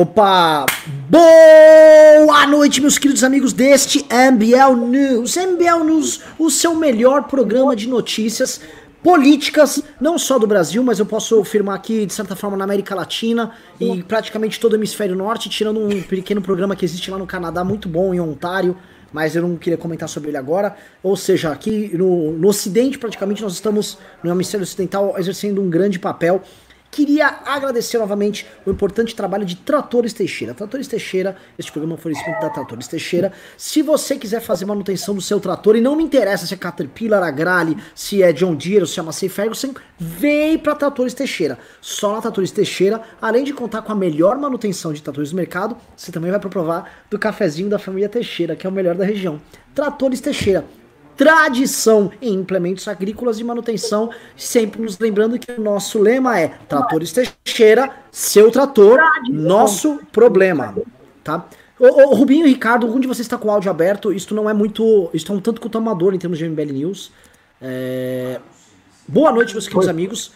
Opa! Boa noite, meus queridos amigos deste MBL News. MBL News, o seu melhor programa de notícias políticas, não só do Brasil, mas eu posso afirmar aqui, de certa forma, na América Latina e praticamente todo o hemisfério norte, tirando um pequeno programa que existe lá no Canadá, muito bom, em Ontário, mas eu não queria comentar sobre ele agora. Ou seja, aqui no, no Ocidente, praticamente, nós estamos no hemisfério ocidental exercendo um grande papel Queria agradecer novamente o importante trabalho de Tratores Teixeira. Tratores Teixeira, este programa é um oferecimento da Tratores Teixeira. Se você quiser fazer manutenção do seu trator, e não me interessa se é Caterpillar, Agrale, se é John Deere se é Massey Ferguson, vem para Tratores Teixeira. Só na Tratores Teixeira, além de contar com a melhor manutenção de tratores do mercado, você também vai provar do cafezinho da família Teixeira, que é o melhor da região. Tratores Teixeira tradição em implementos agrícolas de manutenção, sempre nos lembrando que o nosso lema é Tratores Teixeira, seu trator, nosso problema, tá? Ô, ô, Rubinho e Ricardo, onde você está com o áudio aberto, isto não é muito, isto é um tanto quanto amador em termos de MBL News. É... Boa noite, meus queridos amigos.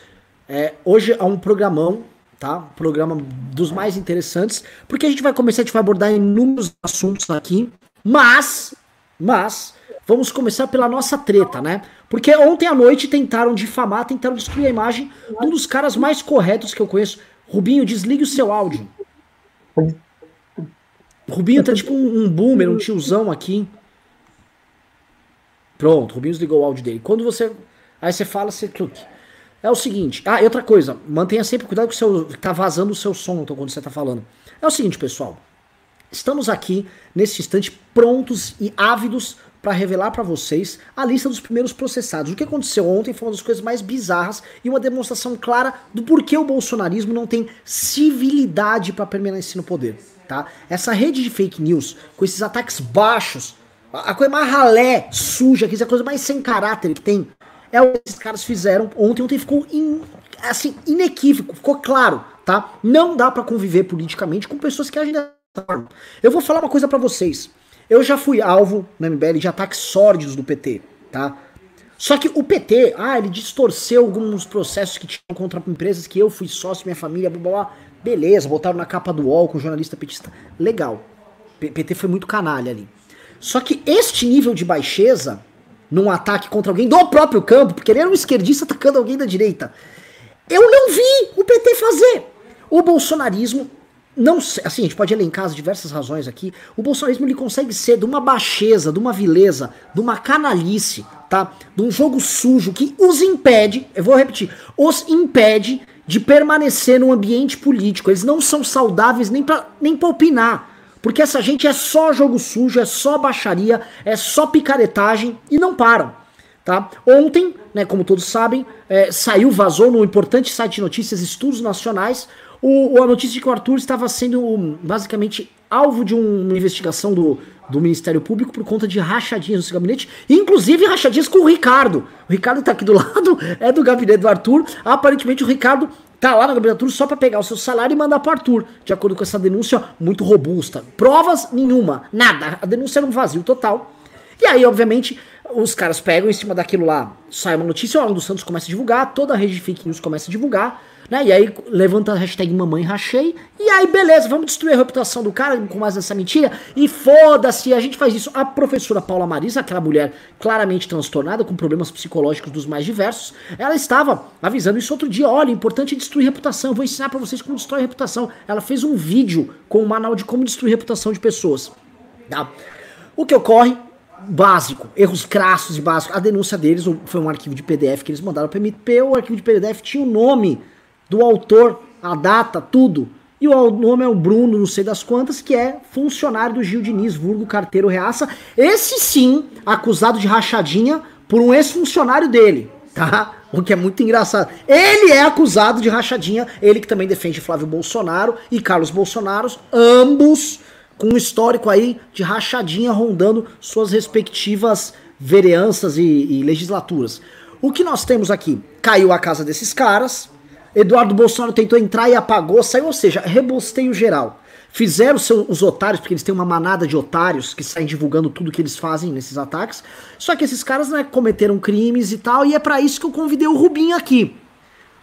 É, hoje é um programão, tá? Um programa dos mais interessantes, porque a gente vai começar, a gente vai abordar inúmeros assuntos aqui, mas, mas, Vamos começar pela nossa treta, né? Porque ontem à noite tentaram difamar, tentaram destruir a imagem de um dos caras mais corretos que eu conheço. Rubinho, desligue o seu áudio. Rubinho tá tipo um, boomer, um tiozão aqui. Pronto, Rubinho desligou o áudio dele. Quando você. Aí você fala, você clique. É o seguinte. Ah, e outra coisa. Mantenha sempre cuidado o seu. Tá vazando o seu som então, quando você tá falando. É o seguinte, pessoal. Estamos aqui, nesse instante, prontos e ávidos para revelar para vocês a lista dos primeiros processados. O que aconteceu ontem foi uma das coisas mais bizarras e uma demonstração clara do porquê o bolsonarismo não tem civilidade para permanecer no poder, tá? Essa rede de fake news, com esses ataques baixos, a coisa mais ralé, suja, que é a coisa mais sem caráter que tem, é o que esses caras fizeram ontem. Ontem ficou in, assim, inequívoco, ficou claro, tá? Não dá para conviver politicamente com pessoas que agem dessa forma. Eu vou falar uma coisa para vocês. Eu já fui alvo no MBL de ataques sórdidos do PT, tá? Só que o PT, ah, ele distorceu alguns processos que tinham contra empresas que eu fui sócio, minha família, blá, blá, blá. beleza, botaram na capa do UOL com jornalista petista, legal. P PT foi muito canalha ali. Só que este nível de baixeza, num ataque contra alguém do próprio campo, porque ele era um esquerdista atacando alguém da direita, eu não vi o PT fazer. O bolsonarismo não assim, a gente pode elencar as diversas razões aqui. O bolsonarismo ele consegue ser de uma baixeza, de uma vileza, de uma canalice, tá? De um jogo sujo que os impede, eu vou repetir, os impede de permanecer no ambiente político. Eles não são saudáveis nem para nem pra opinar. Porque essa gente é só jogo sujo, é só baixaria, é só picaretagem e não param. Tá? Ontem, né, como todos sabem, é, saiu, vazou no importante site de notícias Estudos Nacionais o, a notícia de que o Arthur estava sendo basicamente alvo de uma investigação do, do Ministério Público por conta de rachadinhas no seu gabinete, inclusive rachadinhas com o Ricardo. O Ricardo tá aqui do lado, é do gabinete do Arthur. Aparentemente o Ricardo tá lá no gabinete do Arthur só para pegar o seu salário e mandar pro Arthur, de acordo com essa denúncia muito robusta. Provas nenhuma, nada. A denúncia era um vazio total. E aí, obviamente, os caras pegam em cima daquilo lá, sai uma notícia, o Alan dos Santos começa a divulgar, toda a rede de fake news começa a divulgar, né? E aí levanta a hashtag mamãe rachei. E aí, beleza, vamos destruir a reputação do cara com mais essa mentira. E foda-se, a gente faz isso. A professora Paula Marisa, aquela mulher claramente transtornada, com problemas psicológicos dos mais diversos, ela estava avisando isso outro dia. Olha, importante é destruir reputação. Eu vou ensinar para vocês como destrói reputação. Ela fez um vídeo com um manual de como destruir reputação de pessoas. Tá? O que ocorre básico, erros crassos e básicos. A denúncia deles foi um arquivo de PDF que eles mandaram para o MP. O arquivo de PDF tinha o nome do autor, a data, tudo. E o nome é o Bruno, não sei das quantas, que é funcionário do Gil Diniz, vulgo carteiro reaça. Esse sim, acusado de rachadinha por um ex-funcionário dele, tá? O que é muito engraçado. Ele é acusado de rachadinha, ele que também defende Flávio Bolsonaro e Carlos Bolsonaro, ambos com um histórico aí de rachadinha rondando suas respectivas vereanças e, e legislaturas. O que nós temos aqui? Caiu a casa desses caras, Eduardo Bolsonaro tentou entrar e apagou, saiu, ou seja, rebosteio geral. Fizeram seu, os otários, porque eles têm uma manada de otários que saem divulgando tudo que eles fazem nesses ataques. Só que esses caras né, cometeram crimes e tal, e é para isso que eu convidei o Rubinho aqui.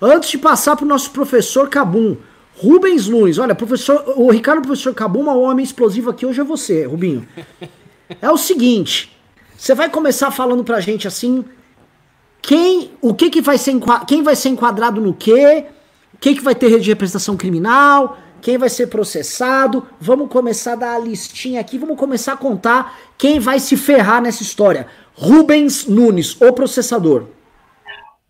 Antes de passar pro nosso professor Cabum, Rubens Nunes, olha, professor, o Ricardo Professor Cabum, um homem explosivo aqui hoje é você, Rubinho. É o seguinte, você vai começar falando pra gente assim, quem, o que que vai ser, quem vai ser enquadrado no quê, quem que vai ter rede de representação criminal, quem vai ser processado. Vamos começar a dar a listinha aqui, vamos começar a contar quem vai se ferrar nessa história. Rubens Nunes, o processador.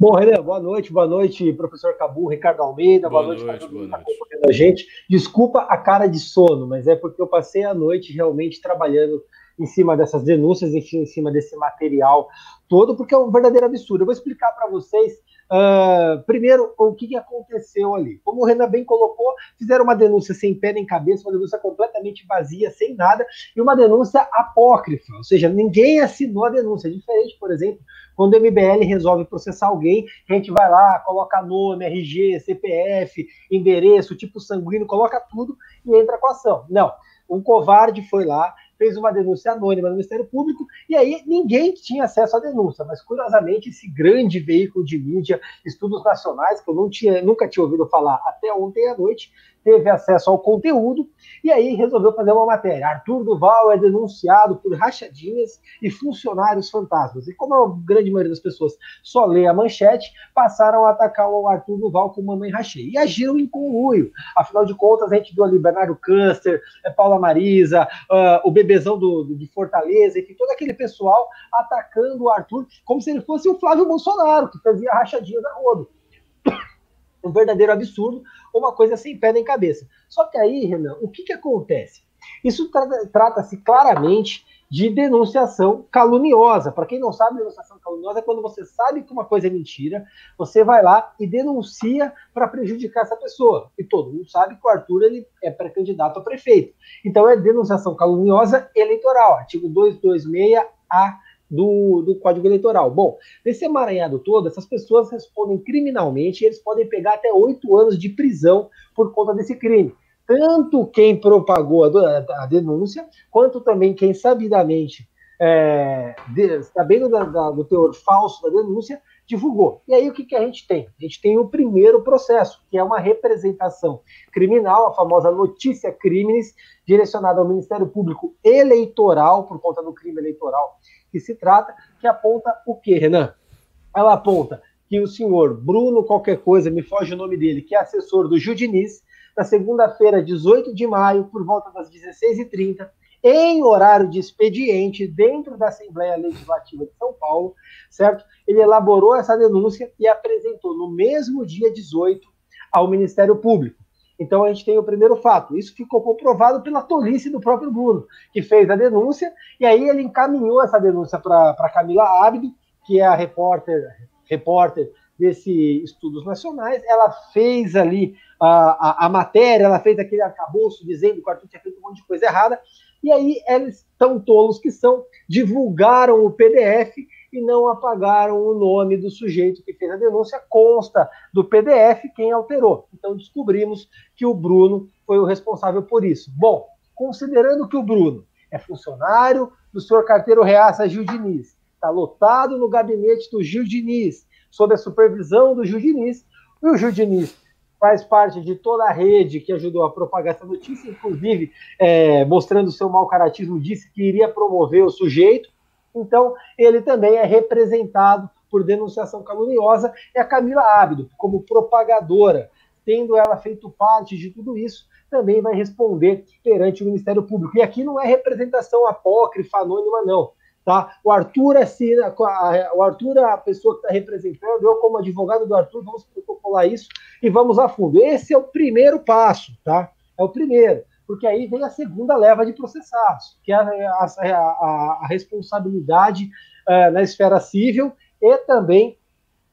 Bom, Renan, boa noite, boa noite, professor Cabu, Ricardo Almeida, boa, boa noite, noite boa noite. acompanhando a gente. Desculpa a cara de sono, mas é porque eu passei a noite realmente trabalhando em cima dessas denúncias, em cima desse material todo, porque é um verdadeiro absurdo. Eu vou explicar para vocês Uh, primeiro, o que, que, aconteceu ali? Como o Renan bem colocou, fizeram uma denúncia sem pé nem cabeça, uma denúncia completamente vazia, sem nada, e uma denúncia apócrifa, ou seja, ninguém assinou a denúncia. É diferente, por exemplo, quando o MBL resolve processar alguém, a gente vai lá, coloca nome, RG, CPF, endereço, tipo sanguíneo, coloca tudo e entra com a ação. Não, um covarde foi lá, fez uma denúncia anônima no Ministério Público, e aí ninguém tinha acesso à denúncia, mas curiosamente esse grande veículo de mídia, Estudos Nacionais, que eu não tinha, nunca tinha ouvido falar até ontem à noite, teve acesso ao conteúdo e aí resolveu fazer uma matéria. Arthur Duval é denunciado por rachadinhas e funcionários fantasmas. E como a grande maioria das pessoas só lê a manchete, passaram a atacar o Arthur Duval com mamãe rachei. E agiram em conluio. Afinal de contas, a gente viu ali Bernardo Custer, é, Paula Marisa, uh, o bebezão do, do, de Fortaleza, enfim, todo aquele pessoal atacando o Arthur como se ele fosse o Flávio Bolsonaro, que fazia rachadinha da rodo um verdadeiro absurdo, uma coisa sem pé nem cabeça. Só que aí, Renan, o que, que acontece? Isso trata-se claramente de denunciação caluniosa. Para quem não sabe, denunciação caluniosa é quando você sabe que uma coisa é mentira, você vai lá e denuncia para prejudicar essa pessoa. E todo mundo sabe que o Arthur ele é pré-candidato a prefeito. Então é denunciação caluniosa eleitoral, artigo 226A do, do Código Eleitoral. Bom, nesse emaranhado todo, essas pessoas respondem criminalmente e eles podem pegar até oito anos de prisão por conta desse crime. Tanto quem propagou a, a denúncia, quanto também quem sabidamente, é, de, sabendo da, da, do teor falso da denúncia, divulgou. E aí o que, que a gente tem? A gente tem o primeiro processo, que é uma representação criminal, a famosa notícia crimes, direcionada ao Ministério Público Eleitoral, por conta do crime eleitoral que se trata, que aponta o quê, Renan? Ela aponta que o senhor Bruno qualquer coisa, me foge o nome dele, que é assessor do Gil Diniz, na segunda-feira, 18 de maio, por volta das 16h30, em horário de expediente, dentro da Assembleia Legislativa de São Paulo, certo? Ele elaborou essa denúncia e apresentou no mesmo dia 18 ao Ministério Público. Então a gente tem o primeiro fato. Isso ficou comprovado pela tolice do próprio Bruno, que fez a denúncia, e aí ele encaminhou essa denúncia para Camila Abdo, que é a repórter, repórter desse Estudos Nacionais. Ela fez ali a, a, a matéria, ela fez aquele arcabouço dizendo que o Arthur tinha feito um monte de coisa errada, e aí eles, tão tolos que são, divulgaram o PDF e não apagaram o nome do sujeito que fez a denúncia, consta do PDF quem alterou. Então descobrimos que o Bruno foi o responsável por isso. Bom, considerando que o Bruno é funcionário do senhor carteiro reaça Gil Diniz, está lotado no gabinete do Gil Diniz, sob a supervisão do Gil Diniz, e o Gil Diniz faz parte de toda a rede que ajudou a propagar essa notícia, inclusive é, mostrando seu mau caratismo, disse que iria promover o sujeito, então, ele também é representado por denunciação caluniosa. É a Camila Ábido, como propagadora, tendo ela feito parte de tudo isso, também vai responder perante o Ministério Público. E aqui não é representação apócrifa, anônima, não. Tá? O Arthur assina, o Arthur é a pessoa que está representando, eu, como advogado do Arthur, vamos protocolar isso e vamos a fundo. Esse é o primeiro passo, tá? É o primeiro porque aí vem a segunda leva de processados, que é a, a, a responsabilidade uh, na esfera civil e também,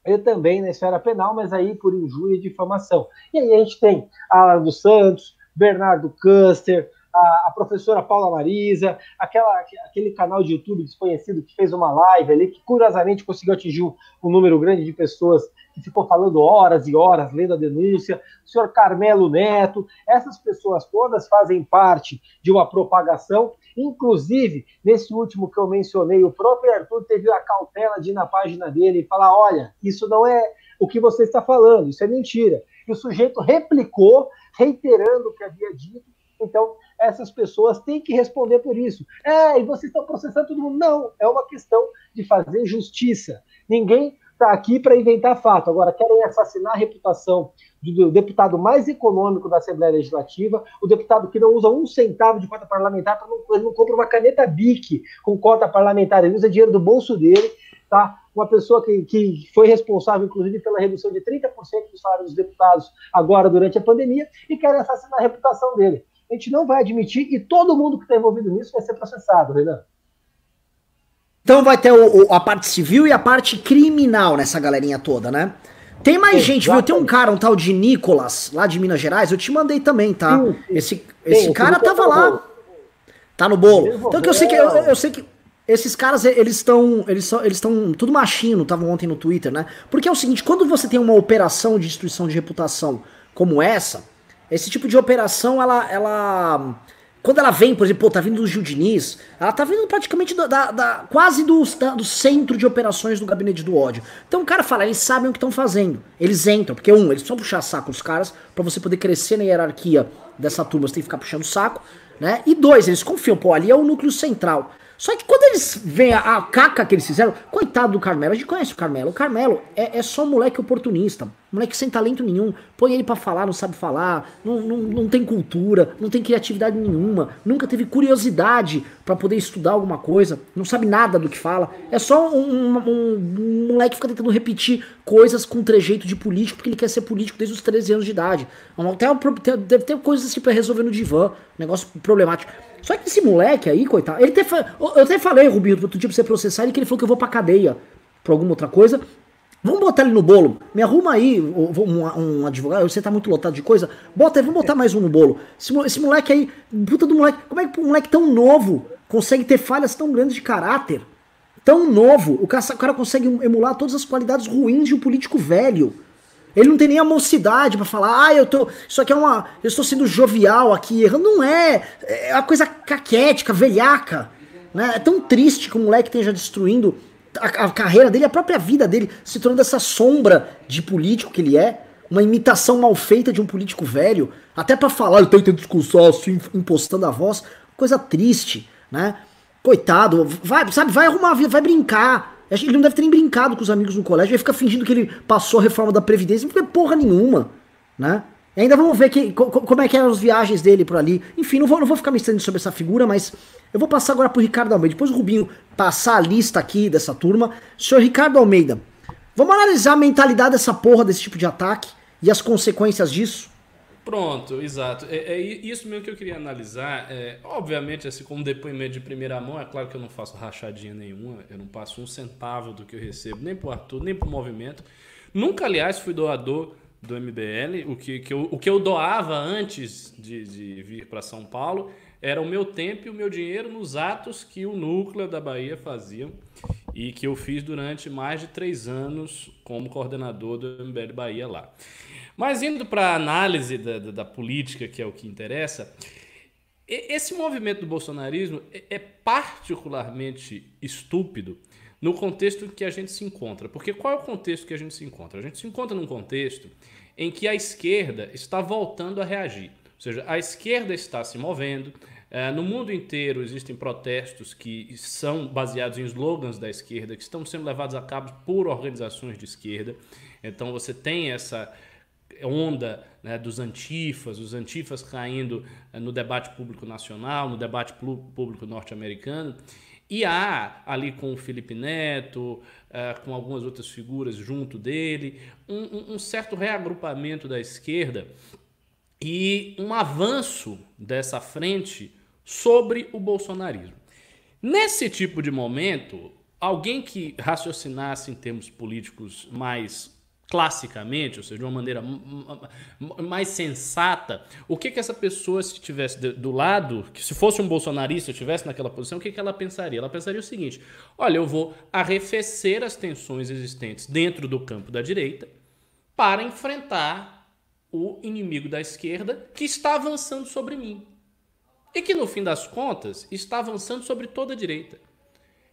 e também na esfera penal, mas aí por injúria e difamação. E aí a gente tem Alan dos Santos, Bernardo Custer, a, a, professora Paula Marisa, aquela, aquele canal de YouTube desconhecido que fez uma live ali, que curiosamente conseguiu atingir um, um número grande de pessoas que ficou falando horas e horas, lendo a denúncia, o senhor Carmelo Neto, essas pessoas todas fazem parte de uma propagação, inclusive, nesse último que eu mencionei, o próprio Arthur teve a cautela de ir na página dele e falar, olha, isso não é o que você está falando, isso é mentira. E o sujeito replicou, reiterando o que havia dito, então essas pessoas têm que responder por isso. É, e vocês estão processando todo mundo. Não, é uma questão de fazer justiça. Ninguém está aqui para inventar fato. Agora, querem assassinar a reputação do deputado mais econômico da Assembleia Legislativa, o deputado que não usa um centavo de cota parlamentar, não, ele não compra uma caneta BIC com cota parlamentar, ele usa dinheiro do bolso dele, tá? Uma pessoa que, que foi responsável, inclusive, pela redução de 30% dos salários dos deputados agora durante a pandemia, e querem assassinar a reputação dele. A gente não vai admitir e todo mundo que está envolvido nisso vai ser processado, Renan. Então vai ter o, o, a parte civil e a parte criminal nessa galerinha toda, né? Tem mais Exatamente. gente, viu? Tem um cara, um tal de Nicolas, lá de Minas Gerais, eu te mandei também, tá? Sim, sim. Esse, esse cara tava lá. Tá no bolo. Então que eu sei que eu, eu sei que esses caras, eles estão eles são, eles estão tudo machinho, estavam ontem no Twitter, né? Porque é o seguinte, quando você tem uma operação de destruição de reputação como essa, esse tipo de operação, ela, ela quando ela vem, por exemplo, pô, tá vindo do Gil Diniz, ela tá vindo praticamente da, da, da quase do, da, do centro de operações do gabinete do ódio. Então o cara fala, eles sabem o que estão fazendo. Eles entram, porque um, eles precisam puxar saco os caras para você poder crescer na hierarquia dessa turma, você tem que ficar puxando saco, né? E dois, eles confiam, pô, ali é o núcleo central. Só que quando eles veem a, a, caca que eles fizeram, coitado do Carmelo, a gente conhece o Carmelo. O Carmelo é, é só um moleque oportunista. Moleque sem talento nenhum. Põe ele para falar, não sabe falar, não, não, não tem cultura, não tem criatividade nenhuma, nunca teve curiosidade para poder estudar alguma coisa, não sabe nada do que fala. É só um, um, um, moleque que fica tentando repetir coisas com trejeito de político, porque ele quer ser político desde os 13 anos de idade. Até, deve ter coisas assim pra resolver no divã, negócio problemático. Só que esse moleque aí, coitado, ele eu até falei, Rubinho, outro dia pra você processar ele, que ele falou que eu vou pra cadeia por alguma outra coisa. Vamos botar ele no bolo. Me arruma aí um, um advogado. Você tá muito lotado de coisa. Bota aí, vamos botar mais um no bolo. Esse, esse moleque aí, puta do moleque. Como é que um moleque tão novo consegue ter falhas tão grandes de caráter? Tão novo. O cara, o cara consegue emular todas as qualidades ruins de um político velho. Ele não tem nem a mocidade para falar, ah, eu tô. Isso aqui é uma. Eu estou sendo jovial aqui. Não é. É uma coisa caquética, velhaca. Né? É tão triste que o moleque esteja destruindo a, a, carreira dele, a própria vida dele, se tornando essa sombra de político que ele é. Uma imitação mal feita de um político velho. Até para falar, ele tá tentando discursar assim, impostando a voz. Coisa triste, né? Coitado, vai, sabe, vai arrumar a vida, vai brincar. Ele não deve ter nem brincado com os amigos no colégio, ele fica fingindo que ele passou a reforma da Previdência, não foi porra nenhuma, né? E ainda vamos ver que, como é que eram as viagens dele por ali. Enfim, não vou, não vou ficar me estendendo sobre essa figura, mas eu vou passar agora pro Ricardo Almeida. Depois o Rubinho passar a lista aqui dessa turma. Senhor Ricardo Almeida, vamos analisar a mentalidade dessa porra desse tipo de ataque e as consequências disso? Pronto, exato. É, é, isso mesmo que eu queria analisar. É, obviamente, assim como depoimento de primeira mão, é claro que eu não faço rachadinha nenhuma, eu não passo um centavo do que eu recebo, nem pro Arthur, nem pro movimento. Nunca, aliás, fui doador do MBL. O que, que eu, o que eu doava antes de, de vir para São Paulo era o meu tempo e o meu dinheiro nos atos que o núcleo da Bahia fazia e que eu fiz durante mais de três anos como coordenador do MBL Bahia lá. Mas indo para a análise da, da, da, política, que é o que interessa, esse movimento do bolsonarismo é, é particularmente estúpido no contexto que a gente se encontra. Porque qual é o contexto que a gente se encontra? A gente se encontra num contexto em que a esquerda está voltando a reagir. Ou seja, a esquerda está se movendo. É, no mundo inteiro existem protestos que são baseados em slogans da esquerda, que estão sendo levados a cabo por organizações de esquerda. Então você tem essa onda né, dos antifas, os antifas caindo eh, no debate público nacional, no debate público norte-americano. E há ali com o Felipe Neto, uh, com algumas outras figuras junto dele, um, um, certo reagrupamento da esquerda e um avanço dessa frente sobre o bolsonarismo. Nesse tipo de momento, alguém que raciocinasse em termos políticos mais classicamente, ou seja, de uma maneira mais sensata, o que que essa pessoa, se tivesse do lado, que se fosse um bolsonarista, estivesse naquela posição, o que que ela pensaria? Ela pensaria o seguinte: olha, eu vou arrefecer as tensões existentes dentro do campo da direita para enfrentar o inimigo da esquerda que está avançando sobre mim. E que no fim das contas está avançando sobre toda a direita.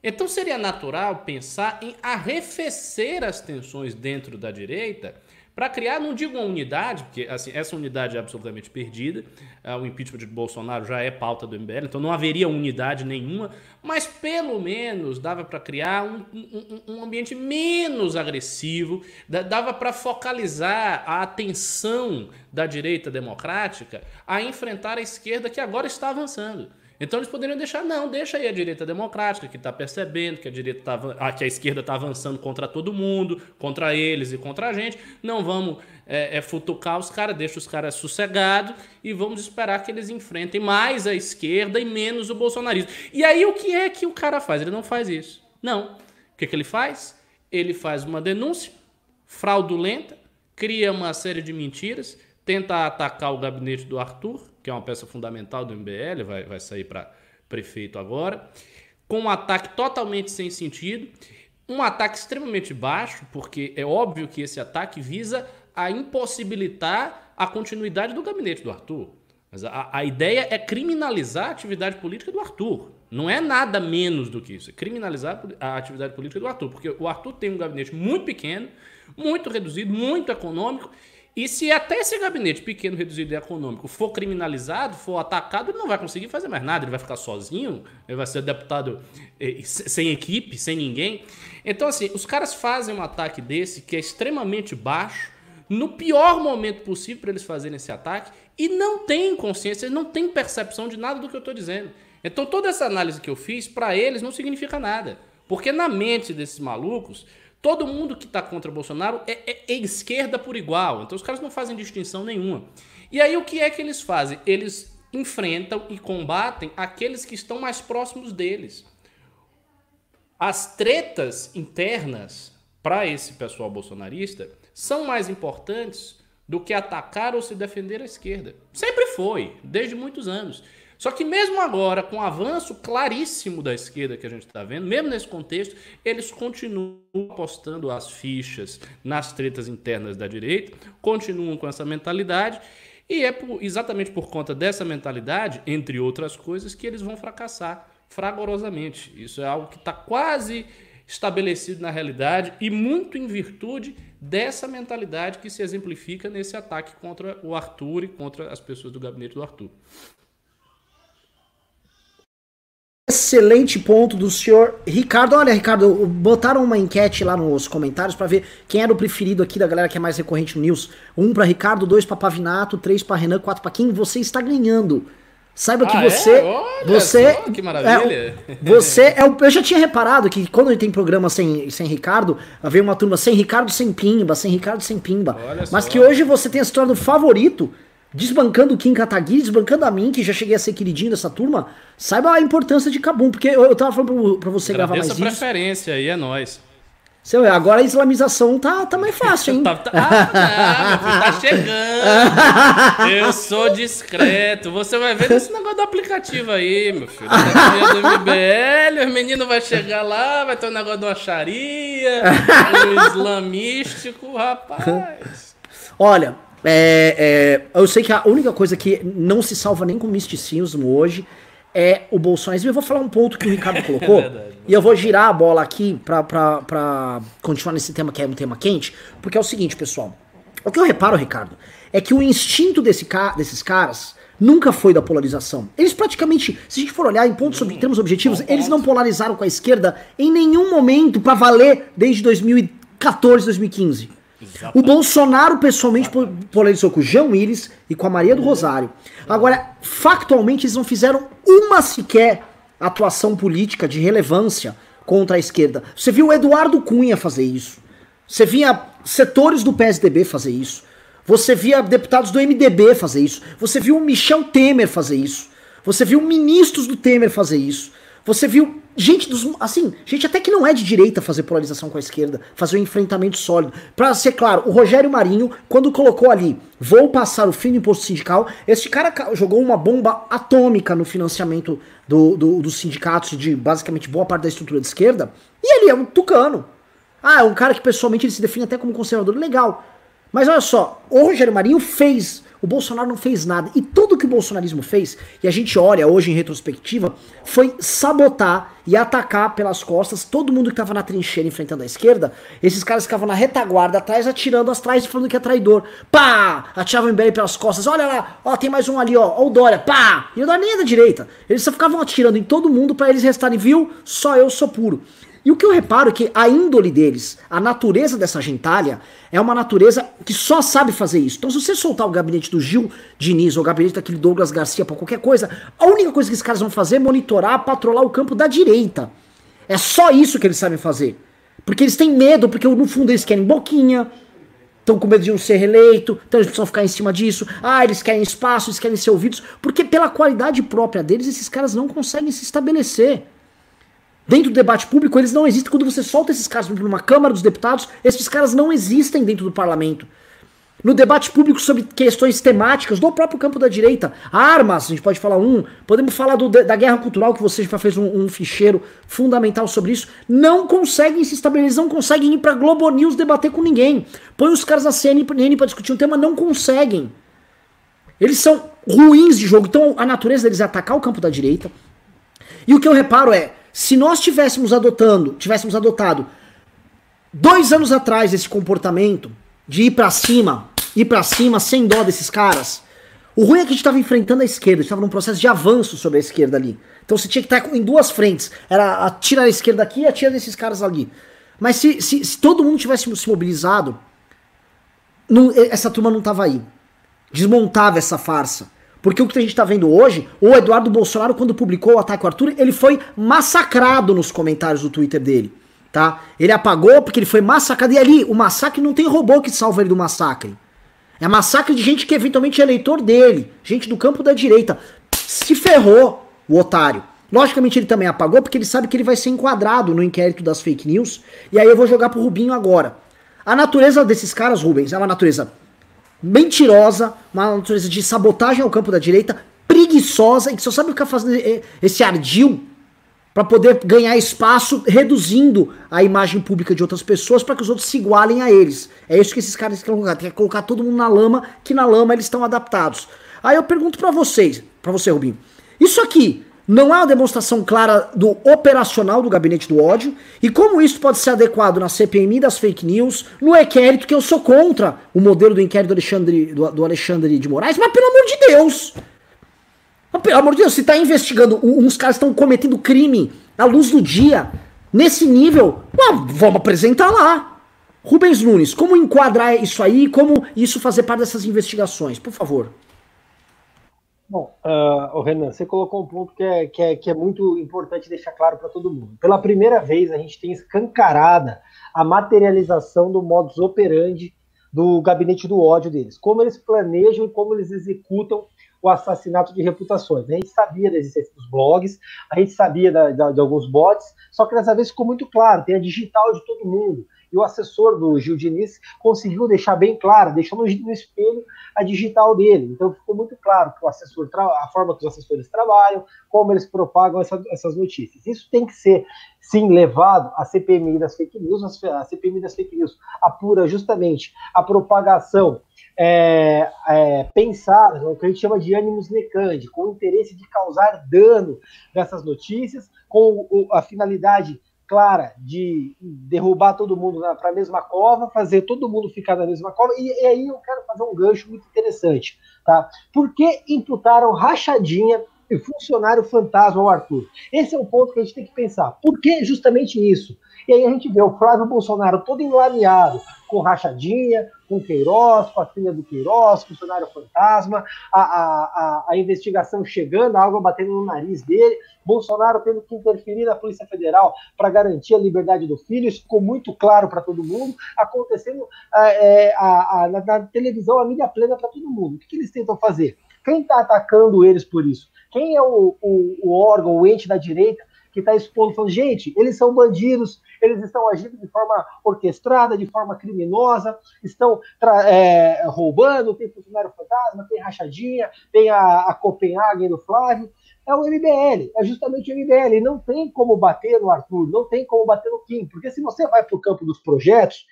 Então seria natural pensar em arrefecer as tensões dentro da direita para criar, não digo uma unidade, porque assim, essa unidade é absolutamente perdida, uh, o impeachment de Bolsonaro já é pauta do MBL, então não haveria unidade nenhuma, mas pelo menos dava para criar um, um, um, ambiente menos agressivo, dava para focalizar a atenção da direita democrática a enfrentar a esquerda que agora está avançando. Então eles poderiam deixar, não, deixa aí a direita democrática, que está percebendo que a, direita tá, que a esquerda está avançando contra todo mundo, contra eles e contra a gente. Não vamos é, é, futucar os caras, deixa os caras sossegados e vamos esperar que eles enfrentem mais a esquerda e menos o bolsonarismo. E aí o que é que o cara faz? Ele não faz isso. Não. O que, que ele faz? Ele faz uma denúncia fraudulenta, cria uma série de mentiras, tenta atacar o gabinete do Arthur, que é uma peça fundamental do MBL, vai, vai sair para prefeito agora, com um ataque totalmente sem sentido, um ataque extremamente baixo, porque é óbvio que esse ataque visa a impossibilitar a continuidade do gabinete do Arthur. Mas a, a ideia é criminalizar a atividade política do Arthur. Não é nada menos do que isso. É criminalizar a atividade política do Arthur. Porque o Arthur tem um gabinete muito pequeno, muito reduzido, muito econômico e se até esse gabinete pequeno, reduzido e econômico for criminalizado, for atacado, ele não vai conseguir fazer mais nada, ele vai ficar sozinho, ele vai ser deputado eh, sem equipe, sem ninguém. Então, assim, os caras fazem um ataque desse que é extremamente baixo, no pior momento possível para eles fazerem esse ataque, e não têm consciência, não têm percepção de nada do que eu estou dizendo. Então, toda essa análise que eu fiz, para eles, não significa nada. Porque na mente desses malucos, Todo mundo que está contra Bolsonaro é, é, é, esquerda por igual. Então os caras não fazem distinção nenhuma. E aí o que é que eles fazem? Eles enfrentam e combatem aqueles que estão mais próximos deles. As tretas internas para esse pessoal bolsonarista são mais importantes do que atacar ou se defender a esquerda. Sempre foi, desde muitos anos. Só que mesmo agora, com o avanço claríssimo da esquerda que a gente está vendo, mesmo nesse contexto, eles continuam apostando as fichas nas tretas internas da direita, continuam com essa mentalidade, e é por, exatamente por conta dessa mentalidade, entre outras coisas, que eles vão fracassar fragorosamente. Isso é algo que está quase estabelecido na realidade e muito em virtude dessa mentalidade que se exemplifica nesse ataque contra o Arthur e contra as pessoas do gabinete do Arthur. Excelente ponto do senhor Ricardo. Olha, Ricardo, botaram uma enquete lá nos comentários para ver quem era o preferido aqui da galera que é mais recorrente no News. Um para Ricardo, dois para Pavinato, três para Renan, quatro para quem você está ganhando. Saiba que ah, você, é? Olha você, só, que maravilha. É, você é o, eu já tinha reparado que quando ele tem programa sem, sem Ricardo, vem uma turma sem Ricardo, sem Pimba, sem Ricardo, sem Pimba. Olha Mas só. que hoje você tem se tornado favorito desbancando o Kim Kataguiri, desbancando a mim, que já cheguei a ser queridinho dessa turma, saiba a importância de Cabum, porque eu, eu tava falando pra, pra você gravar mais isso. preferência aí, é nóis. Seu, agora a islamização tá, tá mais fácil, hein? tá, tá, ah, não, tá chegando. Eu sou discreto. Você vai ver esse negócio do aplicativo aí, meu filho. Tá do MBL, o menino vai chegar lá, vai ter um negócio de uma xaria, um islamístico, rapaz. Olha, é, é, eu sei que a única coisa que não se salva nem com misticismo hoje é o bolsonarismo. Eu vou falar um ponto que o Ricardo colocou. é e eu vou girar a bola aqui pra continuar nesse tema que é um tema quente. Porque é o seguinte, pessoal. O que eu reparo, Ricardo, é que o instinto desse ca desses caras nunca foi da polarização. Eles praticamente, se a gente for olhar em pontos sobre, termos objetivos, eles não polarizaram com a esquerda em nenhum momento para valer desde 2014, 2015. Exatamente. O Bolsonaro pessoalmente polarizou com o Jean Willis e com a Maria do Rosário. Agora, factualmente, eles não fizeram uma sequer atuação política de relevância contra a esquerda. Você viu o Eduardo Cunha fazer isso. Você via setores do PSDB fazer isso. Você via deputados do MDB fazer isso. Você viu o Michel Temer fazer isso. Você viu ministros do Temer fazer isso. Você viu gente dos. Assim, gente até que não é de direita fazer polarização com a esquerda, fazer um enfrentamento sólido. Pra ser claro, o Rogério Marinho, quando colocou ali, vou passar o fim do imposto sindical, esse cara jogou uma bomba atômica no financiamento do, do, dos sindicatos de basicamente boa parte da estrutura de esquerda, e ele é um tucano. Ah, é um cara que pessoalmente ele se define até como conservador. Legal. Mas olha só, o Rogério Marinho fez o Bolsonaro não fez nada. E tudo que o bolsonarismo fez, e a gente olha hoje em retrospectiva, foi sabotar e atacar pelas costas todo mundo que estava na trincheira enfrentando a esquerda. Esses caras ficavam na retaguarda atrás, atirando atrás e falando que é traidor. Pá! Atiravam o MBL pelas costas. Olha lá, ó, tem mais um ali, ó. Ó o Dória, pá! E o Dória nem é da direita. Eles só ficavam atirando em todo mundo para eles restarem, viu? Só eu sou puro. E o que eu reparo é que a índole deles, a natureza dessa gentalha, é uma natureza que só sabe fazer isso. Então, se você soltar o gabinete do Gil Diniz ou o gabinete daquele Douglas Garcia para qualquer coisa, a única coisa que esses caras vão fazer é monitorar, patrolar o campo da direita. É só isso que eles sabem fazer. Porque eles têm medo, porque no fundo eles querem boquinha, estão com medo de não ser reeleito, então eles precisam ficar em cima disso. Ah, eles querem espaço, eles querem ser ouvidos, porque pela qualidade própria deles, esses caras não conseguem se estabelecer. Dentro do debate público, eles não existem. Quando você solta esses caras numa Câmara dos Deputados, esses caras não existem dentro do parlamento. No debate público sobre questões temáticas do próprio campo da direita, armas, a gente pode falar um, podemos falar do, da guerra cultural, que você já fez um, um ficheiro fundamental sobre isso, não conseguem se estabelecer, não conseguem ir pra Globo News debater com ninguém. Põe os caras na CNN para discutir um tema, não conseguem. Eles são ruins de jogo, então a natureza deles é atacar o campo da direita. E o que eu reparo é, se nós tivéssemos adotando, tivéssemos adotado dois anos atrás esse comportamento de ir para cima, ir para cima sem dó desses caras, o ruim é que a gente estava enfrentando a esquerda, a gente estava num processo de avanço sobre a esquerda ali. Então você tinha que estar em duas frentes. Era atirar a esquerda aqui e atirar desses caras ali. Mas se, se, se todo mundo tivesse se mobilizado, não, essa turma não tava aí. Desmontava essa farsa. Porque o que a gente está vendo hoje, o Eduardo Bolsonaro, quando publicou o ataque ao Arthur, ele foi massacrado nos comentários do Twitter dele. Tá? Ele apagou porque ele foi massacrado. E ali, o massacre não tem robô que salva ele do massacre. É massacre de gente que eventualmente é eleitor dele. Gente do campo da direita. Se ferrou, o otário. Logicamente ele também apagou porque ele sabe que ele vai ser enquadrado no inquérito das fake news. E aí eu vou jogar pro Rubinho agora. A natureza desses caras, Rubens, é uma natureza mentirosa, uma natureza de sabotagem ao campo da direita, preguiçosa e que só sabe ficar fazendo esse ardil para poder ganhar espaço, reduzindo a imagem pública de outras pessoas para que os outros se igualem a eles. É isso que esses caras querem colocar, quer colocar todo mundo na lama, que na lama eles estão adaptados. Aí eu pergunto para vocês, para você, Rubinho, isso aqui não há uma demonstração clara do operacional do gabinete do ódio e como isso pode ser adequado na CPMI das fake news, no inquérito que eu sou contra o modelo do inquérito do Alexandre, do, do Alexandre de Moraes, mas pelo amor de Deus! Pelo amor de Deus, se está investigando, uns caras estão cometendo crime à luz do dia, nesse nível, vamos apresentar lá. Rubens Nunes, como enquadrar isso aí, como isso fazer parte dessas investigações, por favor. Bom, uh, Renan, você colocou um ponto que é, que é, que é muito importante deixar claro para todo mundo. Pela primeira vez, a gente tem escancarada a materialização do modus operandi do gabinete do ódio deles. Como eles planejam e como eles executam o assassinato de reputações. A gente sabia da existência dos blogs, a gente sabia da, da, de alguns bots, só que dessa vez ficou muito claro, tem a digital de todo mundo. E o assessor do Gil Diniz conseguiu deixar bem claro, deixou no, espelho a digital dele. Então ficou muito claro que o assessor, a forma que os assessores trabalham, como eles propagam essa, essas notícias. Isso tem que ser, sim, levado à CPMI das fake news. A CPMI das fake news apura justamente a propagação é, é, o que a gente chama de ânimos necande, com o interesse de causar dano nessas notícias, com a finalidade clara de derrubar todo mundo para a mesma cova, fazer todo mundo ficar na mesma cova, e, e, aí eu quero fazer um gancho muito interessante. Tá? Por que imputaram rachadinha e funcionário fantasma ao Arthur? Esse é o ponto que a gente tem que pensar. Por que justamente isso? E aí a gente vê o Flávio Bolsonaro todo enlameado, com rachadinha, com Queiroz, com a filha do Queiroz, funcionário fantasma, a, a, a, investigação chegando, a água batendo no nariz dele, Bolsonaro tendo que interferir na Polícia Federal para garantir a liberdade do filho, isso ficou muito claro para todo mundo, acontecendo é, a, a, na, na, televisão, a mídia plena para todo mundo. O que, que eles tentam fazer? Quem está atacando eles por isso? Quem é o, o, o órgão, o ente da direita que está expondo, falando, gente, eles são bandidos, eles estão agindo de forma orquestrada, de forma criminosa, estão é, roubando, tem funcionário fantasma, tem rachadinha, tem a, a Copenhagen do Flávio. É o MBL, é justamente o MBL. Não tem como bater no Arthur, não tem como bater no Kim, porque se você vai para o campo dos projetos,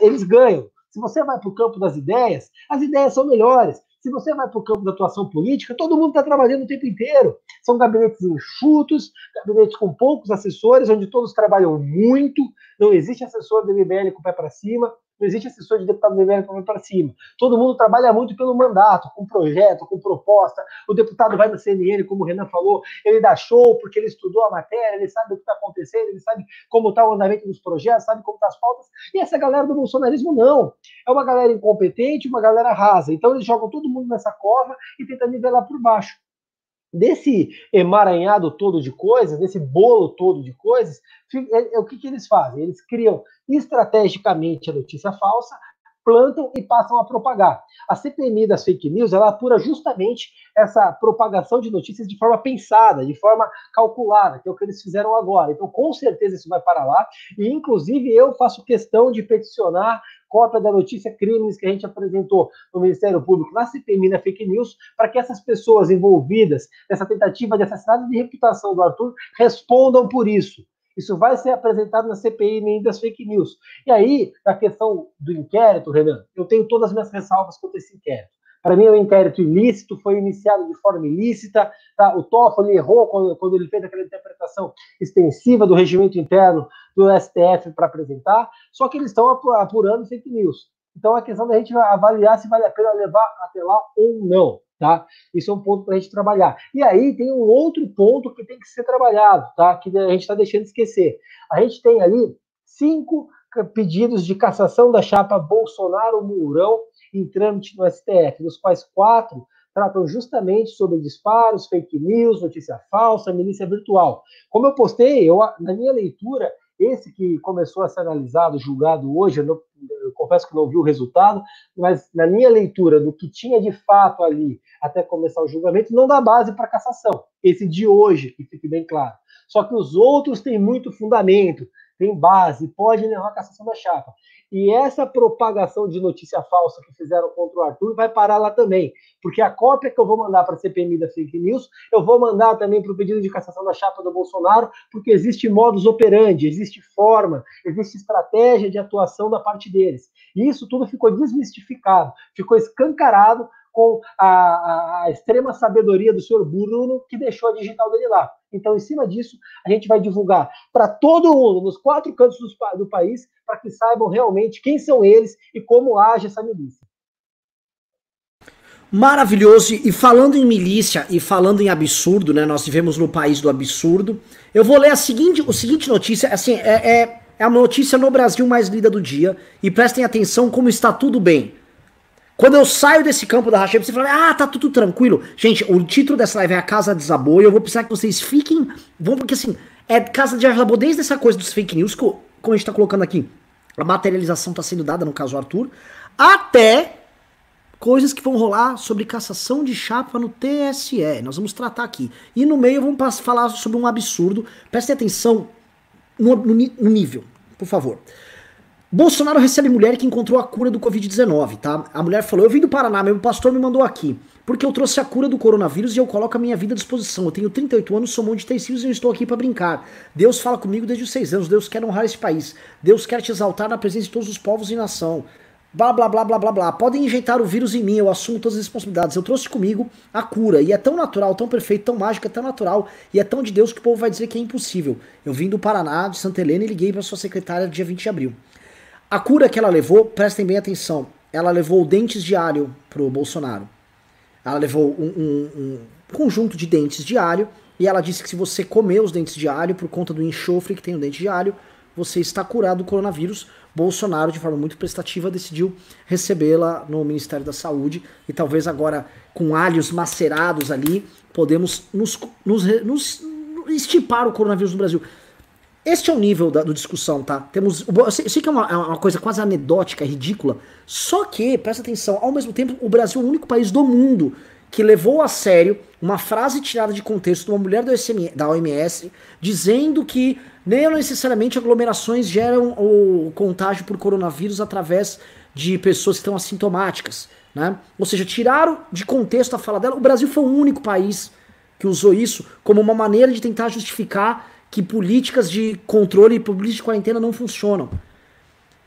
eles ganham. Se você vai para o campo das ideias, as ideias são melhores. Se você vai para o campo da atuação política, todo mundo está trabalhando o tempo inteiro. São gabinetes enxutos, gabinetes com poucos assessores, onde todos trabalham muito, não existe assessor do MBL com o pé para cima, não existe assessor de deputado do MBL com o pé para cima. Todo mundo trabalha muito pelo mandato, com projeto, com proposta. O deputado vai no CNN, como o Renan falou, ele dá show porque ele estudou a matéria, ele sabe o que está acontecendo, ele sabe como está o andamento dos projetos, sabe como estão tá as pautas. E essa galera do bolsonarismo não. É uma galera incompetente, uma galera rasa. Então eles jogam todo mundo nessa cova e tentam nivelar por baixo desse emaranhado todo de coisas, desse bolo todo de coisas, é, é, o que, que eles fazem? Eles criam estrategicamente a notícia falsa, plantam e passam a propagar. A CPMI das fake news, ela apura justamente essa propagação de notícias de forma pensada, de forma calculada, que é o que eles fizeram agora. Então, com certeza isso vai para lá, e inclusive eu faço questão de peticionar cópia da notícia crimes que a gente apresentou no Ministério Público na CPMI, na fake news, para que essas pessoas envolvidas nessa tentativa de assassinato de reputação do Arthur respondam por isso. Isso vai ser apresentado na CPI das fake news. E aí, na questão do inquérito, Renan, eu tenho todas as minhas ressalvas contra esse inquérito. Para mim, é um inquérito ilícito, foi iniciado de forma ilícita. Tá? O Toffoli errou quando, quando ele fez aquela interpretação extensiva do regimento interno do STF para apresentar, só que eles estão apurando fake news. Então, a questão da gente avaliar se vale a pena levar até lá ou não. Tá? Isso é um ponto para a gente trabalhar. E aí tem um outro ponto que tem que ser trabalhado, tá? que a gente está deixando de esquecer. A gente tem ali cinco pedidos de cassação da chapa Bolsonaro-Mourão em trâmite no STF, dos quais quatro tratam justamente sobre disparos, fake news, notícia falsa, milícia virtual. Como eu postei, eu, na minha leitura, esse que começou a ser analisado, julgado hoje, eu, não, eu, confesso que não vi o resultado, mas na minha leitura do que tinha de fato ali até começar o julgamento, não dá base para cassação. Esse de hoje, que fique bem claro. Só que os outros têm muito fundamento, tem base, pode levar a cassação da chapa. E essa propagação de notícia falsa que fizeram contra o Arthur vai parar lá também. Porque a cópia que eu vou mandar para a CPMI da fake news, eu vou mandar também para o pedido de cassação da chapa do Bolsonaro, porque existe modus operandi, existe forma, existe estratégia de atuação da parte deles. E isso tudo ficou desmistificado, ficou escancarado com a, a, extrema sabedoria do senhor Bruno, que deixou a digital dele lá. Então, em cima disso, a gente vai divulgar para todo mundo, nos quatro cantos do, do país, para que saibam realmente quem são eles e como age essa milícia. Maravilhoso. E falando em milícia e falando em absurdo, né? Nós vivemos no país do absurdo. Eu vou ler a seguinte, o seguinte notícia, assim, é, é, é a notícia no Brasil mais lida do dia. E prestem atenção como está tudo bem. Quando eu saio desse campo da racha, você fala, ah, tá tudo tranquilo. Gente, o título dessa live é A Casa Desabou e eu vou precisar que vocês fiquem. Vão, porque assim, é Casa Desabou desde essa coisa dos fake news, que, como a gente tá colocando aqui, a materialização tá sendo dada, no caso Arthur, até coisas que vão rolar sobre cassação de chapa no TSE. Nós vamos tratar aqui. E no meio vamos falar sobre um absurdo. Prestem atenção no, no, no nível, por favor. Bolsonaro recebe mulher que encontrou a cura do Covid-19, tá? A mulher falou: Eu vim do Paraná, meu pastor me mandou aqui. Porque eu trouxe a cura do coronavírus e eu coloco a minha vida à disposição. Eu tenho 38 anos, sou mão de filhos e eu estou aqui para brincar. Deus fala comigo desde os seis anos. Deus quer honrar esse país. Deus quer te exaltar na presença de todos os povos e nação. Blá, blá, blá, blá, blá, blá. Podem injetar o vírus em mim, eu assumo todas as responsabilidades. Eu trouxe comigo a cura. E é tão natural, tão perfeito, tão mágico, é tão natural. E é tão de Deus que o povo vai dizer que é impossível. Eu vim do Paraná, de Santa Helena, e liguei para sua secretária dia 20 de abril. A cura que ela levou, prestem bem atenção, ela levou dentes de alho pro Bolsonaro. Ela levou um, um, um conjunto de dentes de alho e ela disse que se você comer os dentes de alho por conta do enxofre que tem no dente de alho, você está curado do coronavírus. Bolsonaro, de forma muito prestativa, decidiu recebê-la no Ministério da Saúde e talvez agora, com alhos macerados ali, podemos nos, nos, nos estipar o coronavírus no Brasil. Este é o nível da discussão, tá? Temos. Eu sei, eu sei que é uma, é uma, coisa quase anedótica, ridícula. Só que, presta atenção, ao mesmo tempo, o Brasil é o único país do mundo que levou a sério uma frase tirada de contexto de uma mulher SM, da OMS dizendo que nem necessariamente aglomerações geram o contágio por coronavírus através de pessoas que estão assintomáticas. Né? Ou seja, tiraram de contexto a fala dela. O Brasil foi o único país que usou isso como uma maneira de tentar justificar que políticas de controle e políticas de quarentena não funcionam.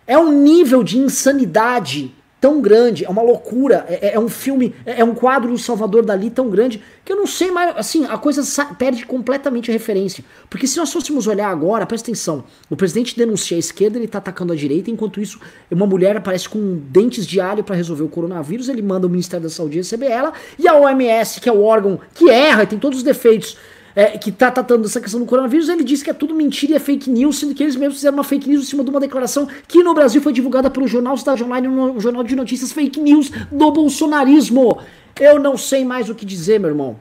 É um nível de insanidade tão grande, é uma loucura, é, é, é um filme, é, é, um quadro do Salvador Dali tão grande que eu não sei mais, assim, a coisa perde completamente a referência. Porque se nós fôssemos olhar agora, presta atenção, o presidente denuncia a esquerda, ele tá atacando a direita, enquanto isso, uma mulher aparece com dentes de alho para resolver o coronavírus, ele manda o Ministério da Saúde receber ela, e a OMS, que é o órgão que erra e tem todos os defeitos, é, que está tratando dessa questão do coronavírus, ele disse que é tudo mentira e é fake news, sendo que eles mesmos fizeram uma fake news em cima de uma declaração que no Brasil foi divulgada pelo jornal Cidade Online, no jornal de notícias fake news do bolsonarismo. Eu não sei mais o que dizer, meu irmão.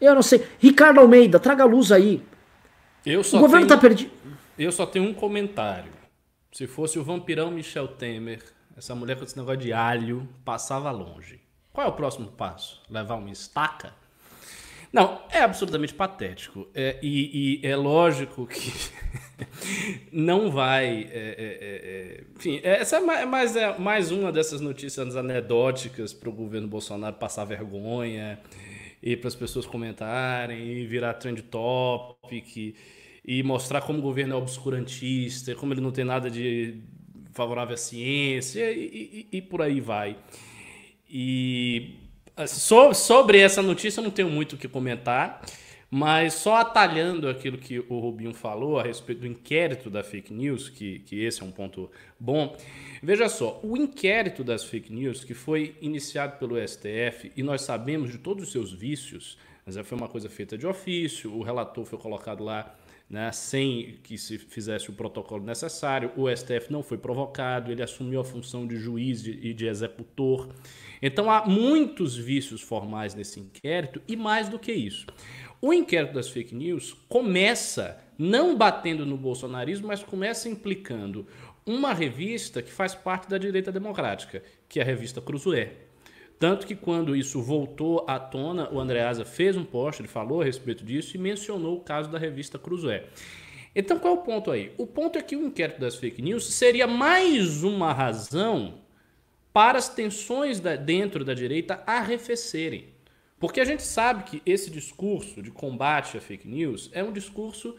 Eu não sei. Ricardo Almeida, traga a luz aí. Eu só o governo está perdido. Eu só tenho um comentário. Se fosse o vampirão Michel Temer, essa mulher com esse negócio de alho passava longe. Qual é o próximo passo? Levar uma estaca? Não, é absolutamente patético. É, e, e, é lógico que não vai. É, é, é, é enfim, essa é mais, é mais uma dessas notícias anedóticas para o governo Bolsonaro passar vergonha e para as pessoas comentarem e virar trend topic e mostrar como o governo é obscurantista, como ele não tem nada de favorável à ciência e, e, e por aí vai. E So, sobre essa notícia eu não tenho muito o que comentar, mas só atalhando aquilo que o Rubinho falou a respeito do inquérito da fake news, que, que esse é um ponto bom. Veja só, o inquérito das fake news, que foi iniciado pelo STF, e nós sabemos de todos os seus vícios, mas foi uma coisa feita de ofício, o relator foi colocado lá né, sem que se fizesse o protocolo necessário, o STF não foi provocado, ele assumiu a função de juiz e de executor. Então há muitos vícios formais nesse inquérito e mais do que isso. O inquérito das fake news começa não batendo no bolsonarismo, mas começa implicando uma revista que faz parte da direita democrática, que é a revista Cruzoé. Tanto que quando isso voltou à tona, o Andreasa fez um post, ele falou a respeito disso e mencionou o caso da revista Cruzoé. Então qual é o ponto aí? O ponto é que o inquérito das fake news seria mais uma razão para as tensões da, dentro da direita arrefecerem. Porque a gente sabe que esse discurso de combate à fake news é um discurso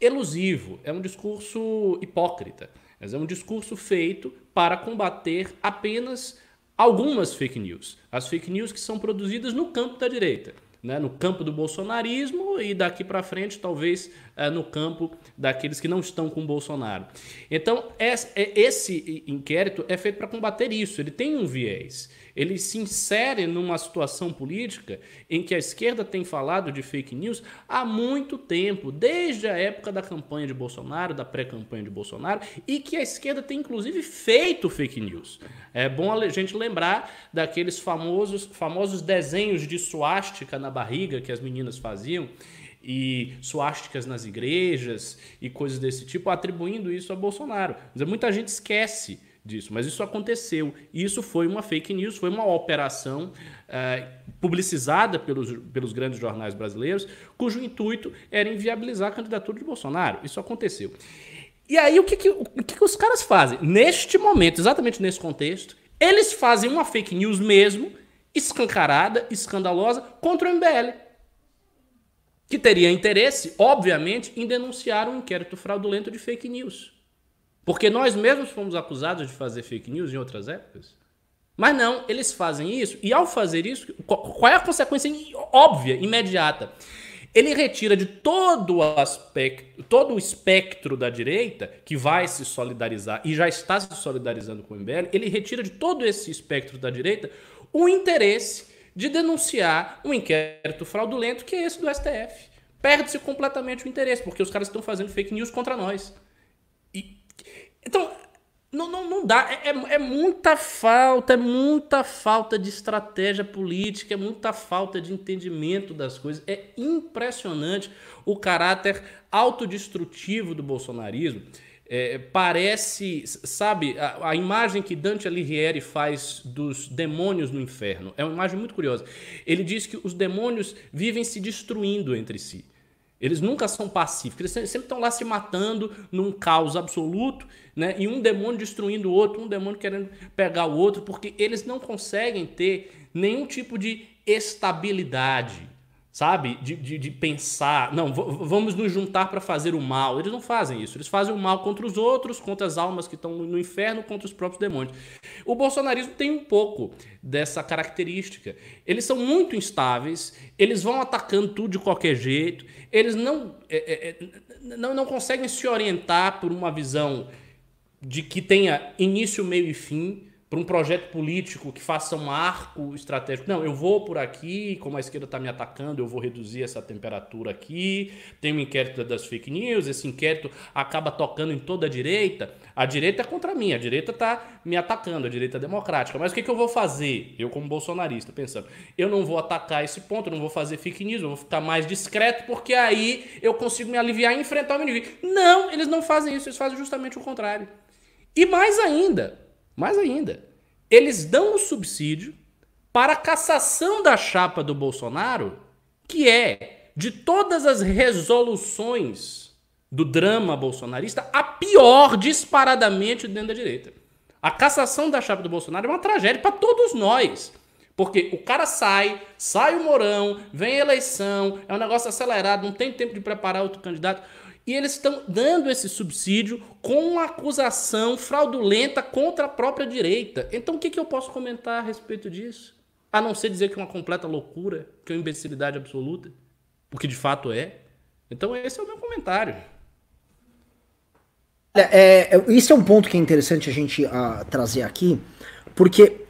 elusivo, é um discurso hipócrita, mas é um discurso feito para combater apenas algumas fake news. As fake news que são produzidas no campo da direita né, no campo do bolsonarismo e daqui para frente, talvez, é, no campo daqueles que não estão com o Bolsonaro. Então, esse inquérito é feito para combater isso, ele tem um viés ele se insere numa situação política em que a esquerda tem falado de fake news há muito tempo, desde a época da campanha de Bolsonaro, da pré-campanha de Bolsonaro, e que a esquerda tem inclusive feito fake news. É bom a gente lembrar daqueles famosos, famosos desenhos de suástica na barriga que as meninas faziam e suásticas nas igrejas e coisas desse tipo, atribuindo isso a Bolsonaro. Mas muita gente esquece disso. Mas isso aconteceu. Isso foi uma fake news, foi uma operação é, publicizada pelos, pelos grandes jornais brasileiros, cujo intuito era inviabilizar a candidatura de Bolsonaro. Isso aconteceu. E aí, o que, que, o que, que os caras fazem? Neste momento, exatamente nesse contexto, eles fazem uma fake news mesmo, escancarada, escandalosa, contra o MBL. Que teria interesse, obviamente, em denunciar um inquérito fraudulento de fake news. Porque nós mesmos fomos acusados de fazer fake news em outras épocas. Mas não, eles fazem isso, e ao fazer isso, qual é a consequência óbvia, imediata? Ele retira de todo o aspecto, todo o espectro da direita, que vai se solidarizar e já está se solidarizando com o MBL, ele retira de todo esse espectro da direita o interesse de denunciar um inquérito fraudulento que é esse do STF. Perde-se completamente o interesse, porque os caras estão fazendo fake news contra nós. Então, não, não, não dá. É, é, é, muita falta, é muita falta de estratégia política, é muita falta de entendimento das coisas. É impressionante o caráter autodestrutivo do bolsonarismo. é, parece, sabe, a, a, imagem que Dante Alighieri faz dos demônios no inferno é uma imagem muito curiosa. Ele diz que os demônios vivem se destruindo entre si. Eles nunca são pacíficos, eles sempre estão lá se matando num caos absoluto, né? E um demônio destruindo o outro, um demônio querendo pegar o outro, porque eles não conseguem ter nenhum tipo de estabilidade sabe? De, de, de, pensar, não, vamos nos juntar para fazer o mal. Eles não fazem isso. Eles fazem o mal contra os outros, contra as almas que estão no inferno, contra os próprios demônios. O bolsonarismo tem um pouco dessa característica. Eles são muito instáveis, eles vão atacando tudo de qualquer jeito, eles não, é, é, é não, não conseguem se orientar por uma visão de que tenha início, meio e fim para um projeto político que faça um arco estratégico. Não, eu vou por aqui, como a esquerda está me atacando, eu vou reduzir essa temperatura aqui. Tem um inquérito das fake news, esse inquérito acaba tocando em toda a direita. A direita é contra mim, a direita está me atacando, a direita é democrática. Mas o que, que eu vou fazer? Eu, como bolsonarista, pensando, eu não vou atacar esse ponto, eu não vou fazer fake news, eu vou ficar mais discreto, porque aí eu consigo me aliviar e enfrentar o inimigo. Não, eles não fazem isso, eles fazem justamente o contrário. E mais ainda, mais ainda, eles dão o subsídio para a cassação da chapa do Bolsonaro, que é, de todas as resoluções do drama bolsonarista, a pior disparadamente dentro da direita. A cassação da chapa do Bolsonaro é uma tragédia para todos nós. Porque o cara sai, sai o Morão, vem a eleição, é um negócio acelerado, não tem tempo de preparar outro candidato. E eles estão dando esse subsídio com uma acusação fraudulenta contra a própria direita. Então o que, que eu posso comentar a respeito disso? A não ser dizer que é uma completa loucura, que é uma imbecilidade absoluta, o que de fato é. Então esse é o meu comentário. É, é, isso é um ponto que é interessante a gente uh, trazer aqui, porque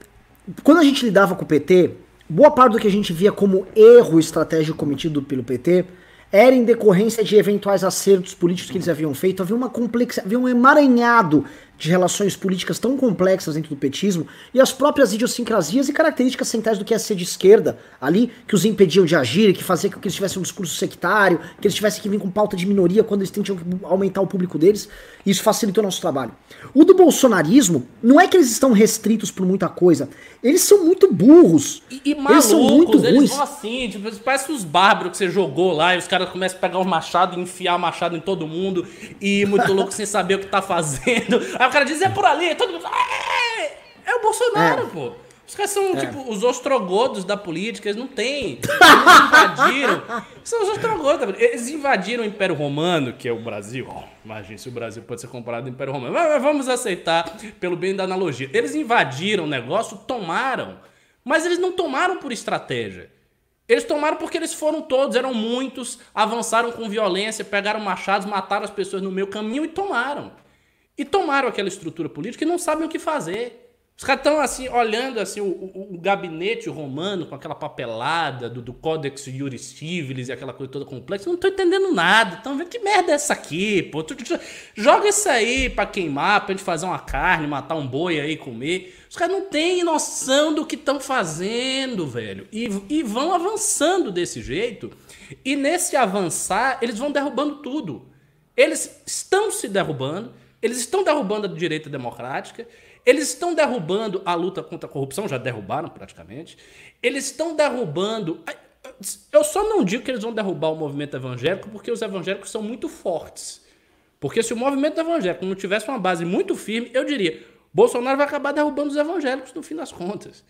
quando a gente lidava com o PT, boa parte do que a gente via como erro estratégico cometido pelo PT era em decorrência de eventuais acertos políticos que eles haviam feito, havia uma complexa, havia um emaranhado de relações políticas tão complexas dentro do petismo e as próprias idiosincrasias e características centrais do que é ser de esquerda ali, que os impediam de agir, que fazia com que eles tivessem um discurso sectário, que eles tivessem que vir com pauta de minoria quando eles tinham que aumentar o público deles. Isso facilitou nosso trabalho. O do bolsonarismo, não é que eles estão restritos por muita coisa, eles são muito burros. E, e malucos, eles são muito ruins. Eles vão assim, tipo, parece os bárbaros que você jogou lá e os caras começam a pegar o machado e enfiar o machado em todo mundo e muito louco sem saber o que tá fazendo. Aí o cara diz, é por ali, todo mundo. É, é o Bolsonaro, é. pô. Os caras são, é. tipo, os ostrogodos da política, eles não têm. Eles invadiram. são os ostrogodos. Eles invadiram o Império Romano, que é o Brasil. Oh, imagina se o Brasil pode ser comparado ao Império Romano. Mas, mas vamos aceitar, pelo bem da analogia. Eles invadiram o negócio, tomaram. Mas eles não tomaram por estratégia. Eles tomaram porque eles foram todos, eram muitos, avançaram com violência, pegaram machados, mataram as pessoas no meio caminho e tomaram. E tomaram aquela estrutura política e não sabem o que fazer. Os caras estão assim, olhando assim, o, o, o, gabinete romano com aquela papelada do, do Codex Juris Civilis e aquela coisa toda complexa. Não estou entendendo nada. Estão vendo que merda é essa aqui, pô. Joga isso aí para queimar, pra gente fazer uma carne, matar um boi aí e comer. Os caras não têm noção do que estão fazendo, velho. E, e vão avançando desse jeito. E nesse avançar, eles vão derrubando tudo. Eles estão se derrubando eles estão derrubando a direita democrática, eles estão derrubando a luta contra a corrupção, já derrubaram praticamente. Eles estão derrubando. Eu só não digo que eles vão derrubar o movimento evangélico porque os evangélicos são muito fortes. Porque se o movimento evangélico não tivesse uma base muito firme, eu diria: Bolsonaro vai acabar derrubando os evangélicos no fim das contas.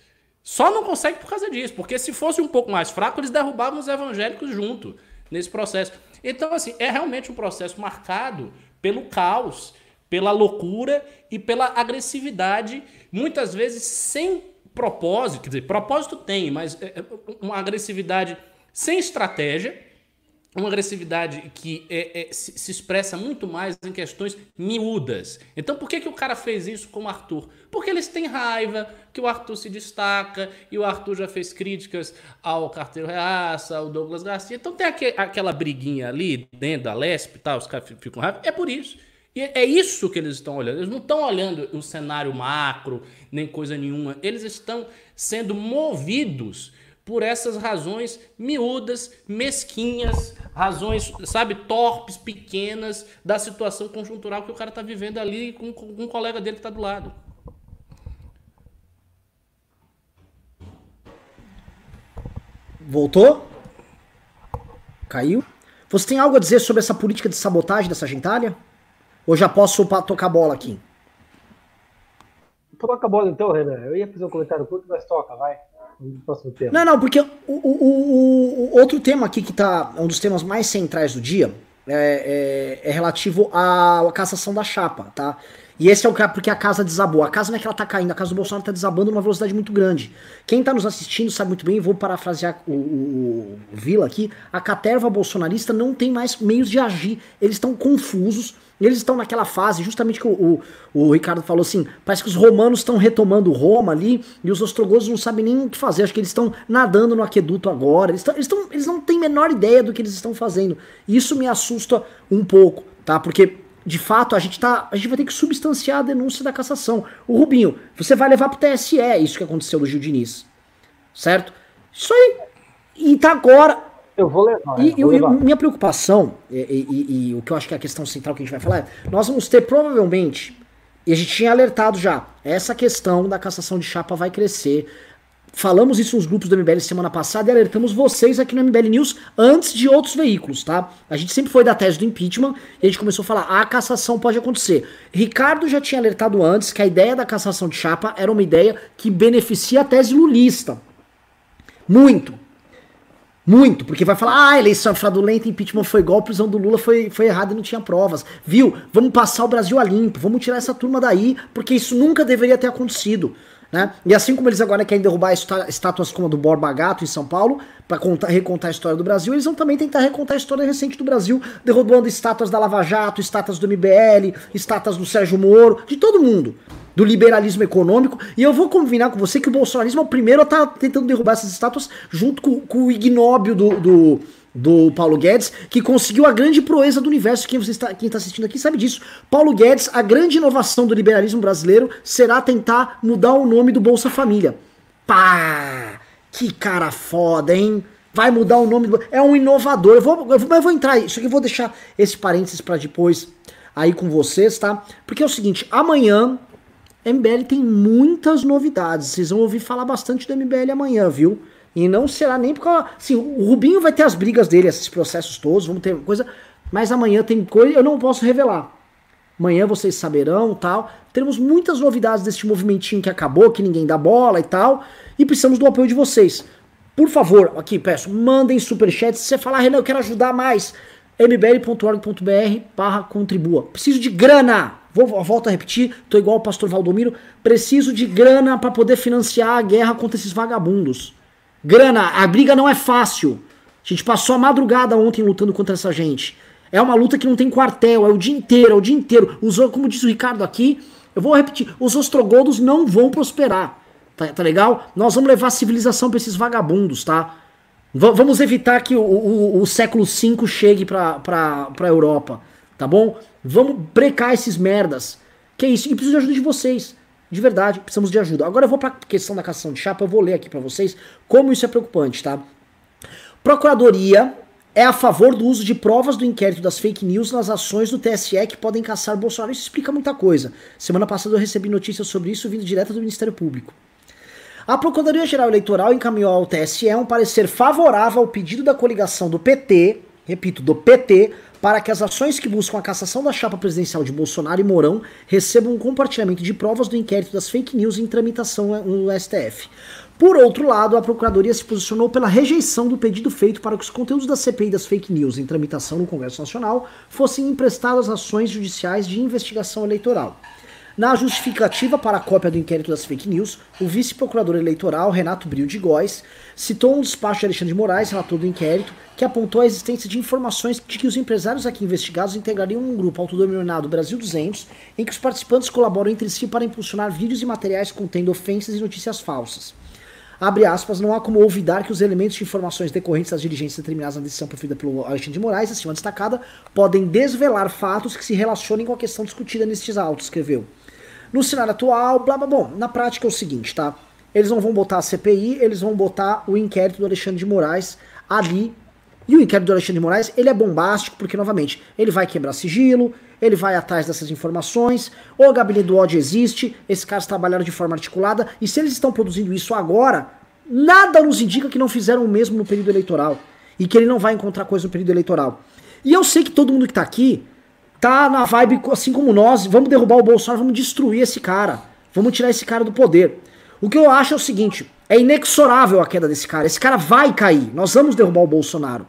Só não consegue por causa disso, porque se fosse um pouco mais fraco, eles derrubavam os evangélicos junto nesse processo. Então, assim, é realmente um processo marcado pelo caos pela loucura e pela agressividade, muitas vezes sem propósito. Quer dizer, propósito tem, mas é, é, uma agressividade sem estratégia, uma agressividade que é, é, se, expressa muito mais em questões miúdas. Então, por que, que o cara fez isso com o Arthur? Porque eles têm raiva que o Arthur se destaca e o Arthur já fez críticas ao Carteiro Reaça, ao Douglas Garcia. Então, tem aqu aquela briguinha ali dentro da Lesp, tá? os caras ficam raiva. É por isso. E é isso que eles estão olhando. Eles não estão olhando o cenário macro, nem coisa nenhuma. Eles estão sendo movidos por essas razões miúdas, mesquinhas, razões, sabe, torpes, pequenas da situação conjuntural que o cara tá vivendo ali com, com um colega dele que tá do lado. Voltou? Caiu? Você tem algo a dizer sobre essa política de sabotagem dessa gentalha? Ou já posso tocar a bola aqui? Toca a bola então, Renan. Eu ia fazer um comentário curto, mas toca, vai. Próximo tema. Não, não, porque o, o, o, outro tema aqui que tá. Um dos temas mais centrais do dia é, é, é relativo à, cassação da chapa, tá? E esse é o que porque a casa desabou. A casa não é que ela tá caindo, a casa do Bolsonaro tá desabando numa velocidade muito grande. Quem tá nos assistindo sabe muito bem, vou parafrasear o, o, o Vila aqui, a caterva bolsonarista não tem mais meios de agir. Eles estão confusos, eles estão naquela fase, justamente que o, o, o Ricardo falou assim, parece que os romanos estão retomando Roma ali, e os ostrogodos não sabem nem o que fazer, acho que eles estão nadando no aqueduto agora, eles, tão, eles, tão, eles não têm a menor ideia do que eles estão fazendo. Isso me assusta um pouco, tá? Porque de fato, a gente, tá, a gente vai ter que substanciar a denúncia da cassação. O Rubinho, você vai levar pro TSE isso que aconteceu no Gil Diniz. Certo? Isso aí. E tá agora. Eu vou levar. E, vou levar. minha preocupação, e, e, e, o que eu acho que é a questão central que a gente vai falar é: nós vamos ter provavelmente, e a gente tinha alertado já, essa questão da cassação de chapa vai crescer. Falamos isso nos grupos do MBL semana passada e alertamos vocês aqui no MBL News antes de outros veículos, tá? A gente sempre foi da tese do impeachment e a gente começou a falar, a cassação pode acontecer. Ricardo já tinha alertado antes que a ideia da cassação de chapa era uma ideia que beneficia a tese lulista. Muito. Muito, porque vai falar, ah, eleição fraudulenta, impeachment foi golpe, prisão do Lula foi, foi errada e não tinha provas. Viu? Vamos passar o Brasil a limpo, vamos tirar essa turma daí, porque isso nunca deveria ter acontecido. Né? E assim como eles agora querem derrubar estátuas como a do Borba Gato em São Paulo, para recontar a história do Brasil, eles vão também tentar recontar a história recente do Brasil, derrubando estátuas da Lava Jato, estátuas do MBL, estátuas do Sérgio Moro, de todo mundo. Do liberalismo econômico. E eu vou combinar com você que o bolsonarismo é o primeiro a estar tá tentando derrubar essas estátuas junto com, com o ignóbio do, do do Paulo Guedes, que conseguiu a grande proeza do universo. Quem está, quem está assistindo aqui sabe disso. Paulo Guedes, a grande inovação do liberalismo brasileiro será tentar mudar o nome do Bolsa Família. Pá! Que cara foda, hein? Vai mudar o nome do. É um inovador. Eu vou, eu vou, eu vou entrar. Isso aqui eu vou deixar esse parênteses para depois aí com vocês, tá? Porque é o seguinte: amanhã, MBL tem muitas novidades. Vocês vão ouvir falar bastante do MBL amanhã, viu? E não será nem porque. Assim, o Rubinho vai ter as brigas dele, esses processos todos, vamos ter coisa. Mas amanhã tem coisa. Eu não posso revelar. Amanhã vocês saberão tal. Teremos muitas novidades deste movimentinho que acabou, que ninguém dá bola e tal. E precisamos do apoio de vocês. Por favor, aqui peço, mandem superchat. Se você falar, Renan, eu quero ajudar mais. mbl.org.br barra contribua. Preciso de grana. Vou, volto a repetir, tô igual o pastor Valdomiro. Preciso de grana para poder financiar a guerra contra esses vagabundos. Grana, a briga não é fácil. A gente passou a madrugada ontem lutando contra essa gente. É uma luta que não tem quartel, é o dia inteiro, é o dia inteiro. Como disse o Ricardo aqui, eu vou repetir, os ostrogodos não vão prosperar. Tá, tá legal? Nós vamos levar civilização pra esses vagabundos, tá? V vamos evitar que o, o, o século V chegue pra, pra, pra Europa, tá bom? Vamos brecar esses merdas. Que é isso? E preciso de ajuda de vocês. De verdade, precisamos de ajuda. Agora eu vou para a questão da cassação de chapa, eu vou ler aqui para vocês como isso é preocupante, tá? Procuradoria é a favor do uso de provas do inquérito das fake news nas ações do TSE que podem caçar Bolsonaro. Isso explica muita coisa. Semana passada eu recebi notícias sobre isso vindo direto do Ministério Público. A Procuradoria-Geral Eleitoral encaminhou ao TSE um parecer favorável ao pedido da coligação do PT, repito, do PT, para que as ações que buscam a cassação da chapa presidencial de Bolsonaro e Mourão recebam um compartilhamento de provas do inquérito das fake news em tramitação no STF. Por outro lado, a Procuradoria se posicionou pela rejeição do pedido feito para que os conteúdos da CPI das fake news em tramitação no Congresso Nacional fossem emprestados às ações judiciais de investigação eleitoral. Na justificativa para a cópia do inquérito das fake news, o vice-procurador eleitoral, Renato Brio de Góes, citou um despacho de Alexandre de Moraes, relator do inquérito, que apontou a existência de informações de que os empresários aqui investigados integrariam um grupo autodenominado Brasil 200, em que os participantes colaboram entre si para impulsionar vídeos e materiais contendo ofensas e notícias falsas. Abre aspas, não há como olvidar que os elementos de informações decorrentes das diligências determinadas na decisão proferida pelo Alexandre de Moraes, acima destacada, podem desvelar fatos que se relacionem com a questão discutida nestes autos, escreveu. No cenário atual, blá blá bom, na prática é o seguinte, tá? eles não vão botar a CPI, eles vão botar o inquérito do Alexandre de Moraes ali. E o inquérito do Alexandre de Moraes, ele é bombástico, porque, novamente, ele vai quebrar sigilo, ele vai atrás dessas informações, o gabinete do ódio existe, esses caras trabalharam de forma articulada, e se eles estão produzindo isso agora, nada nos indica que não fizeram o mesmo no período eleitoral. E que ele não vai encontrar coisa no período eleitoral. E eu sei que todo mundo que tá aqui tá na vibe assim como nós, vamos derrubar o Bolsonaro, vamos destruir esse cara. Vamos tirar esse cara do poder. O que eu acho é o seguinte: é inexorável a queda desse cara. Esse cara vai cair. Nós vamos derrubar o Bolsonaro.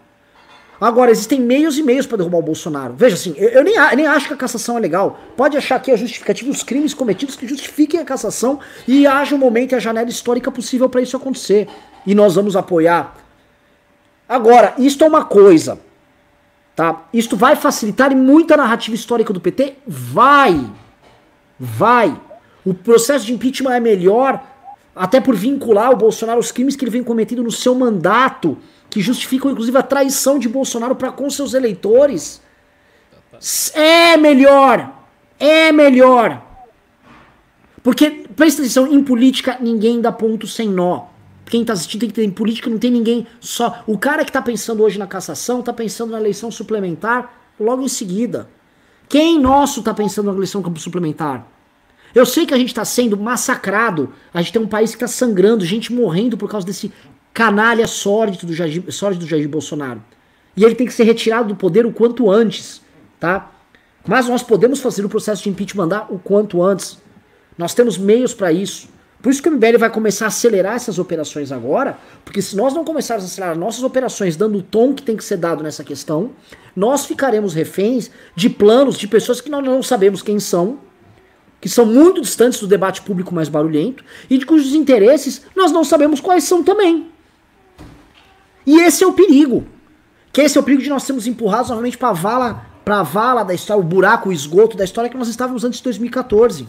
Agora, existem meios e meios para derrubar o Bolsonaro. Veja assim, eu, eu nem, eu nem acho que a cassação é legal. Pode achar que é justificativo os crimes cometidos que justifiquem a cassação e haja um momento e a janela histórica possível para isso acontecer. E nós vamos apoiar. Agora, isto é uma coisa. Tá? Isto vai facilitar e muita narrativa histórica do PT? Vai. Vai. O processo de impeachment é melhor, até por vincular o Bolsonaro aos crimes que ele vem cometendo no seu mandato, que justificam inclusive a traição de Bolsonaro para com seus eleitores. É melhor. É melhor. Porque, presta atenção, em política ninguém dá ponto sem nó. Quem tá assistindo tem que ter em política, não tem ninguém só. O cara que tá pensando hoje na cassação tá pensando na eleição suplementar logo em seguida. Quem nosso tá pensando na eleição suplementar? Eu sei que a gente está sendo massacrado, a gente tem um país que está sangrando, gente morrendo por causa desse canalha sórdido do Jair, sórdido do Jair Bolsonaro. E ele tem que ser retirado do poder o quanto antes, tá? Mas nós podemos fazer o processo de impeachment andar o quanto antes. Nós temos meios para isso. Por isso que o MBL vai começar a acelerar essas operações agora, porque se nós não começarmos a acelerar nossas operações dando o tom que tem que ser dado nessa questão, nós ficaremos reféns de planos de pessoas que nós não sabemos quem são, que são muito distantes do debate público mais barulhento e de cujos interesses nós não sabemos quais são também. E esse é o perigo. Que esse é o perigo de nós sermos empurrados novamente para a vala, para vala da história, o buraco, o esgoto da história que nós estávamos antes de 2014,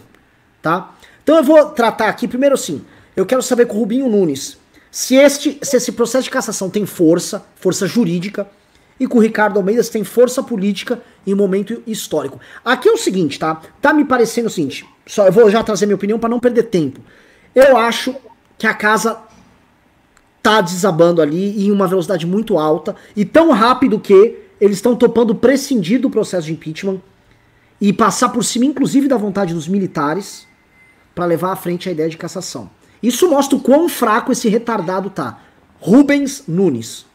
tá? Então eu vou tratar aqui primeiro assim, eu quero saber com o Rubinho Nunes se este se esse processo de cassação tem força, força jurídica, e com o Ricardo Almeida tem força política em momento histórico. Aqui é o seguinte, tá? Tá me parecendo o seguinte, só eu vou já trazer minha opinião para não perder tempo. Eu acho que a casa tá desabando ali em uma velocidade muito alta e tão rápido que eles estão topando prescindir do processo de impeachment e passar por cima, inclusive, da vontade dos militares para levar à frente a ideia de cassação. Isso mostra o quão fraco esse retardado tá. Rubens Nunes.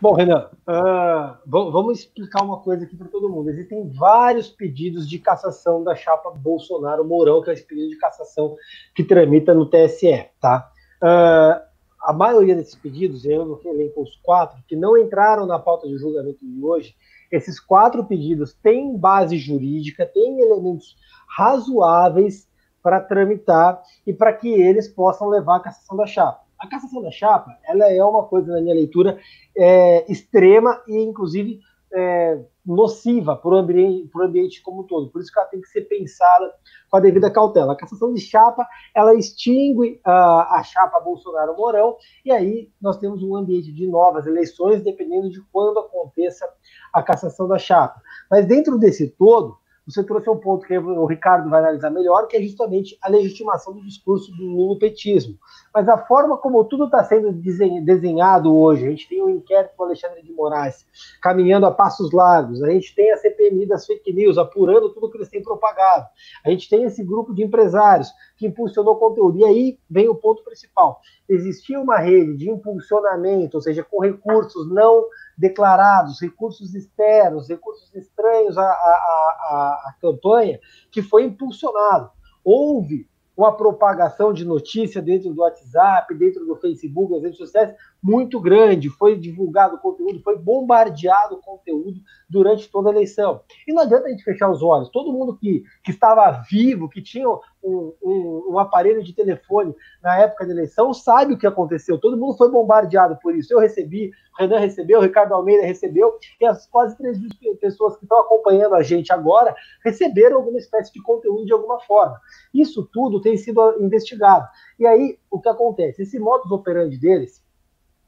Bom, Renan, uh, vamos explicar uma coisa aqui para todo mundo. Existem vários pedidos de cassação da chapa Bolsonaro-Mourão, que é esse pedido de cassação que tramita no TSE, tá? Uh, a maioria desses pedidos, eu não elenco os quatro, que não entraram na pauta de julgamento de hoje, esses quatro pedidos têm base jurídica, têm elementos razoáveis para tramitar e para que eles possam levar a cassação da chapa. A cassação da chapa, ela é uma coisa, na minha leitura, é, extrema e, inclusive, é, nociva para o ambiente, ambiente como um todo. Por isso que ela tem que ser pensada com a devida cautela. A cassação de chapa, ela extingue uh, a chapa Bolsonaro-Mourão, e aí nós temos um ambiente de novas eleições, dependendo de quando aconteça a cassação da chapa. Mas dentro desse todo, você trouxe um ponto que o Ricardo vai analisar melhor, que é justamente a legitimação do discurso do lulopetismo. Mas a forma como tudo está sendo desenhado hoje, a gente tem o um inquérito do Alexandre de Moraes caminhando a passos largos, a gente tem a CPMI das fake news apurando tudo que eles têm propagado, a gente tem esse grupo de empresários que impulsionou conteúdo. E aí vem o ponto principal. Existia uma rede de impulsionamento, ou seja, com recursos não declarados, recursos externos, recursos estranhos à, à, à, à campanha, que foi impulsionado. Houve uma propagação de notícia dentro do WhatsApp, dentro do Facebook, das redes sociais, muito grande. Foi divulgado conteúdo, foi bombardeado conteúdo durante toda a eleição. E não adianta a gente fechar os olhos. Todo mundo que, que estava vivo, que tinha um, um, um aparelho de telefone na época da eleição, sabe o que aconteceu. Todo mundo foi bombardeado por isso. Eu recebi, o Renan recebeu, o Ricardo Almeida recebeu, e as quase 3 mil pessoas que estão acompanhando a gente agora receberam alguma espécie de conteúdo de alguma forma. Isso tudo tem sido investigado. E aí, o que acontece? Esse modus operandi deles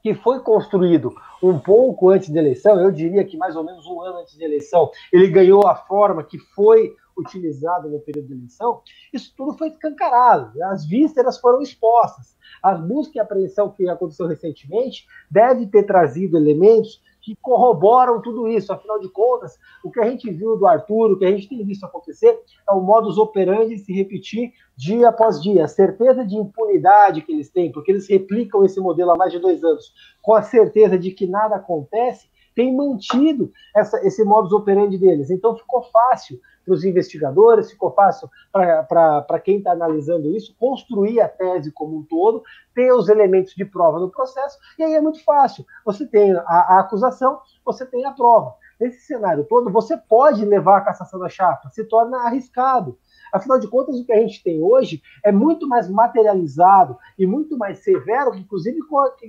que foi construído um pouco antes da eleição, eu diria que mais ou menos um ano antes da eleição, ele ganhou a forma que foi utilizado no período de eleição, isso tudo foi escancarado, as vísceras foram expostas. A busca e apreensão que aconteceu recentemente deve ter trazido elementos que corroboram tudo isso. Afinal de contas, o que a gente viu do Arthur, o que a gente tem visto acontecer, é o modus operandi se repetir dia após dia. A certeza de impunidade que eles têm, porque eles replicam esse modelo há mais de dois anos, com a certeza de que nada acontece, tem mantido essa, esse modus operandi deles. Então ficou fácil para os investigadores, ficou fácil para quem está analisando isso, construir a tese como um todo, ter os elementos de prova no processo, e aí é muito fácil. Você tem a, a acusação, você tem a prova. Nesse cenário todo, você pode levar a cassação da chapa, se torna arriscado. Afinal de contas, o que a gente tem hoje é muito mais materializado e muito mais severo, inclusive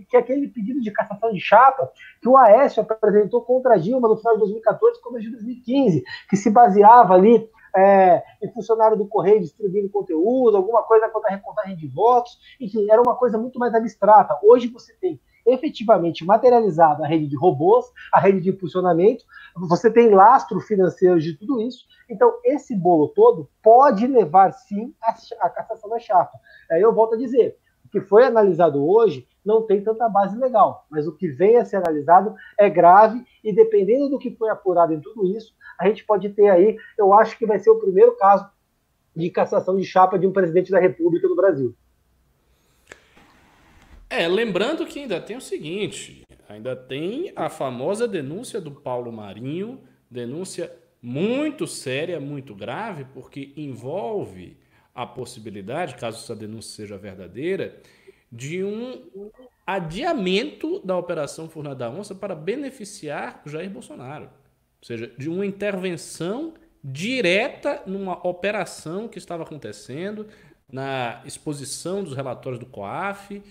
que aquele pedido de cassação de chapa que o Aécio apresentou contra a Dilma no final de 2014 começo de 2015, que se baseava ali é, em funcionário do Correio distribuindo conteúdo, alguma coisa contra a recontagem de votos, enfim, era uma coisa muito mais abstrata. Hoje você tem efetivamente materializado a rede de robôs, a rede de impulsionamento, você tem lastro financeiro de tudo isso, então esse bolo todo pode levar sim à, cassação da chapa. Aí eu volto a dizer, o que foi analisado hoje não tem tanta base legal, mas o que vem a ser analisado é grave e dependendo do que foi apurado em tudo isso, a gente pode ter aí, eu acho que vai ser o primeiro caso de cassação de chapa de um presidente da República no Brasil. É, lembrando que ainda tem o seguinte, ainda tem a famosa denúncia do Paulo Marinho, denúncia muito séria, muito grave, porque envolve a possibilidade, caso essa denúncia seja verdadeira, de um adiamento da Operação Furna da Onça para beneficiar Jair Bolsonaro. Ou seja, de uma intervenção direta numa operação que estava acontecendo, na exposição dos relatórios do COAF,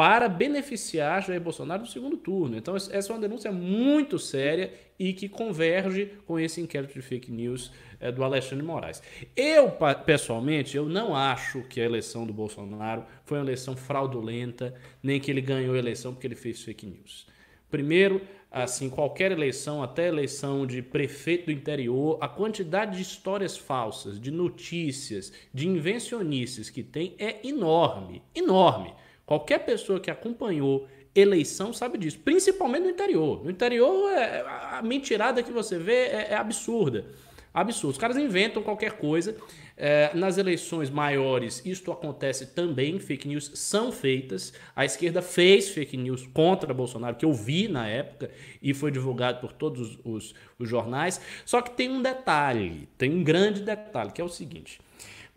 para beneficiar Jair Bolsonaro no segundo turno. Então, essa é uma denúncia muito séria e que converge com esse inquérito de fake news é, do Alexandre Moraes. Eu, pessoalmente, eu não acho que a eleição do Bolsonaro foi uma eleição fraudulenta, nem que ele ganhou a eleição porque ele fez fake news. Primeiro, assim, qualquer eleição, até eleição de prefeito do interior, a quantidade de histórias falsas, de notícias, de invencionices que tem é enorme, enorme. Qualquer pessoa que acompanhou eleição sabe disso, principalmente no interior. No interior, é, a mentirada que você vê é, é absurda. Absurdo. Os caras inventam qualquer coisa. É, nas eleições maiores, isto acontece também. Fake news são feitas. A esquerda fez fake news contra Bolsonaro, que eu vi na época e foi divulgado por todos os, os, os jornais. Só que tem um detalhe, tem um grande detalhe, que é o seguinte.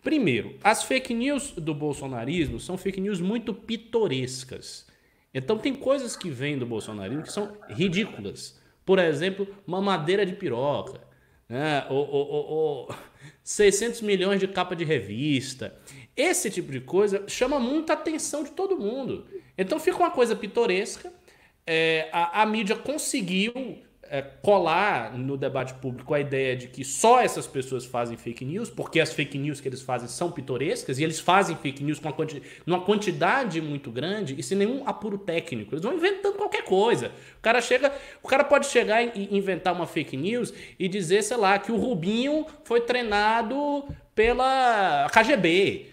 Primeiro, as fake news do bolsonarismo são fake news muito pitorescas. Então, tem coisas que vêm do bolsonarismo que são ridículas. Por exemplo, mamadeira de piroca né? ou, 600 milhões de capa de revista. Esse tipo de coisa chama muita atenção de todo mundo. Então fica uma coisa pitoresca. É, a, a mídia conseguiu é, colar no debate público a ideia de que só essas pessoas fazem fake news, porque as fake news que eles fazem são pitorescas, e eles fazem fake news com uma, quanti uma quantidade muito grande e sem nenhum apuro técnico. Eles vão inventando qualquer coisa. O cara chega, o cara pode chegar e inventar uma fake news e dizer, sei lá, que o Rubinho foi treinado pela KGB.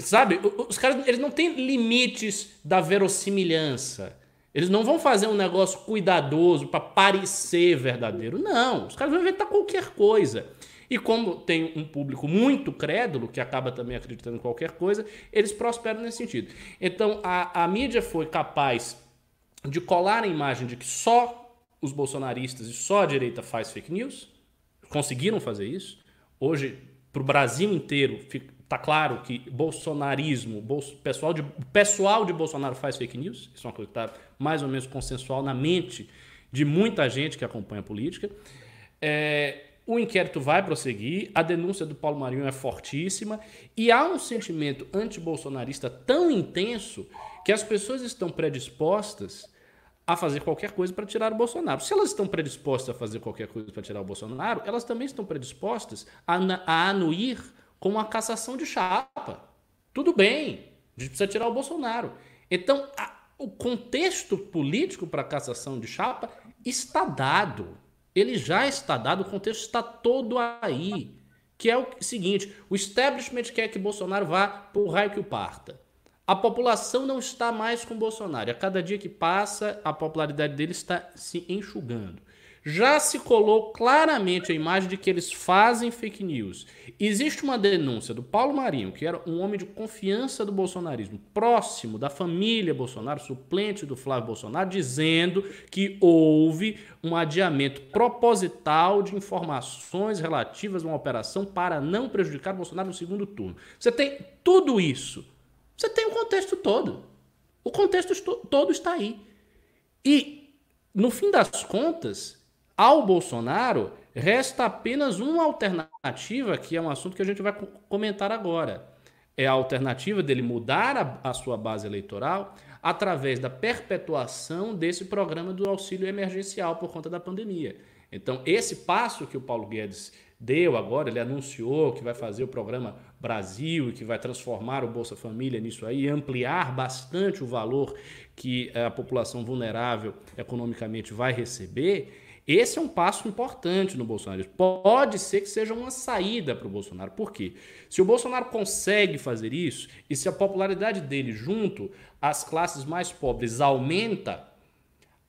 Sabe? Os caras eles não têm limites da verossimilhança. Eles não vão fazer um negócio cuidadoso para parecer verdadeiro. Não, os caras vão inventar qualquer coisa. E como tem um público muito crédulo, que acaba também acreditando em qualquer coisa, eles prosperam nesse sentido. Então a, a mídia foi capaz de colar a imagem de que só os bolsonaristas e só a direita faz fake news. Conseguiram fazer isso. Hoje, para o Brasil inteiro, Tá claro que bolsonarismo, pessoal de, pessoal de Bolsonaro faz fake news, isso é uma coisa que está mais ou menos consensual na mente de muita gente que acompanha a política. É, o inquérito vai prosseguir, a denúncia do Paulo Marinho é fortíssima e há um sentimento antibolsonarista tão intenso que as pessoas estão predispostas a fazer qualquer coisa para tirar o Bolsonaro. Se elas estão predispostas a fazer qualquer coisa para tirar o Bolsonaro, elas também estão predispostas a, a anuir com a cassação de chapa. Tudo bem, a gente precisa tirar o Bolsonaro. Então, a, o contexto político para a cassação de chapa está dado. Ele já está dado, o contexto está todo aí. que é o seguinte: o establishment quer que Bolsonaro vá o raio que o parta. A população não está mais com Bolsonaro. A cada dia que passa, a popularidade dele está se enxugando já se colou claramente a imagem de que eles fazem fake news. Existe uma denúncia do Paulo Marinho, que era um homem de confiança do bolsonarismo, próximo da família Bolsonaro, suplente do Flávio Bolsonaro, dizendo que houve um adiamento proposital de informações relativas a uma operação para não prejudicar Bolsonaro no segundo turno. Você tem tudo isso. Você tem o contexto todo. O contexto todo está aí. E, no fim das contas, ao Bolsonaro, resta apenas uma alternativa, que é um assunto que a gente vai comentar agora. É a alternativa dele mudar a, a sua base eleitoral através da perpetuação desse programa do auxílio emergencial por conta da pandemia. Então, esse passo que o Paulo Guedes deu agora, ele anunciou que vai fazer o programa Brasil que vai transformar o Bolsa Família nisso aí, ampliar bastante o valor que a população vulnerável economicamente vai receber. Esse é um passo importante no Bolsonaro. Pode ser que seja uma saída para o Bolsonaro. Por quê? Se o Bolsonaro consegue fazer isso e se a popularidade dele junto às classes mais pobres aumenta,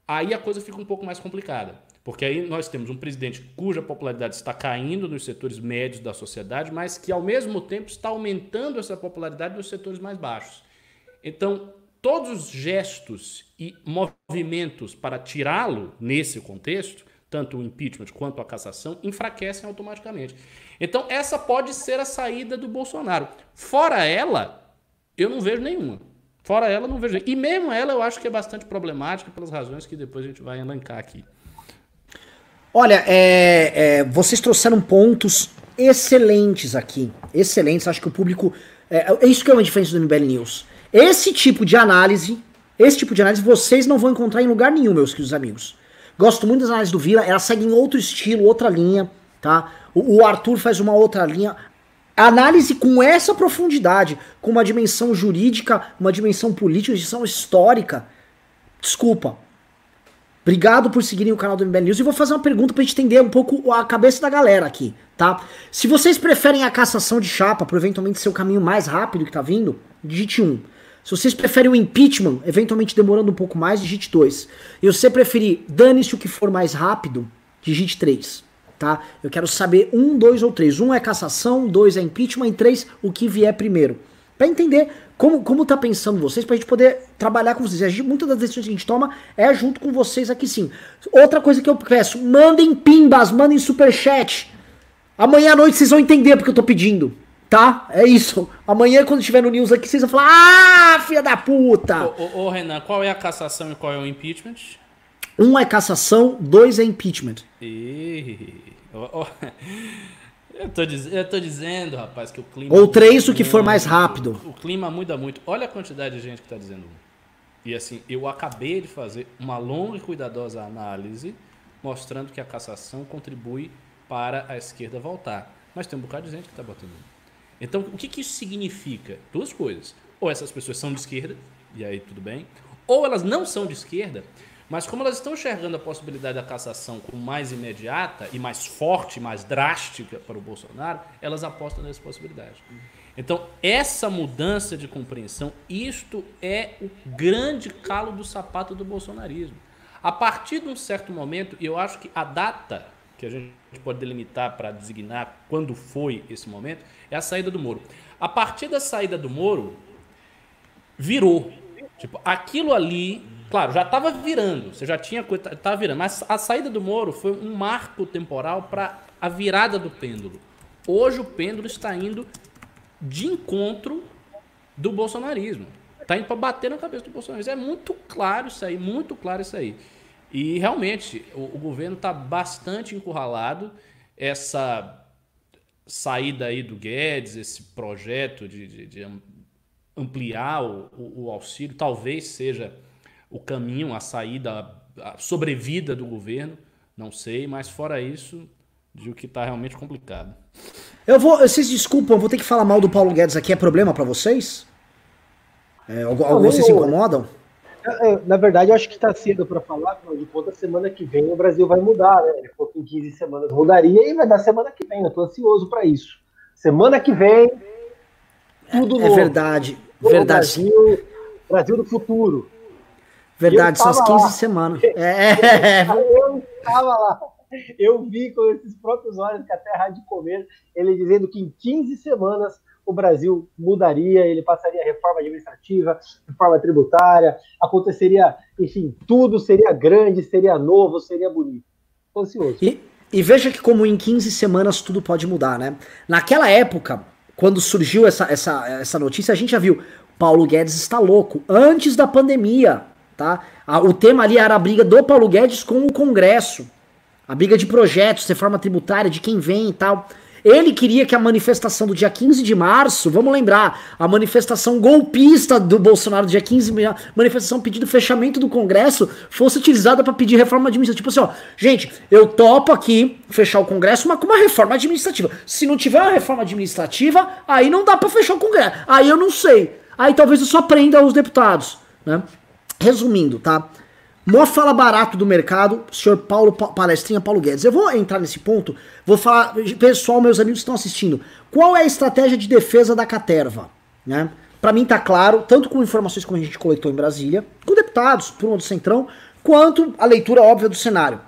aí a coisa fica um pouco mais complicada. Porque aí nós temos um presidente cuja popularidade está caindo nos setores médios da sociedade, mas que ao mesmo tempo está aumentando essa popularidade nos setores mais baixos. Então, todos os gestos e movimentos para tirá-lo nesse contexto, tanto o impeachment quanto a cassação, enfraquecem automaticamente. Então, essa pode ser a saída do Bolsonaro. Fora ela, eu não vejo nenhuma. Fora ela, não vejo. E mesmo ela, eu acho que é bastante problemática pelas razões que depois a gente vai elencar aqui. Olha, é, é, vocês trouxeram pontos excelentes aqui. Excelentes. Acho que o público. É, é isso que é uma diferença do MBL News. Esse tipo de análise, esse tipo de análise vocês não vão encontrar em lugar nenhum, meus queridos amigos. Gosto muito das análises do Vila, ela segue em outro estilo, outra linha, tá? O, o Arthur faz uma outra linha. Análise com essa profundidade, com uma dimensão jurídica, uma dimensão política, uma dimensão histórica. Desculpa. Obrigado por seguirem o canal do MBL News e vou fazer uma pergunta pra gente entender um pouco a cabeça da galera aqui, tá? Se vocês preferem a cassação de chapa por eventualmente ser o caminho mais rápido que tá vindo, digite 1. Se vocês preferem o impeachment, eventualmente demorando um pouco mais, digite 2. E você preferir, dane-se o que for mais rápido, digite 3. Tá? Eu quero saber um, dois ou três. Um é cassação, dois é impeachment e três o que vier primeiro. Para entender como, como tá pensando vocês, pra gente poder trabalhar com vocês. Gente, muitas das decisões que a gente toma é junto com vocês aqui sim. Outra coisa que eu peço, mandem pimbas, mandem superchat. Amanhã à noite vocês vão entender porque eu tô pedindo. Tá? É isso. Amanhã, quando estiver no news aqui, vocês vão falar: Ah, filha da puta! Ô, ô, ô, Renan, qual é a cassação e qual é o impeachment? Um é cassação, dois é impeachment. E... Oh, oh. Eu, tô diz... eu tô dizendo, rapaz, que o clima. Ou três, o que for mais rápido. O, o clima muda muito. Olha a quantidade de gente que tá dizendo E assim, eu acabei de fazer uma longa e cuidadosa análise mostrando que a cassação contribui para a esquerda voltar. Mas tem um bocado de gente que tá botando então, o que, que isso significa? Duas coisas. Ou essas pessoas são de esquerda, e aí tudo bem, ou elas não são de esquerda, mas como elas estão enxergando a possibilidade da cassação como mais imediata e mais forte, mais drástica para o Bolsonaro, elas apostam nessa possibilidade. Então, essa mudança de compreensão, isto é o grande calo do sapato do bolsonarismo. A partir de um certo momento, e eu acho que a data que a gente pode delimitar para designar quando foi esse momento, é a saída do Moro. A partir da saída do Moro, virou. Tipo, aquilo ali, claro, já estava virando, você já tinha estava virando, mas a saída do Moro foi um marco temporal para a virada do pêndulo. Hoje o pêndulo está indo de encontro do bolsonarismo. Está indo para bater na cabeça do bolsonarismo. É muito claro isso aí, muito claro isso aí. E realmente o, o governo está bastante encurralado. Essa saída aí do Guedes, esse projeto de, de, de ampliar o, o, o, auxílio, talvez seja o caminho, a saída, a sobrevida do governo. Não sei, mas fora isso, digo que está realmente complicado. Eu vou, vocês desculpam, vou ter que falar mal do Paulo Guedes aqui. É problema para vocês? É, vocês se incomodam? É, é, na verdade, eu acho que está cedo para falar, afinal de contas, semana que vem o Brasil vai mudar, né? Ele falou que em 15 semanas mudaria e vai dar semana que vem, eu estou ansioso para isso. Semana que vem, tudo é, novo. É verdade, verdade. Brasil, Brasil do futuro. Verdade, são as 15 lá. semanas. É. Eu estava lá. Eu vi com esses próprios olhos que até a Rádio Comer, ele dizendo que em 15 semanas o Brasil mudaria, ele passaria reforma administrativa, reforma tributária, aconteceria, enfim, tudo seria grande, seria novo, seria bonito. Estou ansioso. E, e veja que como em 15 semanas tudo pode mudar, né? Naquela época, quando surgiu essa, essa, essa notícia, a gente já viu, Paulo Guedes está louco, antes da pandemia, tá? O tema ali era a briga do Paulo Guedes com o Congresso. A briga de projetos, reforma tributária, de quem vem e tal. Ele queria que a manifestação do dia 15 de março, vamos lembrar, a manifestação golpista do Bolsonaro do dia 15, manifestação pedindo fechamento do Congresso, fosse utilizada para pedir reforma administrativa. Tipo assim, ó, gente, eu topo aqui fechar o Congresso, mas com uma reforma administrativa. Se não tiver uma reforma administrativa, aí não dá para fechar o Congresso. Aí eu não sei. Aí talvez eu só prenda os deputados, né? Resumindo, tá? Mó fala barato do mercado, senhor Paulo Palestrinha Paulo Guedes. Eu vou entrar nesse ponto, vou falar, pessoal, meus amigos que estão assistindo, qual é a estratégia de defesa da Caterva? Né? Para mim tá claro, tanto com informações que a gente coletou em Brasília, com deputados, por um do Centrão, quanto a leitura óbvia do cenário.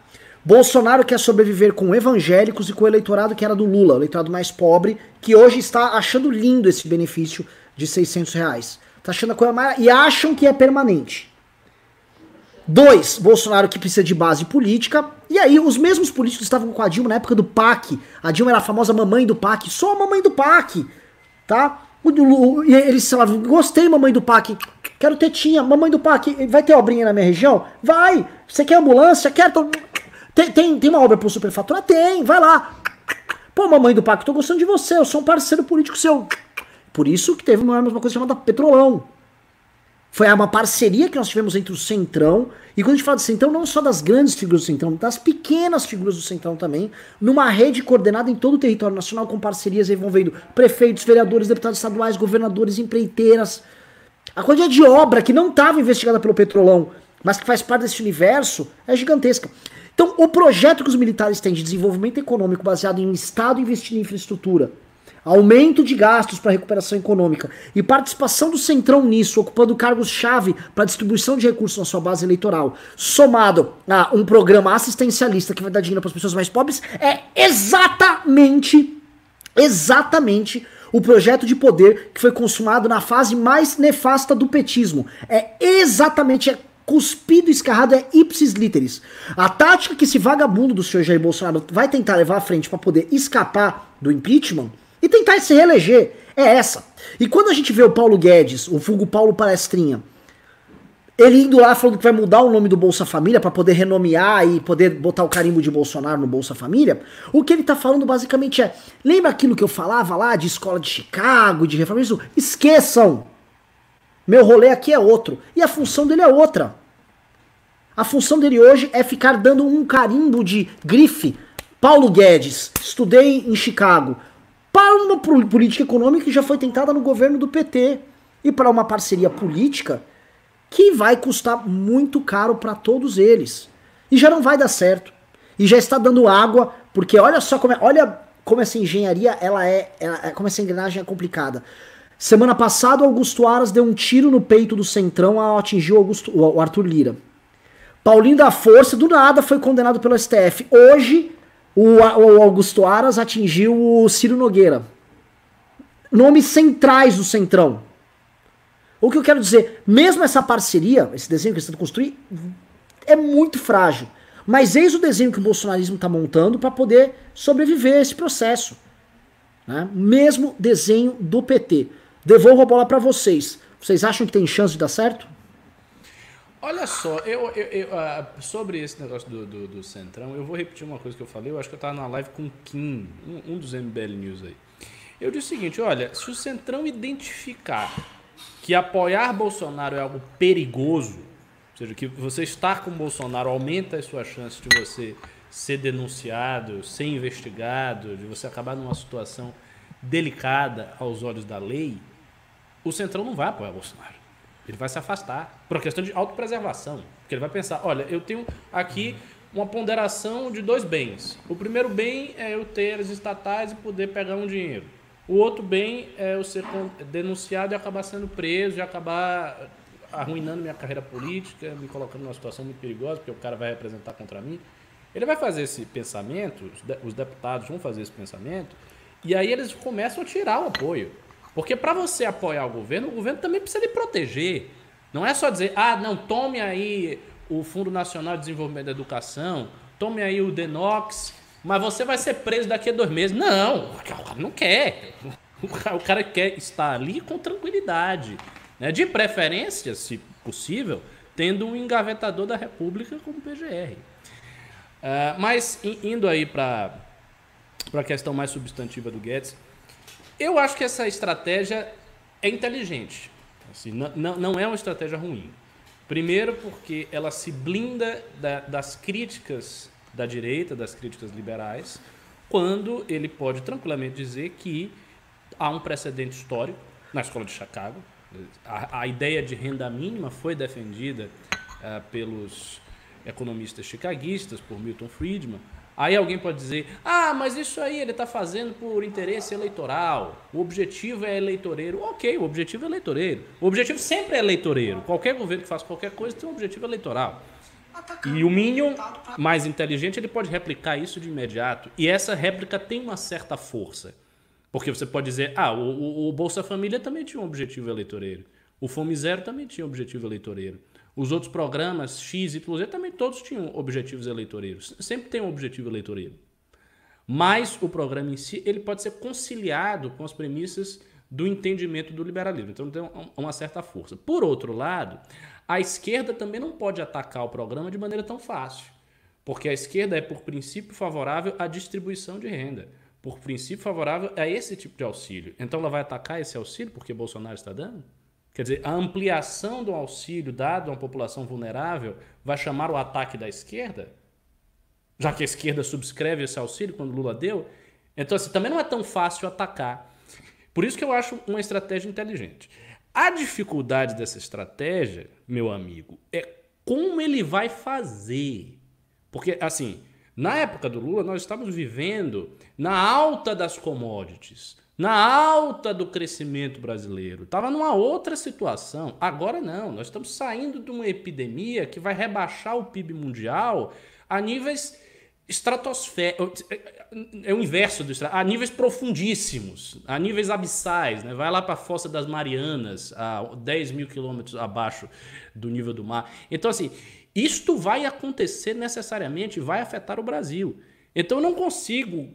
Bolsonaro quer sobreviver com evangélicos e com o eleitorado que era do Lula, o eleitorado mais pobre, que hoje está achando lindo esse benefício de 600 reais. Tá achando a coisa mais... E acham que é permanente. Dois, Bolsonaro que precisa de base política. E aí, os mesmos políticos estavam com a Dilma na época do PAC. A Dilma era a famosa mamãe do PAC. Só a mamãe do PAC. Tá? E eles falavam, gostei, mamãe do PAC. Quero tetinha. Mamãe do PAC, vai ter obrinha na minha região? Vai. Você quer ambulância? Quer. Tem, tem, tem uma obra pro superfaturar? Tem. Vai lá. Pô, mamãe do PAC, tô gostando de você. Eu sou um parceiro político seu. Por isso que teve uma, uma coisa chamada Petrolão. Foi uma parceria que nós tivemos entre o Centrão, e quando a gente fala de Centrão, não só das grandes figuras do Centrão, das pequenas figuras do Centrão também, numa rede coordenada em todo o território nacional, com parcerias envolvendo prefeitos, vereadores, deputados estaduais, governadores, empreiteiras. A quantidade de obra que não estava investigada pelo Petrolão, mas que faz parte desse universo, é gigantesca. Então, o projeto que os militares têm de desenvolvimento econômico baseado em Estado investindo em infraestrutura, aumento de gastos para recuperação econômica e participação do Centrão nisso, ocupando cargos-chave para distribuição de recursos na sua base eleitoral, somado a um programa assistencialista que vai dar dinheiro para as pessoas mais pobres, é exatamente, exatamente o projeto de poder que foi consumado na fase mais nefasta do petismo. É exatamente, é cuspido, escarrado, é ipsis literis. A tática que esse vagabundo do senhor Jair Bolsonaro vai tentar levar à frente para poder escapar do impeachment e tentar se reeleger. É essa. E quando a gente vê o Paulo Guedes, o Fugo Paulo Palestrinha, ele indo lá falando que vai mudar o nome do Bolsa Família para poder renomear e poder botar o carimbo de Bolsonaro no Bolsa Família, o que ele tá falando basicamente é: lembra aquilo que eu falava lá de escola de Chicago, de reforma? Esqueçam! Meu rolê aqui é outro. E a função dele é outra. A função dele hoje é ficar dando um carimbo de grife. Paulo Guedes, estudei em Chicago, para uma política econômica que já foi tentada no governo do PT e para uma parceria política que vai custar muito caro para todos eles. E já não vai dar certo. E já está dando água, porque olha só como é, olha como essa engenharia ela é, ela, é, como essa engrenagem é complicada. Semana passada, Augusto Aras deu um tiro no peito do Centrão ao atingir o, Augusto, o Arthur Lira. Paulinho da Força, do nada, foi condenado pelo STF. Hoje, o, o Augusto Aras atingiu o Ciro Nogueira. Nomes centrais do Centrão. O que eu quero dizer, mesmo essa parceria, esse desenho que eles estão construir, é muito frágil. Mas eis o desenho que o bolsonarismo está montando para poder sobreviver a esse processo. Né? Mesmo desenho do PT. Devolvo a bola para vocês. Vocês acham que tem chance de dar certo? Olha só, eu, eu, eu uh, sobre esse negócio do, do, do, Centrão, eu vou repetir uma coisa que eu falei, eu acho que eu estava na live com o Kim, um, um, dos MBL News aí. Eu disse o seguinte, olha, se o Centrão identificar que apoiar Bolsonaro é algo perigoso, ou seja, que você estar com Bolsonaro aumenta as suas chances de você ser denunciado, ser investigado, de você acabar numa situação delicada aos olhos da lei, o Centrão não vai apoiar Bolsonaro. Ele vai se afastar por uma questão de autopreservação. Porque ele vai pensar, olha, eu tenho aqui uma ponderação de dois bens. O primeiro bem é eu ter as estatais e poder pegar um dinheiro. O outro bem é eu ser denunciado e acabar sendo preso e acabar arruinando minha carreira política, me colocando numa situação muito perigosa, porque o cara vai representar contra mim. Ele vai fazer esse pensamento, os deputados vão fazer esse pensamento, e aí eles começam a tirar o apoio. Porque para você apoiar o governo, o governo também precisa lhe proteger. Não é só dizer, ah, não, tome aí o Fundo Nacional de Desenvolvimento da Educação, tome aí o Denox, mas você vai ser preso daqui a dois meses. Não, o cara não quer. O cara quer estar ali com tranquilidade. Né? De preferência, se possível, tendo um engavetador da República como PGR. Uh, mas indo aí para a questão mais substantiva do Guedes, eu acho que essa estratégia é inteligente. Assim, não, é uma estratégia ruim. Primeiro, porque ela se blinda da, das críticas da direita, das críticas liberais, quando ele pode tranquilamente dizer que há um precedente histórico na escola de Chicago. A, a ideia de renda mínima foi defendida uh, pelos economistas chicaguistas, por Milton Friedman, Aí alguém pode dizer: ah, mas isso aí ele está fazendo por interesse eleitoral. O objetivo é eleitoreiro. Ok, o objetivo é eleitoreiro. O objetivo sempre é eleitoreiro. Qualquer governo que faça qualquer coisa tem um objetivo eleitoral. E o Minion, mais inteligente, ele pode replicar isso de imediato. E essa réplica tem uma certa força. Porque você pode dizer: ah, o, o, o Bolsa Família também tinha um objetivo eleitoreiro. O Fome Zero também tinha um objetivo eleitoreiro. Os outros programas, X, Y, Z, também todos tinham objetivos eleitoreiros. Sempre tem um objetivo eleitoreiro. Mas o programa em si, ele pode ser conciliado com as premissas do entendimento do liberalismo. Então tem uma certa força. Por outro lado, a esquerda também não pode atacar o programa de maneira tão fácil. Porque a esquerda é, por princípio, favorável à distribuição de renda. Por princípio, favorável a esse tipo de auxílio. Então ela vai atacar esse auxílio porque Bolsonaro está dando? Quer dizer, a ampliação do auxílio dado a uma população vulnerável vai chamar o ataque da esquerda? Já que a esquerda subscreve esse auxílio quando Lula deu? Então, assim, também não é tão fácil atacar. Por isso que eu acho uma estratégia inteligente. A dificuldade dessa estratégia, meu amigo, é como ele vai fazer. Porque, assim, na época do Lula, nós estávamos vivendo na alta das commodities na alta do crescimento brasileiro. Estava numa outra situação. Agora não, nós estamos saindo de uma epidemia que vai rebaixar o PIB mundial a níveis estratosféricos. É o inverso do a níveis profundíssimos, a níveis abissais. Né? Vai lá para a Fossa das Marianas, a 10 mil quilômetros abaixo do nível do mar. Então, assim, isto vai acontecer necessariamente, vai afetar o Brasil. Então, eu não consigo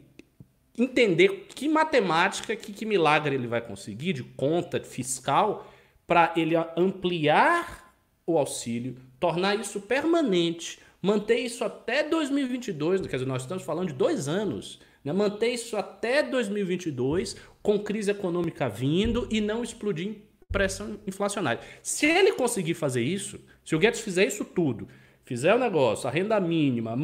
entender que matemática, que, que milagre ele vai conseguir de conta fiscal para ele ampliar o auxílio, tornar isso permanente, manter isso até 2022, quer dizer, nós estamos falando de dois anos, né? manter isso até 2022, com crise econômica vindo e não explodir pressão inflacionária. Se ele conseguir fazer isso, se o Guedes fizer isso tudo, fizer o negócio, a renda mínima,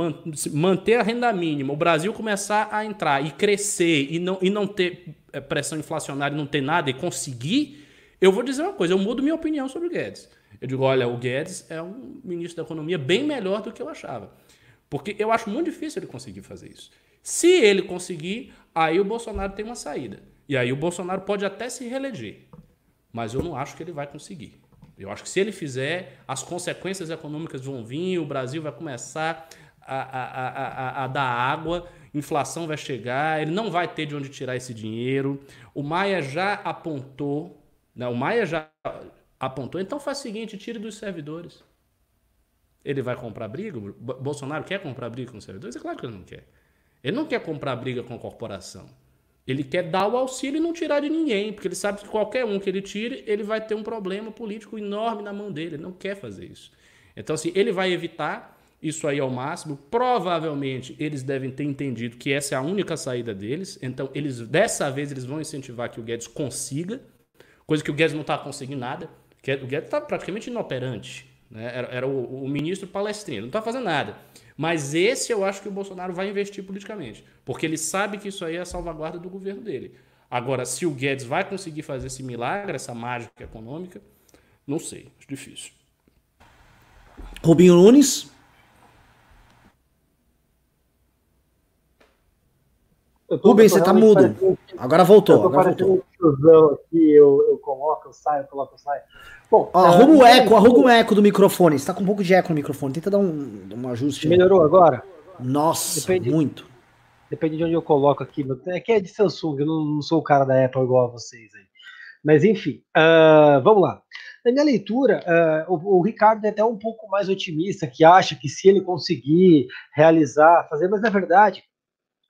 manter a renda mínima, o Brasil começar a entrar e crescer e não, e não ter eh, pressão inflacionária, não ter nada e conseguir, eu vou dizer uma coisa, eu mudo minha opinião sobre o Guedes. Eu digo, olha, o Guedes é um ministro da economia bem melhor do que eu achava. Porque eu acho muito difícil ele conseguir fazer isso. Se ele conseguir, aí o Bolsonaro tem uma saída. E aí o Bolsonaro pode até se reeleger. Mas eu não acho que ele vai conseguir. Eu acho que se ele fizer, as consequências econômicas vão vir, o Brasil vai começar a, a, a, a, dar água, inflação vai chegar, ele não vai ter de onde tirar esse dinheiro. O Maia já apontou, né, o Maia já apontou, então faz o seguinte, tire dos servidores. Ele vai comprar briga? Bolsonaro quer comprar briga com os servidores? É claro que ele não quer. Ele não quer comprar briga com a corporação. Ele quer dar o auxílio e não tirar de ninguém, porque ele sabe que qualquer um que ele tire, ele vai ter um problema político enorme na mão dele. Ele não quer fazer isso. Então, assim, ele vai evitar isso aí ao máximo. Provavelmente eles devem ter entendido que essa é a única saída deles. Então, eles dessa vez eles vão incentivar que o Guedes consiga, coisa que o Guedes não está conseguindo nada. O Guedes está praticamente inoperante. Né? Era, era o, o ministro palestrinho, não está fazendo nada. Mas esse eu acho que o Bolsonaro vai investir politicamente, porque ele sabe que isso aí é a salvaguarda do governo dele. Agora, se o Guedes vai conseguir fazer esse milagre, essa mágica econômica, não sei, acho difícil. Rubinho Nunes. Rubens, você tá mudo. Agora voltou. Eu agora voltou. Um aqui, eu, eu coloco, eu saio, eu coloco, eu saio. Bom, Ó, arruma o eco, arruma o eco do microfone. Você tá com um pouco de eco no microfone. Tenta dar um, um ajuste. Melhorou agora? Nossa, Depende, muito. Depende de onde eu coloco aqui. É que é de Samsung, eu não, não sou o cara da Apple igual a vocês aí. Mas enfim, uh, vamos lá. Na minha leitura, uh, o, o, Ricardo é até um pouco mais otimista, que acha que se ele conseguir realizar, fazer, mas na verdade,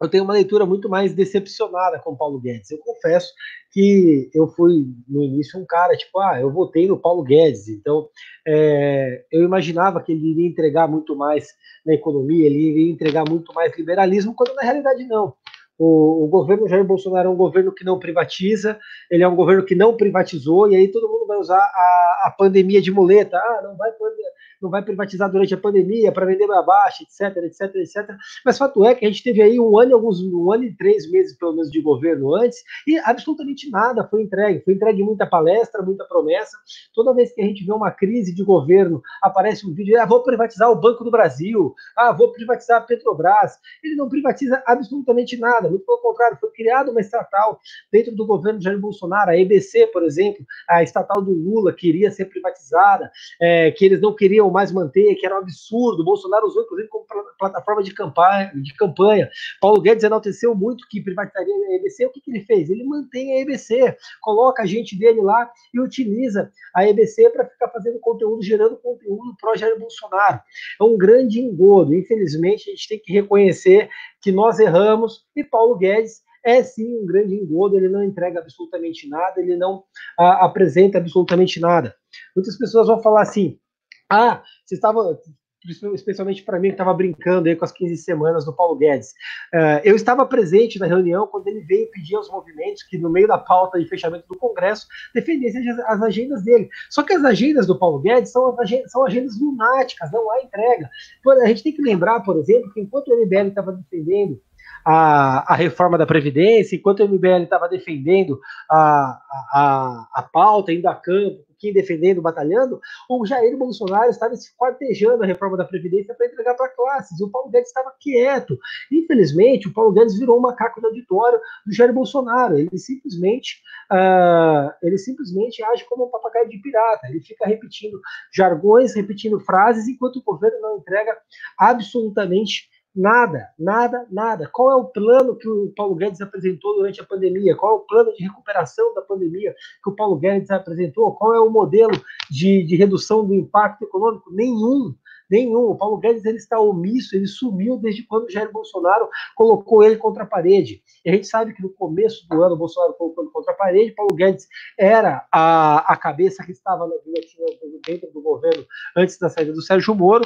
eu tenho uma leitura muito mais decepcionada com o Paulo Guedes. Eu confesso que eu fui no início um cara tipo, ah, eu votei no Paulo Guedes, então é, eu imaginava que ele iria entregar muito mais na economia, ele iria entregar muito mais liberalismo, quando na realidade não. O, o, governo Jair Bolsonaro é um governo que não privatiza, ele é um governo que não privatizou, e aí todo mundo vai usar a, a pandemia de muleta. Ah, não vai, não vai privatizar durante a pandemia para vender mais baixo, etc, etc, etc. Mas fato é que a gente teve aí um ano e alguns um ano e três meses pelo menos de governo antes e absolutamente nada foi entregue. Foi entregue muita palestra, muita promessa. Toda vez que a gente vê uma crise de governo, aparece um vídeo, ah, vou privatizar o Banco do Brasil, ah, vou privatizar a Petrobras. Ele não privatiza absolutamente nada nada, muito pelo contrário, foi criada uma estatal dentro do governo de Jair Bolsonaro, a EBC, por exemplo, a estatal do Lula queria ser privatizada, é, que eles não queriam mais manter, que era um absurdo. Bolsonaro usou, inclusive, como plataforma de campanha. De campanha. Paulo Guedes enalteceu muito que privatizaria a EBC. O que, que ele fez? Ele mantém a EBC, coloca a gente dele lá e utiliza a EBC para ficar fazendo conteúdo, gerando conteúdo pró Jair Bolsonaro. É um grande engodo. Infelizmente, a gente tem que reconhecer que nós erramos e Paulo Guedes é sim um grande engodo, ele não entrega absolutamente nada, ele não a, apresenta absolutamente nada. Muitas pessoas vão falar assim: ah, você estava, especialmente para mim que estava brincando aí com as 15 semanas do Paulo Guedes. Uh, eu estava presente na reunião quando ele veio pedir aos movimentos que, no meio da pauta de fechamento do Congresso, defendessem as, as agendas dele. Só que as agendas do Paulo Guedes são, são agendas lunáticas, não há entrega. A gente tem que lembrar, por exemplo, que enquanto o MBL estava defendendo a, a reforma da Previdência, enquanto o MBL estava defendendo a, a, a pauta, indo a campo, quem defendendo, batalhando, o Jair Bolsonaro estava esquartejando a reforma da Previdência para entregar para classes, e o Paulo Guedes estava quieto. Infelizmente, o Paulo Guedes virou um macaco do auditório do Jair Bolsonaro. Ele simplesmente, uh, ele simplesmente age como um papagaio de pirata. Ele fica repetindo jargões, repetindo frases, enquanto o governo não entrega absolutamente Nada, nada, nada. Qual é o plano que o Paulo Guedes apresentou durante a pandemia? Qual é o plano de recuperação da pandemia que o Paulo Guedes apresentou? Qual é o modelo de, de redução do impacto econômico? Nenhum, nenhum. O Paulo Guedes ele está omisso, ele sumiu desde quando o Jair Bolsonaro colocou ele contra a parede. E a gente sabe que no começo do ano Bolsonaro colocou ele contra a parede, Paulo Guedes era a, a cabeça que estava na dentro do governo antes da saída do Sérgio Moro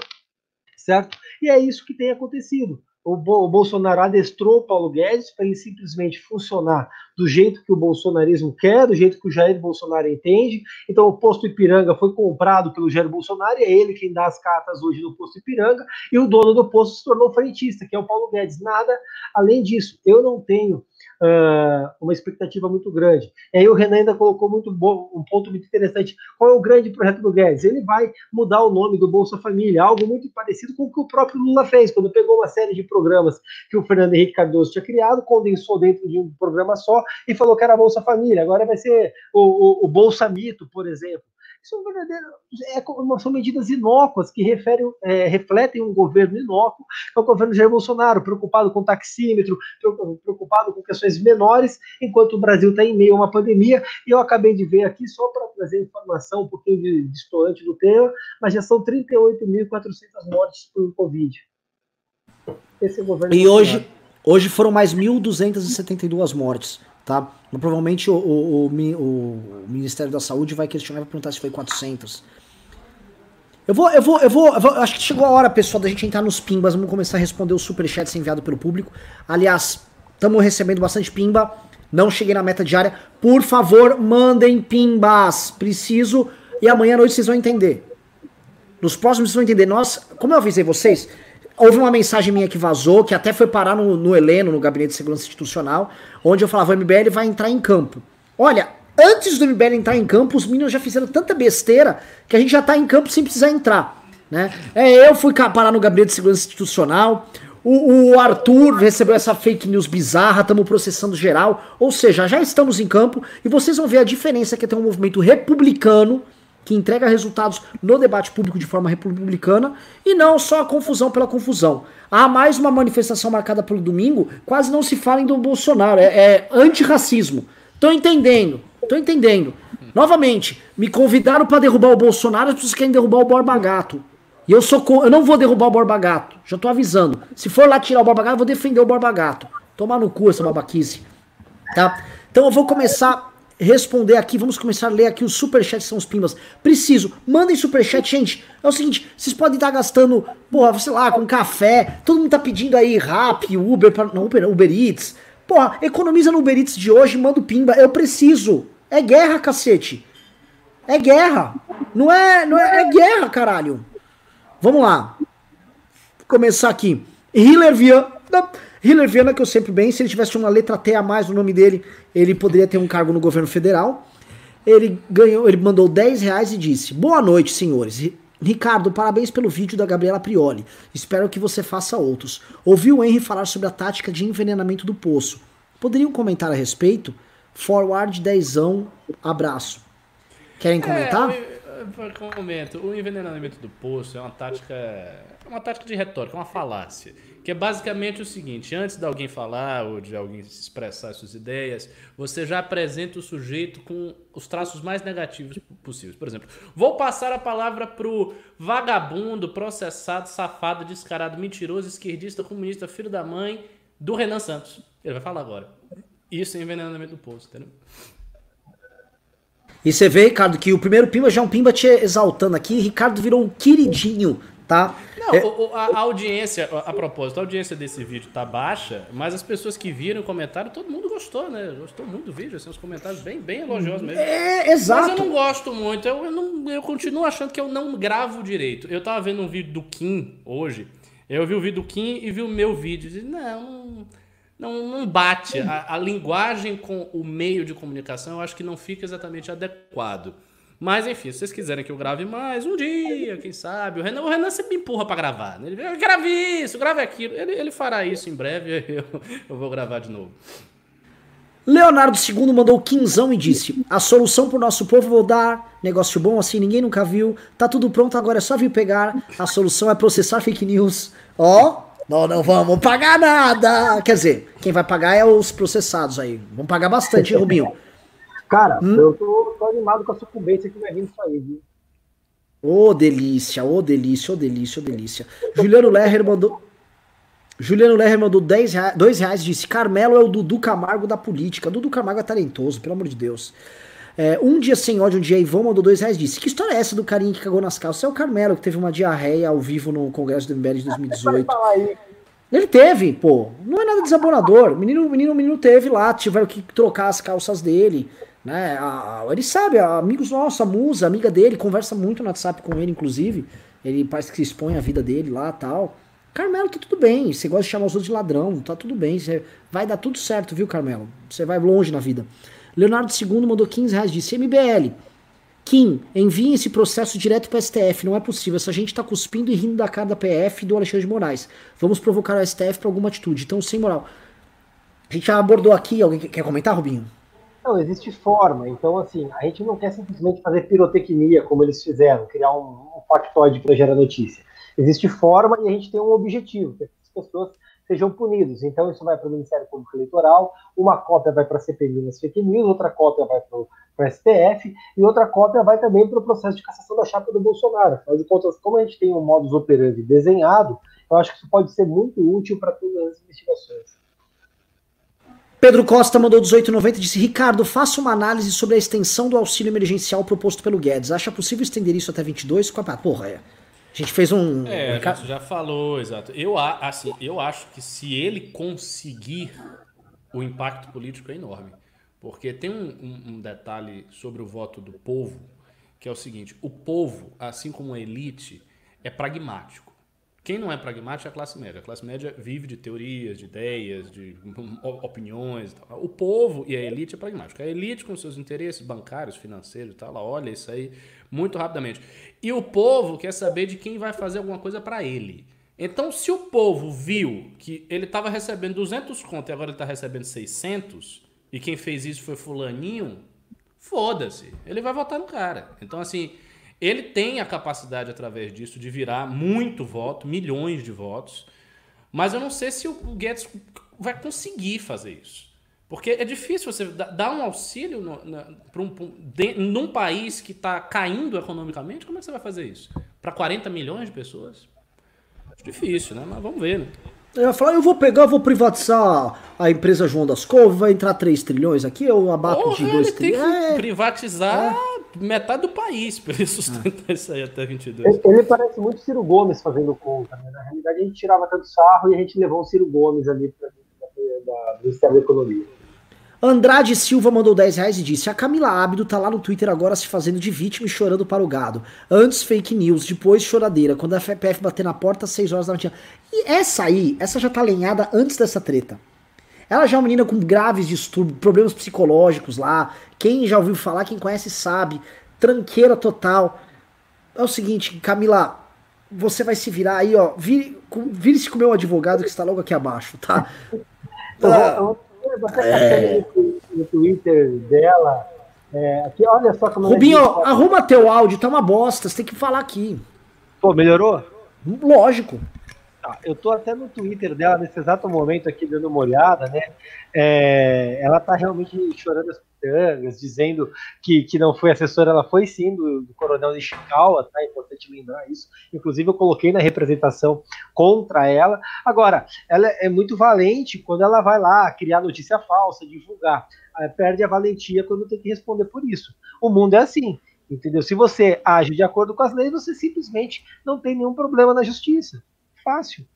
certo? E é isso que tem acontecido. O, Bolsonaro adestrou o Paulo Guedes para ele simplesmente funcionar do jeito que o bolsonarismo quer, do jeito que o Jair Bolsonaro entende. Então, o posto Ipiranga foi comprado pelo Jair Bolsonaro, e é ele quem dá as cartas hoje no posto Ipiranga, e o dono do posto se tornou frentista, que é o Paulo Guedes. Nada além disso. Eu não tenho uh, uma expectativa muito grande. E aí o Renan ainda colocou muito bom, um ponto muito interessante. Qual é o grande projeto do Guedes? Ele vai mudar o nome do Bolsa Família, algo muito parecido com o que o próprio Lula fez, quando pegou uma série de programas que o Fernando Henrique Cardoso tinha criado, condensou dentro de um programa só e falou que era Bolsa Família. Agora vai ser o, o, o Bolsa Mito, por exemplo. Isso é, é, são medidas inócuas que referem, é, refletem um governo inócuo, que é o governo Jair Bolsonaro, preocupado com taxímetro, preocupado com questões menores, enquanto o Brasil está em meio a uma pandemia. E eu acabei de ver aqui, só para trazer informação um pouquinho de, distante do tema, mas já são 38.400 mortes por Covid. Esse é governo e hoje, hoje foram mais 1.272 mortes tá? Mas provavelmente o, o, o, o, Ministério da Saúde vai questionar e perguntar se foi 400. Eu vou, eu vou, eu vou, eu vou, acho que chegou a hora, pessoal, da gente entrar nos pimbas, vamos começar a responder os superchats enviados pelo público. Aliás, estamos recebendo bastante pimba, não cheguei na meta diária. Por favor, mandem pimbas, preciso, e amanhã à noite vocês vão entender. Nos próximos vocês vão entender. Nós, como eu avisei vocês, Houve uma mensagem minha que vazou, que até foi parar no, no Heleno, no Gabinete de Segurança Institucional, onde eu falava: o MBL vai entrar em campo. Olha, antes do MBL entrar em campo, os meninos já fizeram tanta besteira que a gente já tá em campo sem precisar entrar. Né? É, eu fui parar no Gabinete de Segurança Institucional, O, o Arthur recebeu essa fake news bizarra, estamos processando geral. Ou seja, já estamos em campo e vocês vão ver a diferença que é ter um movimento republicano que entrega resultados no debate público de forma republicana e não só a confusão pela confusão. Há mais uma manifestação marcada pelo domingo, quase não se fala do Bolsonaro, é, é antirracismo. Tô entendendo, tô entendendo. Novamente, me convidaram para derrubar o Bolsonaro, as pessoas querem derrubar o Borba Gato. E eu sou eu não vou derrubar o Borba Gato, já tô avisando. Se for lá tirar o Borba Gato, eu vou defender o Borba Gato. Tomar no cu essa babaquice. Tá? Então eu vou começar responder aqui, vamos começar a ler aqui os superchats são os pimbas. Preciso, mandem superchat, gente. É o seguinte, vocês podem estar gastando, porra, sei lá, com café. Todo mundo tá pedindo aí rap, Uber, não, Uber, Uber Eats. Porra, economiza no Uber Eats de hoje, manda o pimba. Eu preciso. É guerra, cacete. É guerra. Não é, não é, é guerra, caralho. Vamos lá. Vou começar aqui. Hiller Viana. Hiller Viana, que eu sempre bem, se ele tivesse uma letra T a mais no nome dele, ele poderia ter um cargo no governo federal. Ele ganhou, ele mandou 10 reais e disse: Boa noite, senhores. Ricardo, parabéns pelo vídeo da Gabriela Prioli. Espero que você faça outros. Ouvi o Henry falar sobre a tática de envenenamento do poço. Poderiam comentar a respeito? Forward dezão, abraço. Querem comentar? É, comento. O envenenamento do poço é uma tática, é uma tática de retórica, uma falácia, que é basicamente o seguinte: antes de alguém falar ou de alguém expressar suas ideias, você já apresenta o sujeito com os traços mais negativos possíveis. Por exemplo, vou passar a palavra pro vagabundo, processado, safado, descarado, mentiroso, esquerdista, comunista, filho da mãe do Renan Santos. Ele vai falar agora. Isso é envenenamento do poço, entendeu? E você vê, Ricardo, que o primeiro Pimba já é um Pimba te exaltando aqui. Ricardo virou um queridinho, tá? Não, é... a, a, audiência, a, a, propósito, a audiência desse vídeo tá baixa, mas as pessoas que viram o comentário, todo mundo gostou, né? Gostou muito do vídeo, assim, os comentários bem, bem elogiosos mesmo. É, exato. Mas eu não gosto muito, eu, eu, não, eu continuo achando que eu não gravo direito. Eu tava vendo um vídeo do Kim hoje, eu vi o vídeo do Kim e vi o meu vídeo. E disse, não, não, não bate. A, a, linguagem com o meio de comunicação eu acho que não fica exatamente adequado. Mas enfim, se vocês quiserem que eu grave mais, um dia, quem sabe. O Renan, o Renan sempre me empurra para gravar. Né? Ele grave isso, grave aquilo. Ele, ele fará isso em breve, eu, eu vou gravar de novo. Leonardo II mandou quinzão e disse: A solução pro nosso povo vou dar. Negócio bom assim, ninguém nunca viu. Tá tudo pronto, agora é só vir pegar. A solução é processar fake news. Ó, não, não vamos pagar nada. Quer dizer, quem vai pagar é os processados aí. Vamos pagar bastante, hein, Rubinho? Cara, hum? eu tô, tô, animado com a sucumbência que vai vir isso aí, viu? Ô, oh, delícia, ô, oh, delícia, ô, oh, delícia, ô, delícia. Juliano Lerrer mandou. Juliano Lerrer mandou 10 reais, 2 reais disse: Carmelo é o Dudu Camargo da política. Dudu Camargo é talentoso, pelo amor de Deus. É, um dia sem ódio, um dia Ivon mandou 2 reais disse: Que história é essa do carinha que cagou nas calças? É o Carmelo que teve uma diarreia ao vivo no Congresso do MBL de 2018. Ele teve, pô. Não é nada desabonador. O menino, menino, menino teve lá, tiveram que trocar as calças dele. Né? A, a, ele sabe, amigos nossos, a musa, amiga dele, conversa muito no WhatsApp com ele, inclusive. Ele parece que expõe a vida dele lá tal. Carmelo, tá tudo bem. Você gosta de chamar os outros de ladrão, tá tudo bem. Você vai dar tudo certo, viu, Carmelo? Você vai longe na vida. Leonardo II mandou 15 reais, disse MBL. Kim, enviem esse processo direto para o STF. Não é possível. Essa gente está cuspindo e rindo da cara da PF e do Alexandre de Moraes. Vamos provocar o STF para alguma atitude. Então, sem moral. A gente já abordou aqui. Alguém quer comentar, Rubinho? Não, existe forma. Então, assim, a gente não quer simplesmente fazer pirotecnia como eles fizeram, criar um, um factoide para gerar notícia. Existe forma e a gente tem um objetivo, que as pessoas sejam punidos. Então, isso vai para o Ministério Público Eleitoral, uma cópia vai para a CPMI nas fake news, outra cópia vai para o para o STF, e outra cópia vai também para o processo de cassação da chapa do Bolsonaro. Afinal de contas, como a gente tem um modus operandi desenhado, eu acho que isso pode ser muito útil para todas as investigações. Pedro Costa mandou 18,90 e disse: Ricardo, faça uma análise sobre a extensão do auxílio emergencial proposto pelo Guedes. Acha possível estender isso até 22? Ah, porra, é. A gente fez um. É, gente já falou, exato. Eu, assim, eu acho que se ele conseguir, o impacto político é enorme. Porque tem um, um, um, detalhe sobre o voto do povo, que é o seguinte: o povo, assim como a elite, é pragmático. Quem não é pragmático é a classe média. A classe média vive de teorias, de ideias, de opiniões. O povo e a elite é pragmático. A elite, com seus interesses bancários, financeiros e tal, ela olha isso aí muito rapidamente. E o povo quer saber de quem vai fazer alguma coisa para ele. Então, se o povo viu que ele estava recebendo 200 conto e agora ele está recebendo 600, e quem fez isso foi fulaninho, foda-se, ele vai votar no cara. Então, assim, ele tem a capacidade, através disso, de virar muito voto, milhões de votos, mas eu não sei se o Guedes vai conseguir fazer isso. Porque é difícil você dar um auxílio no, na, um, de, num país que está caindo economicamente. Como é que você vai fazer isso? Para 40 milhões de pessoas? Difícil, né? Mas vamos ver, né? Eu ia falar, eu vou pegar, eu vou privatizar a empresa João das Couves, vai entrar 3 trilhões aqui, eu abato Porra, de 2 trilhões. Tem que é, privatizar é. Metade do país para ele sustentar é. isso aí até 22. Ele, parece muito Ciro Gomes fazendo conta, né? Na realidade, a gente tirava tanto sarro e a gente levou o Ciro Gomes ali para do Ministério da Economia. Andrade Silva mandou 10 reais e disse: A Camila Abdo tá lá no Twitter agora se fazendo de vítima e chorando para o gado. Antes fake news, depois choradeira. Quando a FPF bater na porta, 6 horas da manhã. E essa aí, essa já tá alinhada antes dessa treta. Ela já é uma menina com graves distúrbios, problemas psicológicos lá. Quem já ouviu falar, quem conhece sabe. Tranqueira total. É o seguinte, Camila, você vai se virar aí, ó. Vire-se com o meu advogado que está logo aqui abaixo, tá? você é. no Twitter dela. É, aqui, olha só como Rubinho, é arruma teu áudio, tá uma bosta, você tem que falar aqui. Pô, melhorou? Lógico. Eu tô até no Twitter dela nesse exato momento aqui dando uma olhada, né? É, ela tá realmente chorando as pitangas, dizendo que, que não foi assessora, ela foi sim do, do coronel Nishikawa, tá? É importante lembrar isso. Inclusive, eu coloquei na representação contra ela. Agora, ela é muito valente quando ela vai lá criar notícia falsa, divulgar. Perde a valentia quando tem que responder por isso. O mundo é assim. Entendeu? Se você age de acordo com as leis, você simplesmente não tem nenhum problema na justiça. Fácil.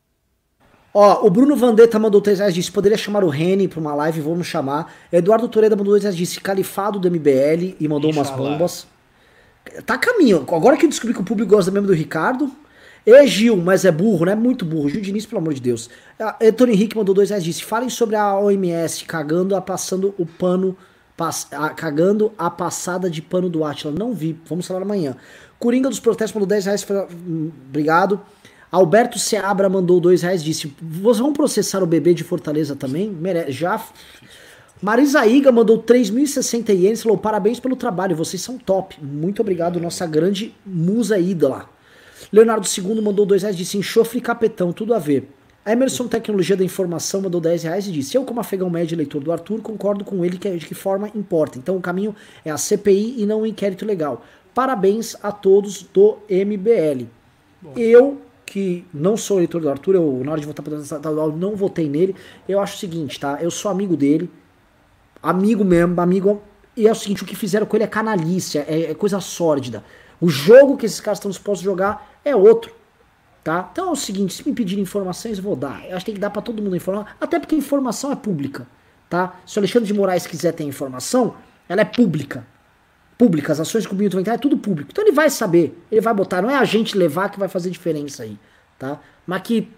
Ó, o Bruno Vandetta mandou 3 reais, disse, poderia chamar o Reni pra uma live, vamos chamar. Eduardo Toreda mandou 2 reais, disse, califado do MBL e mandou umas bombas. Tá a caminho. Agora que eu descobri que o público gosta mesmo do Ricardo. E Gil, mas é burro, né? Muito burro. Gil Diniz, pelo amor de Deus. Antônio Henrique mandou 2 reais, disse, falem sobre a OMS cagando a passando o pano, pass, a, cagando a passada de pano do Atila. Não vi, vamos falar amanhã. Coringa dos protestos mandou 10 reais, hum, obrigado. Alberto Seabra mandou dois reais, disse: Vocês vão processar o bebê de Fortaleza também? Mere já. Marisa Iga mandou 3.060 ienes falou: Parabéns pelo trabalho, vocês são top. Muito obrigado, nossa grande musa ídola. Leonardo II mandou dois reais, disse: Enxofre e capetão, tudo a ver. Emerson Tecnologia da Informação mandou 10 reais e disse: Eu, como afegão médio leitor do Arthur, concordo com ele que é de que forma importa. Então o caminho é a CPI e não o inquérito legal. Parabéns a todos do MBL. Bom. Eu que não sou eleitor do Arthur, eu, na hora de votar para o estadual, não votei nele. Eu acho o seguinte, tá? Eu sou amigo dele, amigo mesmo, amigo. E é o seguinte: o que fizeram com ele é canalícia, é, é coisa sórdida. O jogo que esses caras estão dispostos a jogar é outro. Tá? Então é o seguinte, se me pedirem informações, eu vou dar. Eu acho que tem que dar para todo mundo informar, até porque a informação é pública, tá? Se o Alexandre de Moraes quiser ter informação, ela é pública públicas, as ações que o Milton vai entrar, é tudo público. Então ele vai saber, ele vai botar, não é a gente levar que vai fazer diferença aí, tá? Mas que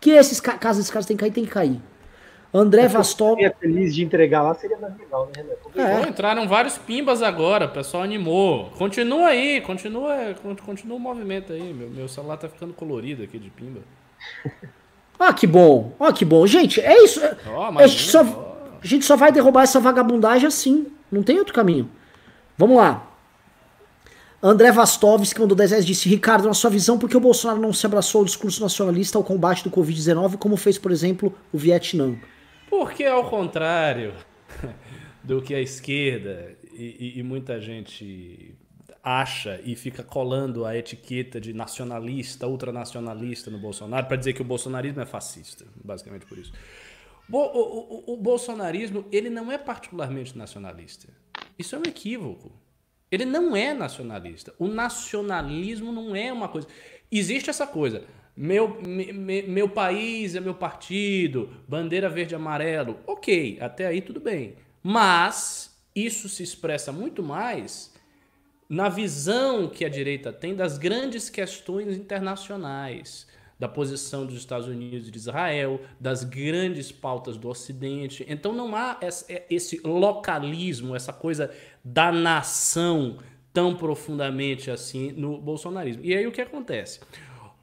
que esses casos esses caras têm que cair, tem que cair. André Vastol. Eu feliz de entregar lá, seria mais legal, né, Renan? É. entraram vários pimbas agora, o pessoal animou. Continua aí, continua, continua o movimento aí. Meu, meu celular tá ficando colorido aqui de pimba. ah, que bom, ah, que bom. Gente, é isso. Oh, a, gente só, a gente só vai derrubar essa vagabundagem assim. Não tem outro caminho. Vamos lá. André Vastovski mandou 10 reais disse: Ricardo, na sua visão, por que o Bolsonaro não se abraçou ao discurso nacionalista ao combate do Covid-19, como fez, por exemplo, o Vietnã? Porque, ao contrário do que a esquerda e, e, e muita gente acha e fica colando a etiqueta de nacionalista, ultranacionalista no Bolsonaro, para dizer que o bolsonarismo é fascista, basicamente por isso. O, o, o, o bolsonarismo ele não é particularmente nacionalista. Isso é um equívoco. Ele não é nacionalista. O nacionalismo não é uma coisa. Existe essa coisa. Meu, me, meu país é meu partido, bandeira verde e amarelo. Ok, até aí tudo bem. Mas isso se expressa muito mais na visão que a direita tem das grandes questões internacionais da posição dos Estados Unidos e de Israel, das grandes pautas do Ocidente. Então não há é, esse localismo, essa coisa da nação tão profundamente assim no bolsonarismo. E aí o que acontece?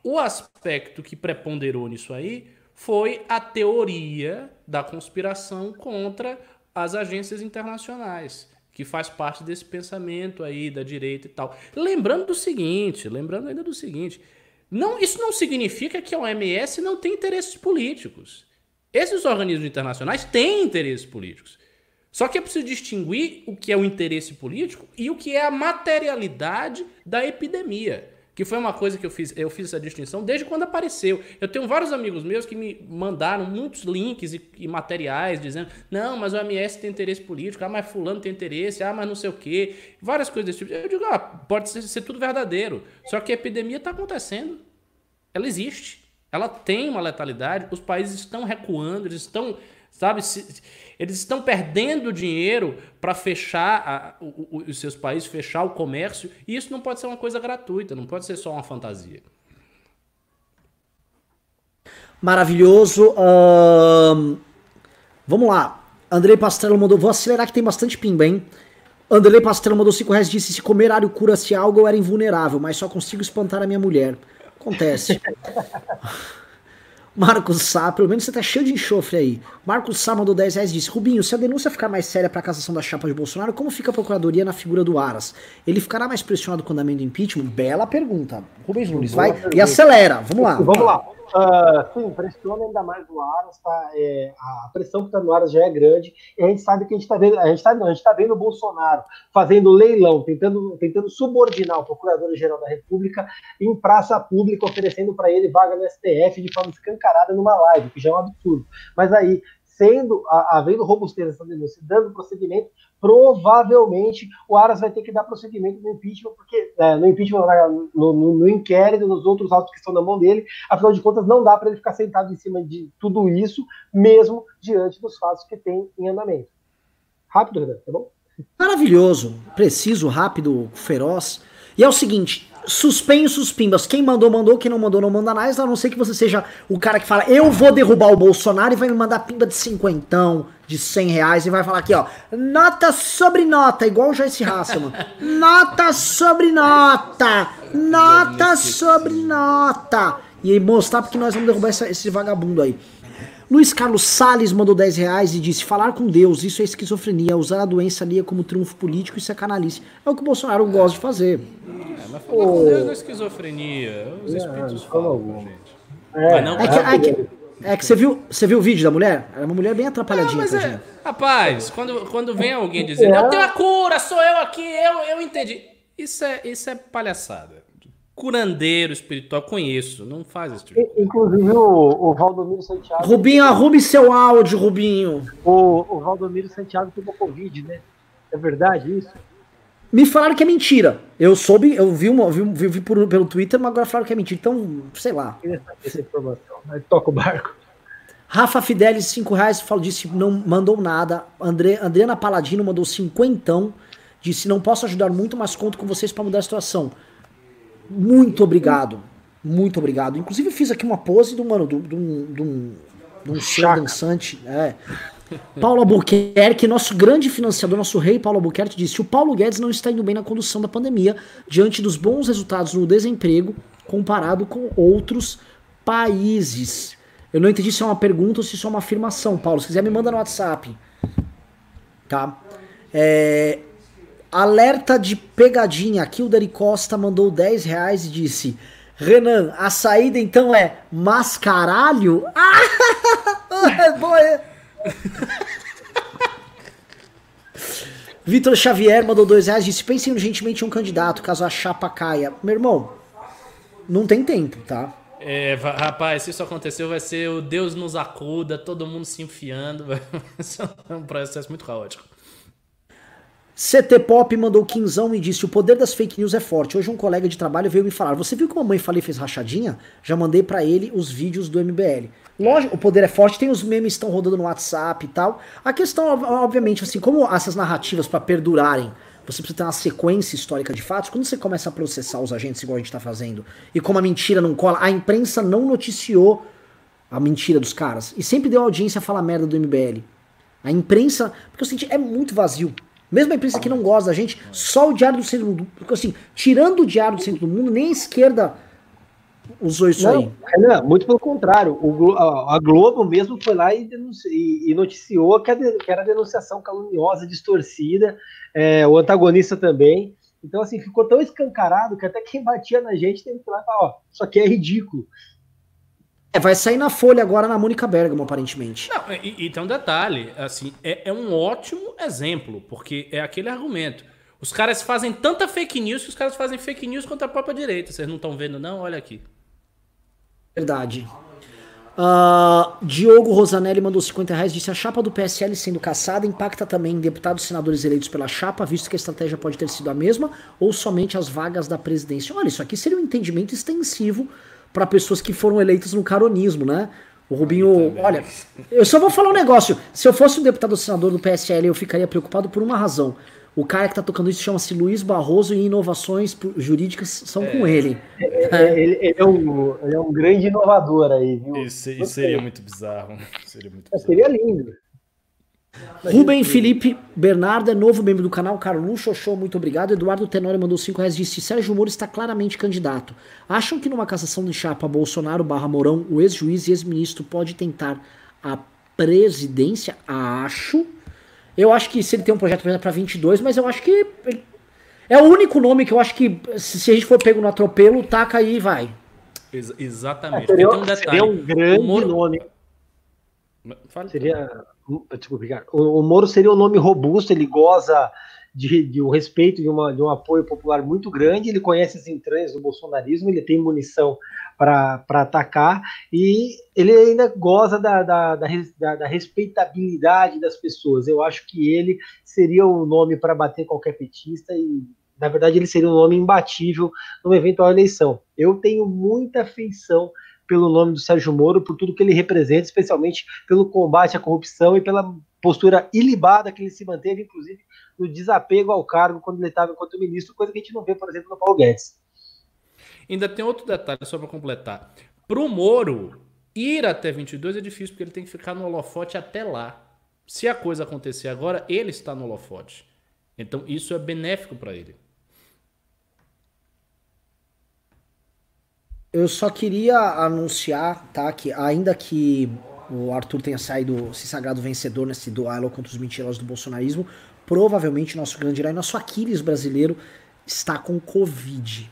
o aspecto que preponderou nisso aí foi a teoria da conspiração contra as agências internacionais, que faz parte desse pensamento aí da direita e tal. Lembrando do seguinte, lembrando ainda do seguinte, não, isso não significa que a OMS não tem interesses políticos. Esses organismos internacionais têm interesses políticos. Só que é preciso distinguir o que é o interesse político e o que é a materialidade da epidemia. Que foi uma coisa que eu fiz, eu fiz essa distinção desde quando apareceu. Eu tenho vários amigos meus que me mandaram muitos links e, e materiais dizendo: não, mas o OMS tem interesse político, ah, mas Fulano tem interesse, ah, mas não sei o quê. Várias coisas desse tipo. Eu digo: ah, pode ser, ser tudo verdadeiro. Só que a epidemia está acontecendo. Ela existe. Ela tem uma letalidade. Os países estão recuando, eles estão sabe? Eles estão perdendo dinheiro para fechar a, o, os seus países, fechar o comércio, e isso não pode ser uma coisa gratuita, não pode ser só uma fantasia. Maravilhoso. vamos lá. Andrei Pastrello mandou. Vou acelerar que tem bastante pimba, hein? Andrei Pastrello mandou 5 reais disse: se comer alho cura-se algo, eu era invulnerável, mas só consigo espantar a minha mulher. Acontece. Marcos Sá, pelo menos você tá cheio de enxofre aí. Marcos Sá mandou 10 reais e disse: Rubinho, se a denúncia ficar mais séria para a cassação da chapa de Bolsonaro, como fica a procuradoria na figura do Aras? Ele ficará mais pressionado com o andamento do impeachment? Bela pergunta. Rubens Nunes, vai pergunta. e acelera. Vamos lá. Vamos lá. Uh, sim, pressiona ainda mais o Aras, tá? É, a pressão que está no Aras já é grande, e a gente sabe que a gente está vendo, a gente está tá vendo o Bolsonaro fazendo leilão, tentando, tentando subordinar o Procurador-Geral da República em praça pública, oferecendo para ele vaga no STF de forma escancarada numa live, que já é um absurdo. Mas aí, sendo, havendo robustez nessa denúncia, dando procedimento, provavelmente o Aras vai ter que dar prosseguimento no impeachment, porque é, no impeachment, no, no, no, inquérito, nos outros autos que estão na mão dele, afinal de contas, não dá para ele ficar sentado em cima de tudo isso, mesmo diante dos fatos que tem em andamento. Rápido, Renan, tá bom? Maravilhoso, preciso, rápido, feroz. E é o seguinte, suspensos pimbas. Quem mandou, mandou. Quem não mandou, não manda mais. A não ser que você seja o cara que fala, eu vou derrubar o Bolsonaro e vai me mandar pimba de cinquentão, de cem reais e vai falar aqui, ó. Nota sobre nota, igual o Joyce Hasselman. nota sobre nota. Nota sobre nota. E aí mostrar porque nós vamos derrubar esse, esse vagabundo aí. Luiz Carlos Salles mandou 10 reais e disse: Falar com Deus, isso é esquizofrenia. Usar a doença ali como triunfo político, isso é canalice. É o que o Bolsonaro gosta de fazer. É, mas falar com Deus não é esquizofrenia. Os espíritos é, falam, gente. É, mas não, é, que, é, que, é que você viu, você viu o vídeo da mulher? Ela é uma mulher bem atrapalhadinha. Não, é, rapaz, quando, quando vem alguém dizendo, eu tenho a cura, sou eu aqui, eu, eu entendi. Isso é, isso é palhaçada curandeiro espiritual, conheço, não faz esse tipo. Inclusive o, o Valdomiro Santiago. Rubinho, arrume seu áudio, Rubinho. O, o Valdomiro Santiago pegou Covid, né? É verdade isso? Me falaram que é mentira. Eu soube, eu vi, uma, vi, vi, vi por, pelo Twitter, mas agora falaram que é mentira. Então, sei lá. Essa informação. Aí toca o barco. Rafa Fidelis, 5 reais, falou, disse não mandou nada. André, Adriana Paladino mandou cinquentão. Disse, não posso ajudar muito, mas conto com vocês para mudar a situação. Muito obrigado. Muito obrigado. Inclusive, eu fiz aqui uma pose do, mano, de um ser dançante. É. Paulo Albuquerque, nosso grande financiador, nosso rei Paulo Albuquerque, disse: o Paulo Guedes não está indo bem na condução da pandemia diante dos bons resultados no desemprego comparado com outros países. Eu não entendi se é uma pergunta ou se é uma afirmação, Paulo. Se quiser, me manda no WhatsApp. Tá? É, Alerta de pegadinha. Aqui o Dari Costa mandou 10 reais e disse: Renan, a saída então é mascaralho? Ah, boa. Vitor Xavier mandou 2 reais e disse: Pensem urgentemente em um candidato, caso a chapa caia. Meu irmão, não tem tempo, tá? É, rapaz, se isso aconteceu, vai ser o Deus nos acuda, todo mundo se enfiando. Vai ser um processo muito caótico. CT Pop mandou quinzão e disse: O poder das fake news é forte. Hoje um colega de trabalho veio me falar: Você viu que a mamãe falei fez rachadinha? Já mandei para ele os vídeos do MBL. Lógico, o poder é forte, tem os memes estão rodando no WhatsApp e tal. A questão, obviamente, assim, como essas narrativas para perdurarem, você precisa ter uma sequência histórica de fatos. Quando você começa a processar os agentes, igual a gente tá fazendo, e como a mentira não cola, a imprensa não noticiou a mentira dos caras. E sempre deu audiência a falar merda do MBL. A imprensa, porque eu senti, é muito vazio. Mesmo a imprensa que não gosta da gente, só o Diário do Centro do Mundo. Porque assim, tirando o Diário do Centro do Mundo, nem a esquerda usou isso não, aí. Não, muito pelo contrário. O, a, Globo mesmo foi lá e, e, e noticiou que, a, que, era denunciação caluniosa, distorcida, é, o antagonista também. Então, assim, ficou tão escancarado que até quem batia na gente tem que falar, ó, isso aqui é ridículo. É, vai sair na Folha agora na Mônica Bergamo, aparentemente. Não, e, e tem um detalhe, assim, é, é um ótimo exemplo, porque é aquele argumento. Os caras fazem tanta fake news que os caras fazem fake news contra a própria direita. Vocês não estão vendo, não? Olha aqui. Verdade. Uh, Diogo Rosanelli mandou 50 reais. Disse: A chapa do PSL sendo caçada impacta também deputados e senadores eleitos pela chapa, visto que a estratégia pode ter sido a mesma, ou somente as vagas da presidência. Olha, isso aqui seria um entendimento extensivo para pessoas que foram eleitas no caronismo, né? O Rubinho, olha, eu só vou falar um negócio. Se eu fosse um deputado ou senador do PSL, eu ficaria preocupado por uma razão. O cara que tá tocando isso chama-se Luiz Barroso e inovações jurídicas são é. com ele. É, é, ele, ele, é um, ele é um grande inovador aí, viu? Isso, isso seria muito bizarro. Seria, muito bizarro. seria lindo. Rubem Felipe Bernardo é novo membro do canal. Carlos Xoxô, muito obrigado. Eduardo Tenório mandou 5 reais. Disse: Sérgio Moro está claramente candidato. Acham que numa cassação de chapa Bolsonaro barra Mourão, o ex-juiz e ex-ministro pode tentar a presidência? Acho. Eu acho que se ele tem um projeto para 22, mas eu acho que é o único nome que eu acho que se a gente for pego no atropelo, taca aí e vai. Ex exatamente. É, seria, um, um seria, um grande Moro... nome. Fala. Seria, desculpa, o, o Moro seria um nome robusto, ele goza de, de um respeito, de, uma, de um apoio popular muito grande, ele conhece as entranhas do bolsonarismo, ele tem munição para atacar e ele ainda goza da, da, da, da, respeitabilidade das pessoas. Eu acho que ele seria o nome para bater qualquer petista e, na verdade, ele seria um nome imbatível numa eventual eleição. Eu tenho muita afeição pelo nome do Sérgio Moro, por tudo que ele representa, especialmente pelo combate à corrupção e pela postura ilibada que ele se manteve, inclusive no desapego ao cargo quando ele estava enquanto ministro, coisa que a gente não vê, por exemplo, no Paulo Guedes. Ainda tem outro detalhe só para completar. Para o Moro ir até 22 é difícil porque ele tem que ficar no holofote até lá. Se a coisa acontecer agora, ele está no holofote. Então isso é benéfico para ele. Eu só queria anunciar, tá, que ainda que o Arthur tenha saído, se sagrado vencedor nesse duelo contra os mentirosos do bolsonarismo, provavelmente nosso grande herói, nosso Aquiles brasileiro, está com Covid.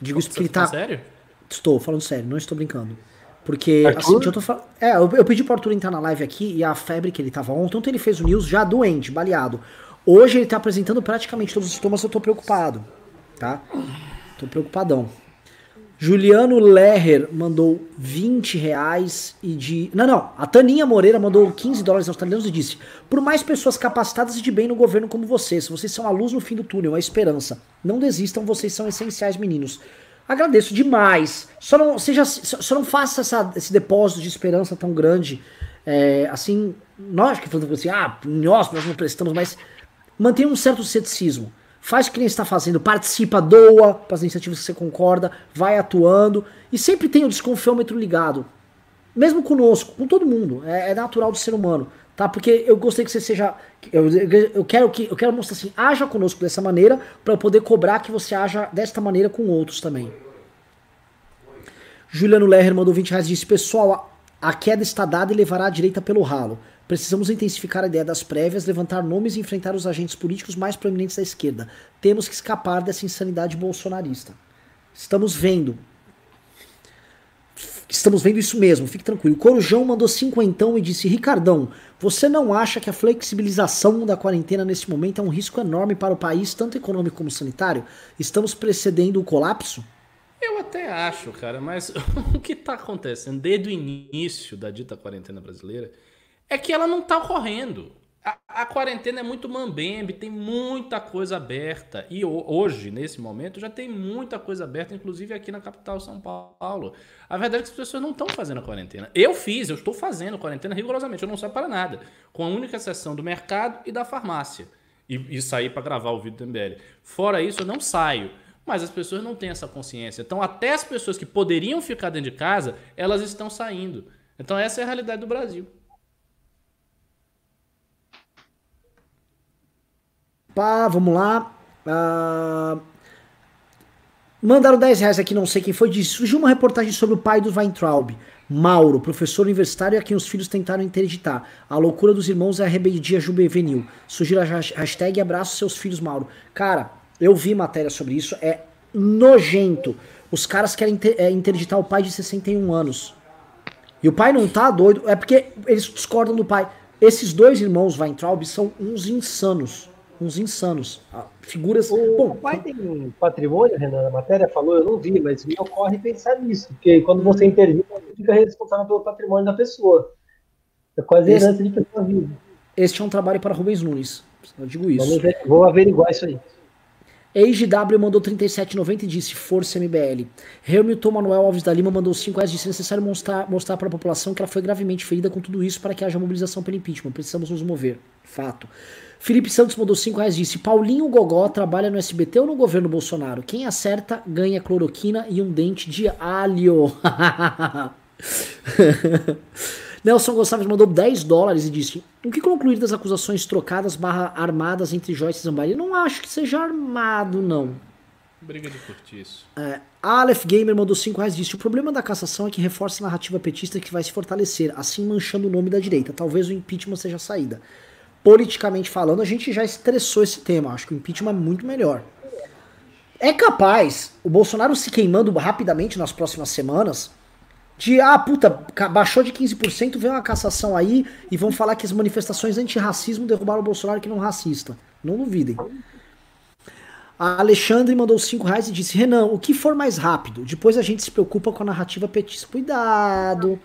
Digo isso porque ele tá. Sério? Estou falando sério, não estou brincando. Porque, Arthur? assim, eu tô falando. É, eu, eu pedi pro Arthur entrar na live aqui e a febre que ele tava ontem, ontem ele fez o news já doente, baleado. Hoje ele tá apresentando praticamente todos os sintomas, eu tô preocupado. Tá? Tô preocupadão. Juliano Lerrer mandou 20 reais e de. Não, não. A Taninha Moreira mandou 15 dólares australianos e disse: Por mais pessoas capacitadas e de bem no governo como vocês, vocês são a luz no fim do túnel, a esperança. Não desistam, vocês são essenciais, meninos. Agradeço demais. Só não, seja, só não faça essa, esse depósito de esperança tão grande. É, assim, nós que falamos assim, ah, nós, nós não prestamos, mas mantenha um certo ceticismo. Faz o que nem está fazendo, participa, doa para as iniciativas que você concorda, vai atuando e sempre tem o desconfiômetro ligado. Mesmo conosco, com todo mundo, é, é natural do ser humano, tá? Porque eu gostei que você seja, eu, eu quero que eu quero mostrar assim, haja conosco dessa maneira para eu poder cobrar que você haja desta maneira com outros também. Juliano Lerner mandou 20 reais e disse: Pessoal, a queda está dada e levará a direita pelo ralo. Precisamos intensificar a ideia das prévias, levantar nomes e enfrentar os agentes políticos mais proeminentes da esquerda. Temos que escapar dessa insanidade bolsonarista. Estamos vendo. Estamos vendo isso mesmo, fique tranquilo. O Corujão mandou cinquentão e disse: Ricardão, você não acha que a flexibilização da quarentena nesse momento é um risco enorme para o país, tanto econômico como sanitário? Estamos precedendo o colapso? Eu até acho, cara, mas o que está acontecendo desde o início da dita quarentena brasileira é que ela não tá ocorrendo. A, a, quarentena é muito mambembe, tem muita coisa aberta. E hoje, nesse momento, já tem muita coisa aberta, inclusive aqui na capital São Paulo. A verdade é que as pessoas não estão fazendo a quarentena. Eu fiz, eu estou fazendo quarentena rigorosamente, eu não saio para nada. Com a única exceção do mercado e da farmácia. E, e sair para gravar o vídeo do MBL. Fora isso, eu não saio. Mas as pessoas não têm essa consciência. Então, até as pessoas que poderiam ficar dentro de casa, elas estão saindo. Então, essa é a realidade do Brasil. Pá, vamos lá. Uh... Mandaram 10 reais aqui, não sei quem foi. Disse: surgiu uma reportagem sobre o pai do Weintraub, Mauro, professor universitário a quem os filhos tentaram interditar. A loucura dos irmãos é a rebeldia juvenil. Surgiu a hashtag abraço seus filhos, Mauro. Cara, eu vi matéria sobre isso, é nojento. Os caras querem é, interditar o pai de 61 anos. E o pai não tá doido, é porque eles discordam do pai. Esses dois irmãos Weintraub são uns insanos uns insanos. Ah, figuras. O, Bom, pai tem um patrimônio, Renan, a matéria falou, eu não vi, mas me ocorre pensar nisso, porque quando você intervém, você fica responsável pelo patrimônio da pessoa. É quase esse, herança de pessoa viva. Este é um trabalho para Rubens Nunes. Eu digo isso. Vamos vou averiguar isso aí. EIGW mandou 37,90 e disse Força MBL. Hamilton Manuel Alves da Lima mandou 5 reais e disse necessário mostrar, mostrar para a população que ela foi gravemente ferida com tudo isso para que haja mobilização pelo impeachment. Precisamos nos mover. Fato. Felipe Santos mandou 5 reais disse: Paulinho Gogó trabalha no SBT ou no governo Bolsonaro? Quem acerta ganha cloroquina e um dente de alho. Nelson Gonçalves mandou 10 dólares e disse: O que concluir das acusações trocadas barra armadas entre Joyce e Zambari? Não acho que seja armado, não. Briga de cortiço. É, Aleph Gamer mandou 5 reais e disse: O problema da cassação é que reforça a narrativa petista que vai se fortalecer, assim manchando o nome da direita. Talvez o impeachment seja a saída politicamente falando, a gente já estressou esse tema. Acho que o impeachment é muito melhor. É capaz o Bolsonaro se queimando rapidamente nas próximas semanas de, ah, puta, baixou de 15%, vem uma cassação aí e vão falar que as manifestações antirracismo derrubaram o Bolsonaro que não é racista. Não duvidem. A Alexandre mandou 5 reais e disse: Renan, o que for mais rápido? Depois a gente se preocupa com a narrativa petista. Cuidado.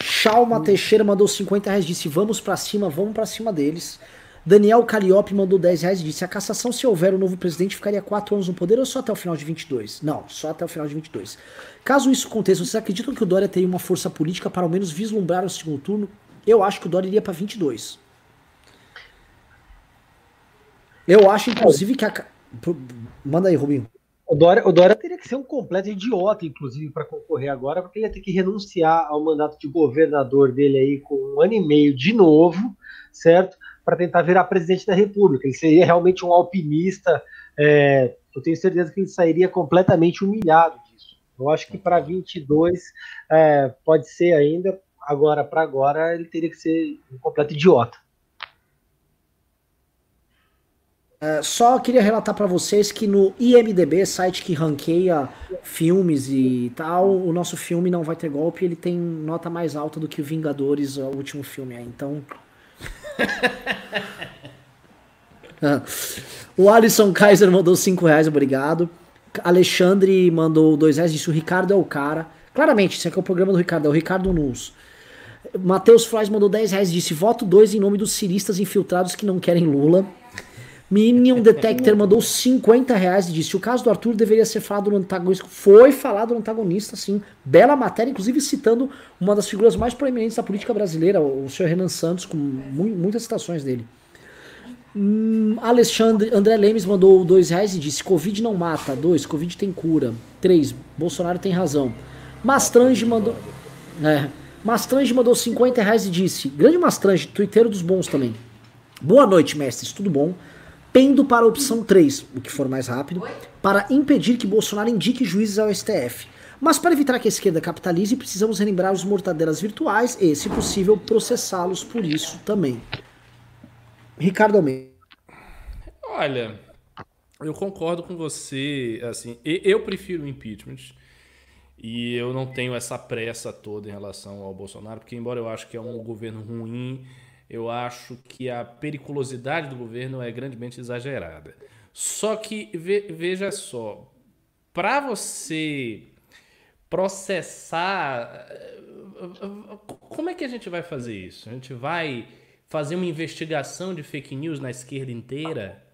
Chalma Teixeira mandou 50 reais, disse vamos para cima, vamos para cima deles. Daniel Calliope mandou 10 reais e disse a cassação, se houver um novo presidente, ficaria 4 anos no poder ou só até o final de 22? Não, só até o final de 22. Caso isso aconteça, vocês acreditam que o Dória teria uma força política para ao menos vislumbrar o segundo turno? Eu acho que o Dória iria para 22. Eu acho, inclusive, que a. Manda aí, Rubinho. O Dória, o Dória teria que ser um completo idiota, inclusive, para concorrer agora, porque ele ia ter que renunciar ao mandato de governador dele aí com um ano e meio de novo, certo? Para tentar virar presidente da República. Ele seria realmente um alpinista. É, eu tenho certeza que ele sairia completamente humilhado disso. Eu acho que para 22 é, pode ser ainda. Agora, para agora, ele teria que ser um completo idiota. Uh, só queria relatar para vocês que no IMDB, site que ranqueia filmes e tal, o nosso filme não vai ter golpe, ele tem nota mais alta do que o Vingadores, o último filme aí. Então. o Alisson Kaiser mandou 5 reais, obrigado. Alexandre mandou 2 reais, disse o Ricardo é o cara. Claramente, esse aqui é o programa do Ricardo, é o Ricardo Nunes. Matheus Frois mandou 10 reais, disse voto 2 em nome dos ciristas infiltrados que não querem Lula. Minion Detector mandou 50 reais e disse: o caso do Arthur deveria ser falado no antagonista. Foi falado no antagonista, sim. Bela matéria, inclusive citando uma das figuras mais proeminentes da política brasileira, o senhor Renan Santos, com muitas citações dele. Hum, Alexandre André Lemes mandou 2 reais e disse: Covid não mata. 2. Covid tem cura. 3. Bolsonaro tem razão. Mastrange mandou. É, Mastrange mandou 50 reais e disse: Grande Mastrange, twitteiro dos bons também. Boa noite, mestres, tudo bom? Pendo para a opção 3, o que for mais rápido, para impedir que Bolsonaro indique juízes ao STF. Mas para evitar que a esquerda capitalize, precisamos relembrar os mortadelas virtuais e, se possível, processá-los por isso também. Ricardo Almeida. Olha, eu concordo com você, assim, eu prefiro o impeachment e eu não tenho essa pressa toda em relação ao Bolsonaro, porque embora eu acho que é um governo ruim, eu acho que a periculosidade do governo é grandemente exagerada. Só que, veja só, para você processar. Como é que a gente vai fazer isso? A gente vai fazer uma investigação de fake news na esquerda inteira?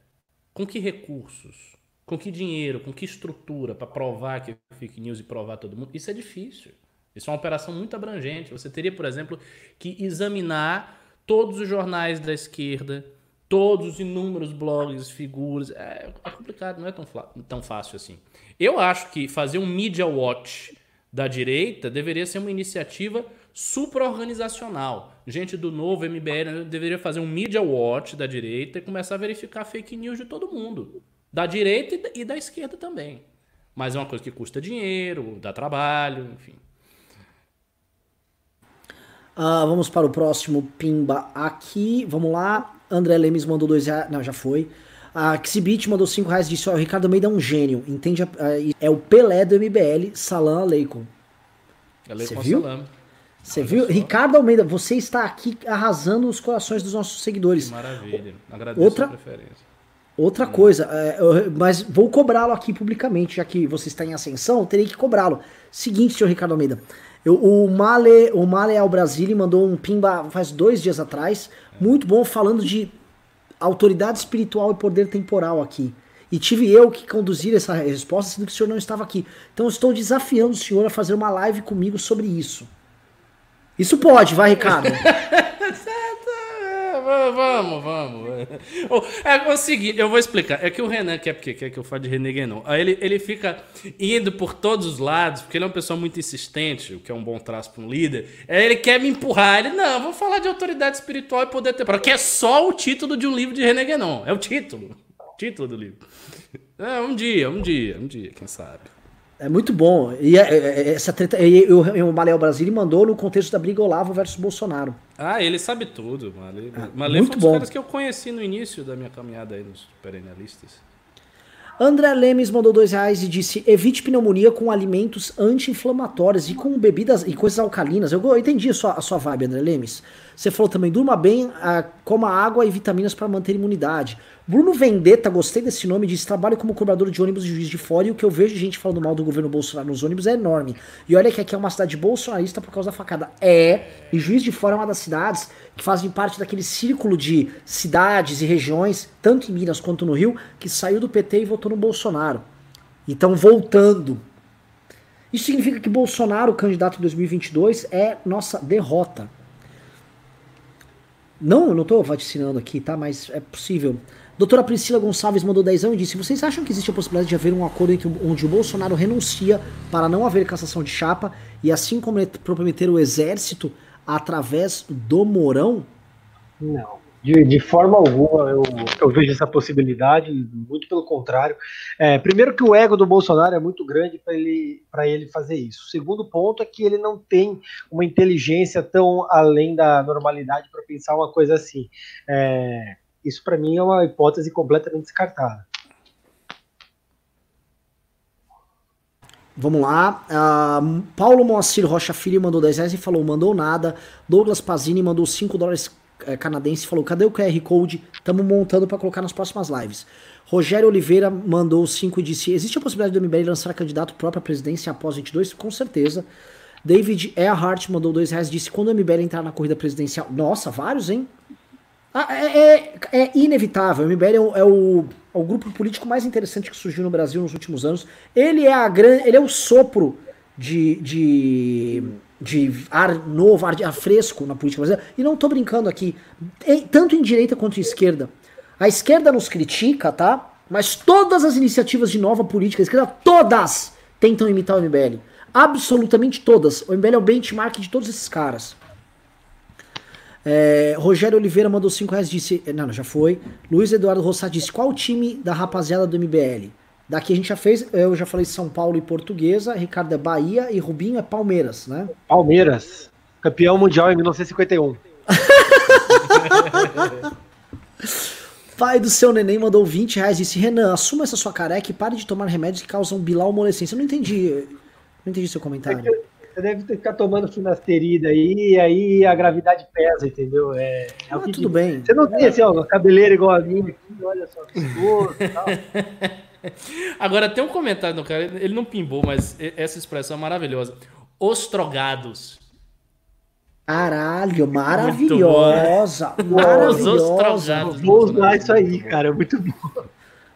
Com que recursos? Com que dinheiro? Com que estrutura para provar que é fake news e provar todo mundo? Isso é difícil. Isso é uma operação muito abrangente. Você teria, por exemplo, que examinar todos os jornais da esquerda, todos os inúmeros blogs, figuras. É, é complicado, não é tão, tão fácil assim. Eu acho que fazer um media watch da direita deveria ser uma iniciativa supra-organizacional. Gente do novo MBL deveria fazer um media watch da direita e começar a verificar fake news de todo mundo. Da direita e da esquerda também. Mas é uma coisa que custa dinheiro, dá trabalho, enfim. Uh, vamos para o próximo Pimba aqui. Vamos lá. André Lemes mandou dois reais. Não, já foi. A Xibit mandou cinco reais e disse: Ó, o Ricardo Almeida é um gênio. Entende? A, é o Pelé do MBL, Salam Aleikum. Você viu? Você viu? Só. Ricardo Almeida, você está aqui arrasando os corações dos nossos seguidores. Que maravilha. Agradeço outra, a preferência. Outra hum. coisa, é, eu, mas vou cobrá-lo aqui publicamente, já que você está em ascensão, terei que cobrá-lo. Seguinte, senhor Ricardo Almeida. Eu, o Male, o Male ao Brasil mandou um pimba faz dois dias atrás, muito bom, falando de autoridade espiritual e poder temporal aqui. E tive eu que conduzir essa resposta, sendo que o senhor não estava aqui. Então estou desafiando o senhor a fazer uma live comigo sobre isso. Isso pode, vai, Ricardo. vamos, vamos. É, é o seguinte, eu vou explicar. É que o Renan quer porque quer que eu fale de René Guénon. Aí ele, ele fica indo por todos os lados, porque ele é uma pessoa muito insistente, o que é um bom traço para um líder. Aí ele quer me empurrar. Ele, não, vamos falar de autoridade espiritual e poder ter. Que é só o título de um livro de René Guénon. É o título. Título do livro. É, um dia, um dia, um dia, quem sabe. É muito bom. E é, é, é essa treta. E, o, o Malé Brasil mandou no contexto da briga Olavo versus Bolsonaro. Ah, ele sabe tudo. Malé, ah, Malé muito foi um dos bom. caras que eu conheci no início da minha caminhada aí nos perennialistas. André Lemes mandou dois reais e disse: evite pneumonia com alimentos anti-inflamatórios e com bebidas e coisas alcalinas. Eu, eu entendi a sua, a sua vibe, André Lemes. Você falou também: durma bem, ah, coma água e vitaminas para manter imunidade. Bruno Vendetta, gostei desse nome, diz: trabalho como cobrador de ônibus de juiz de fora e o que eu vejo de gente falando mal do governo Bolsonaro nos ônibus é enorme. E olha que aqui é uma cidade bolsonarista por causa da facada. É, e Juiz de Fora é uma das cidades que fazem parte daquele círculo de cidades e regiões, tanto em Minas quanto no Rio, que saiu do PT e votou no Bolsonaro. E estão voltando. Isso significa que Bolsonaro, candidato em 2022, é nossa derrota. Não, eu não estou vaticinando aqui, tá? Mas é possível. Doutora Priscila Gonçalves mandou 10 anos e disse: Vocês acham que existe a possibilidade de haver um acordo entre, onde o Bolsonaro renuncia para não haver cassação de chapa e assim comprometer o exército através do Mourão? Não. De, de forma alguma eu, eu, vejo essa possibilidade, muito pelo contrário. É, primeiro que o ego do Bolsonaro é muito grande para ele, ele fazer isso. Segundo ponto é que ele não tem uma inteligência tão além da normalidade para pensar uma coisa assim. É, isso para mim é uma hipótese completamente descartada. Vamos lá. Uh, Paulo Moacir Rocha Filho mandou 10 reais e falou: mandou nada. Douglas Pazini mandou 5 dólares canadense e falou: cadê o QR Code? Estamos montando para colocar nas próximas lives. Rogério Oliveira mandou 5 e disse: existe a possibilidade do MBL lançar candidato próprio à presidência após 22? Com certeza. David Earhart mandou 2 reais e disse: quando o MBL entrar na corrida presidencial. Nossa, vários, hein? Ah, é, é, é, inevitável. O MBL é o, é, o, é o, grupo político mais interessante que surgiu no Brasil nos últimos anos. Ele é a grande, ele é o sopro de, de, de ar novo, ar, ar fresco na política brasileira. E não estou brincando aqui, tanto em direita quanto em esquerda. A esquerda nos critica, tá? Mas todas as iniciativas de nova política, a esquerda, todas tentam imitar o MBL. Absolutamente todas. O MBL é o benchmark de todos esses caras. É, Rogério Oliveira mandou 5 reais, disse. Não, já foi. Luiz Eduardo Rossat disse: qual o time da rapaziada do MBL? Daqui a gente já fez, eu já falei São Paulo e Portuguesa, Ricardo é Bahia e Rubinho é Palmeiras, né? Palmeiras, campeão mundial em 1951. Pai do seu neném mandou 20 reais disse: Renan, assuma essa sua careca e pare de tomar remédios que causam bilalmolescência. Eu não entendi. Não entendi seu comentário. É você deve ficar tomando finasterida aí, e aí a gravidade pesa, entendeu? É, é ah, tudo bem. Você não tem assim, ó, cabeleira igual a mim aqui, olha só, gosto e tal. Agora, tem um comentário do cara, ele não pimbou, mas essa expressão é maravilhosa. Ostrogados. Caralho, maravilhosa. Maravilhosa. Vou usar isso aí, cara, é muito bom.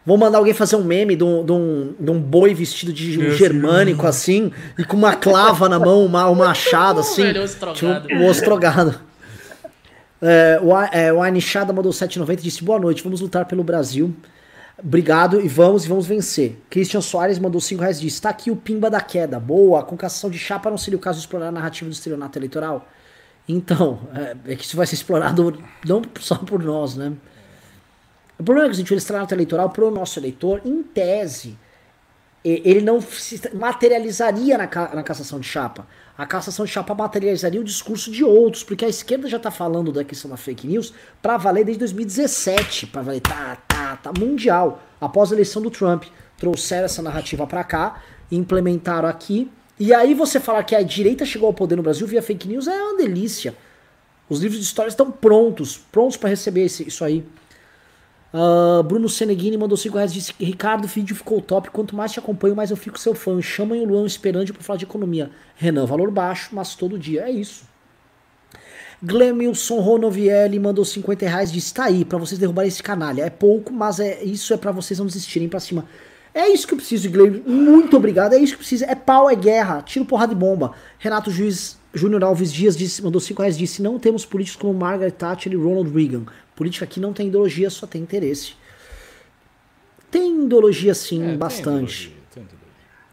Vou mandar alguém fazer um meme de um, de um, de um boi vestido de um germânico, assim, e com uma clava na mão, uma, um machado, assim. Velho, ostrogado. Tipo, o ostrogado. É, o, é, o Anishada mandou 790 e disse: Boa noite, vamos lutar pelo Brasil. Obrigado e vamos e vamos vencer. Christian Soares mandou 5 reais e disse: Está aqui o pimba da queda. Boa, com cassação de chapa não seria o caso de explorar a narrativa do estelionato eleitoral? Então, é, é que isso vai ser explorado não só por nós, né? O problema é que gente o estrelato eleitoral para o nosso eleitor, em tese, ele não se materializaria na, na cassação de chapa. A cassação de chapa materializaria o discurso de outros, porque a esquerda já tá falando da questão da fake news para valer desde 2017, para valer tá, tá, tá mundial. Após a eleição do Trump, trouxeram essa narrativa para cá, implementaram aqui, e aí você falar que a direita chegou ao poder no Brasil via fake news é uma delícia. Os livros de história estão prontos, prontos para receber isso aí. Uh, Bruno Seneghini mandou 5 reais disse: Ricardo, o vídeo ficou top. Quanto mais te acompanho, mais eu fico seu fã. Chamem o Luan Esperante para falar de economia. Renan, valor baixo, mas todo dia. É isso. Glemilson Ronovielli mandou 50 reais disse: tá aí, para vocês derrubarem esse canalha. É pouco, mas é isso é para vocês não desistirem para cima. É isso que eu preciso, Gleison. Muito obrigado. É isso que preciso. É pau, é guerra. Tiro, porrada e bomba. Renato Juiz Júnior Alves Dias disse, mandou 5 reais disse: não temos políticos como Margaret Thatcher e Ronald Reagan. Política aqui não tem ideologia, só tem interesse. Tem ideologia sim, é, bastante. Tem ideologia, tem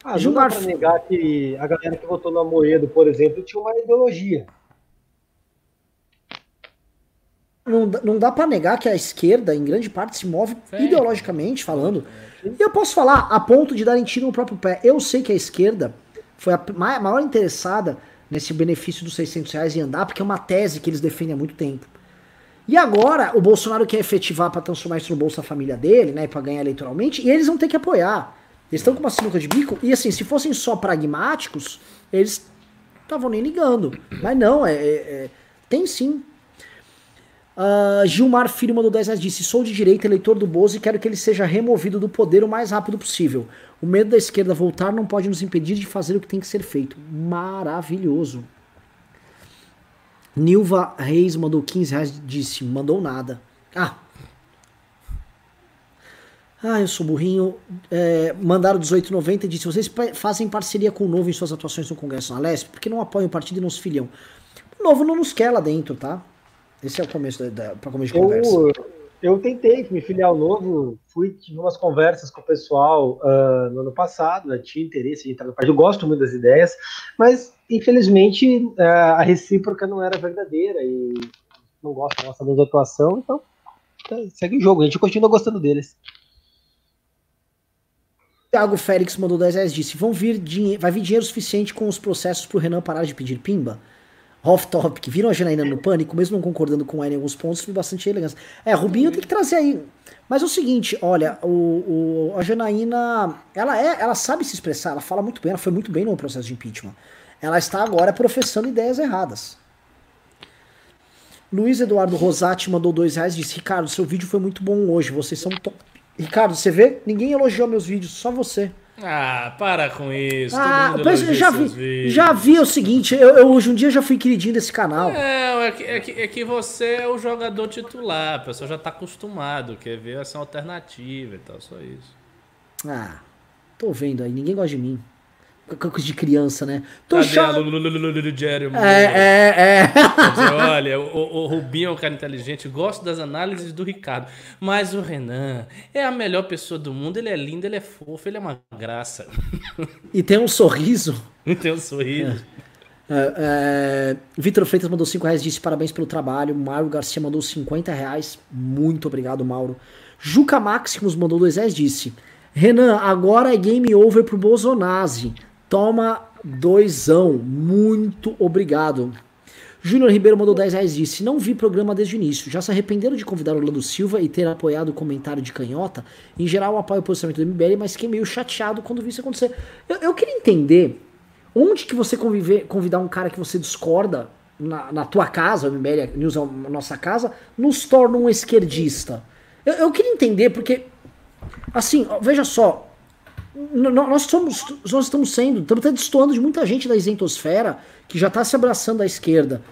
Ah, não dá pra negar que a galera que votou no Amoedo, por exemplo, tinha uma ideologia. Não, não dá para negar que a esquerda, em grande parte, se move ideologicamente falando. E eu posso falar a ponto de darem tiro no próprio pé. Eu sei que a esquerda foi a maior interessada nesse benefício dos 600 reais e andar, porque é uma tese que eles defendem há muito tempo. E agora o Bolsonaro quer efetivar para transformar isso no Bolsa Família dele, né, para ganhar eleitoralmente, e eles vão ter que apoiar. Eles estão com uma sinuca de bico, e assim, se fossem só pragmáticos, eles estavam nem ligando. Mas não, é, é, é tem sim. Uh, Gilmar Filho mandou 10 reais disse: Sou de direita, eleitor do Bozo e quero que ele seja removido do poder o mais rápido possível. O medo da esquerda voltar não pode nos impedir de fazer o que tem que ser feito. Maravilhoso. Nilva Reis mandou 15 reais, disse, mandou nada. Ah. Ah, eu sou burrinho. É, mandaram 18,90 e disse: vocês fazem parceria com o Novo em suas atuações no Congresso na Leste? Porque não apoiam o partido e não se filiam. O Novo não nos quer lá dentro, tá? Esse é o começo da, da para começo de conversa. Eu, eu tentei me filiar ao Novo, fui tive umas conversas com o pessoal uh, no ano passado, né, tinha interesse em entrar no partido, eu gosto muito das ideias, mas infelizmente uh, a recíproca não era verdadeira e não gosto da nossa da atuação, então tá, segue o jogo, a gente continua gostando deles. Thiago Félix mandou 10 reais disse: vão vir vai vir dinheiro suficiente com os processos para o Renan parar de pedir pimba? off-topic, viram a Janaína no pânico, mesmo não concordando com ela em alguns pontos, foi bastante elegância. É, Rubinho tem que trazer aí. Mas é o seguinte, olha, o, o, a Janaína, ela é, ela sabe se expressar, ela fala muito bem, ela foi muito bem no processo de impeachment. Ela está agora professando ideias erradas. Luiz Eduardo Rosati mandou dois reais e disse: Ricardo, seu vídeo foi muito bom hoje, vocês são top. Ricardo, você vê? Ninguém elogiou meus vídeos, só você. Ah, para com isso. Ah, penso, já vi, já vi o seguinte, eu, eu, hoje um dia já fui queridinho desse canal. É, é que, é, que, é que você é o jogador titular, a pessoa já tá acostumado, quer ver essa alternativa e tal, só isso. Ah, tô vendo aí, ninguém gosta de mim coisa de criança, né? Tô Jerry? É, é, é. Dizer, olha, o, o Rubinho é um cara inteligente, gosto das análises do Ricardo, mas o Renan é a melhor pessoa do mundo, ele é lindo, ele é fofo, ele é uma graça. E tem um sorriso. E tem um sorriso. É, é, Vitor Freitas mandou 5 reais, disse parabéns pelo trabalho. Mauro Garcia mandou 50 reais. Muito obrigado, Mauro. Juca Maximus mandou 2 reais, disse: Renan, agora é game over pro Bolsonaro. Toma doisão. Muito obrigado. Júnior Ribeiro mandou 10 reais e disse: Não vi programa desde o início. Já se arrependeram de convidar Orlando Silva e ter apoiado o comentário de canhota? Em geral, apoio o posicionamento do MBL, mas fiquei meio chateado quando vi isso acontecer. Eu, eu queria entender onde que você conviver, convidar um cara que você discorda na, na tua casa, o MBL News é a nossa casa, nos torna um esquerdista. Eu, eu queria entender, porque, assim, veja só, nós somos, nós estamos sendo, estamos até destoando de muita gente da isentosfera que já está se abraçando à esquerda.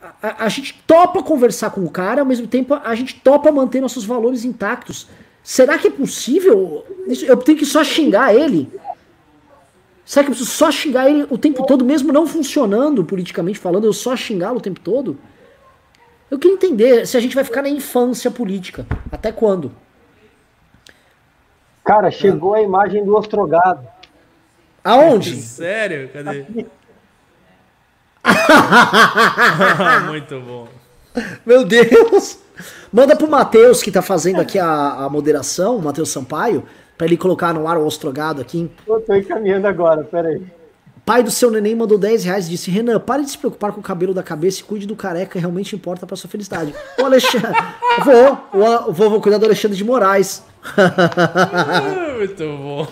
A, a, a, gente topa conversar com o cara, ao mesmo tempo a gente topa manter nossos valores intactos. Será que é possível? Eu tenho que só xingar ele? Será que eu preciso só xingar ele o tempo todo, mesmo não funcionando politicamente falando, eu só xingá-lo o tempo todo? Eu queria entender se a gente vai ficar na infância política. Até quando? Cara, chegou a imagem do Ostrogado. Aonde? Sério? Cadê? Muito bom. Meu Deus! Manda pro Matheus, que tá fazendo aqui a, a moderação, o Matheus Sampaio. Pra ele colocar no ar o ostrogado aqui. Eu tô encaminhando agora, peraí. Pai do seu neném mandou 10 reais e disse: Renan, pare de se preocupar com o cabelo da cabeça e cuide do careca, realmente importa pra sua felicidade. O Alexandre. vou, vou, vou cuidar do Alexandre de Moraes. Muito bom.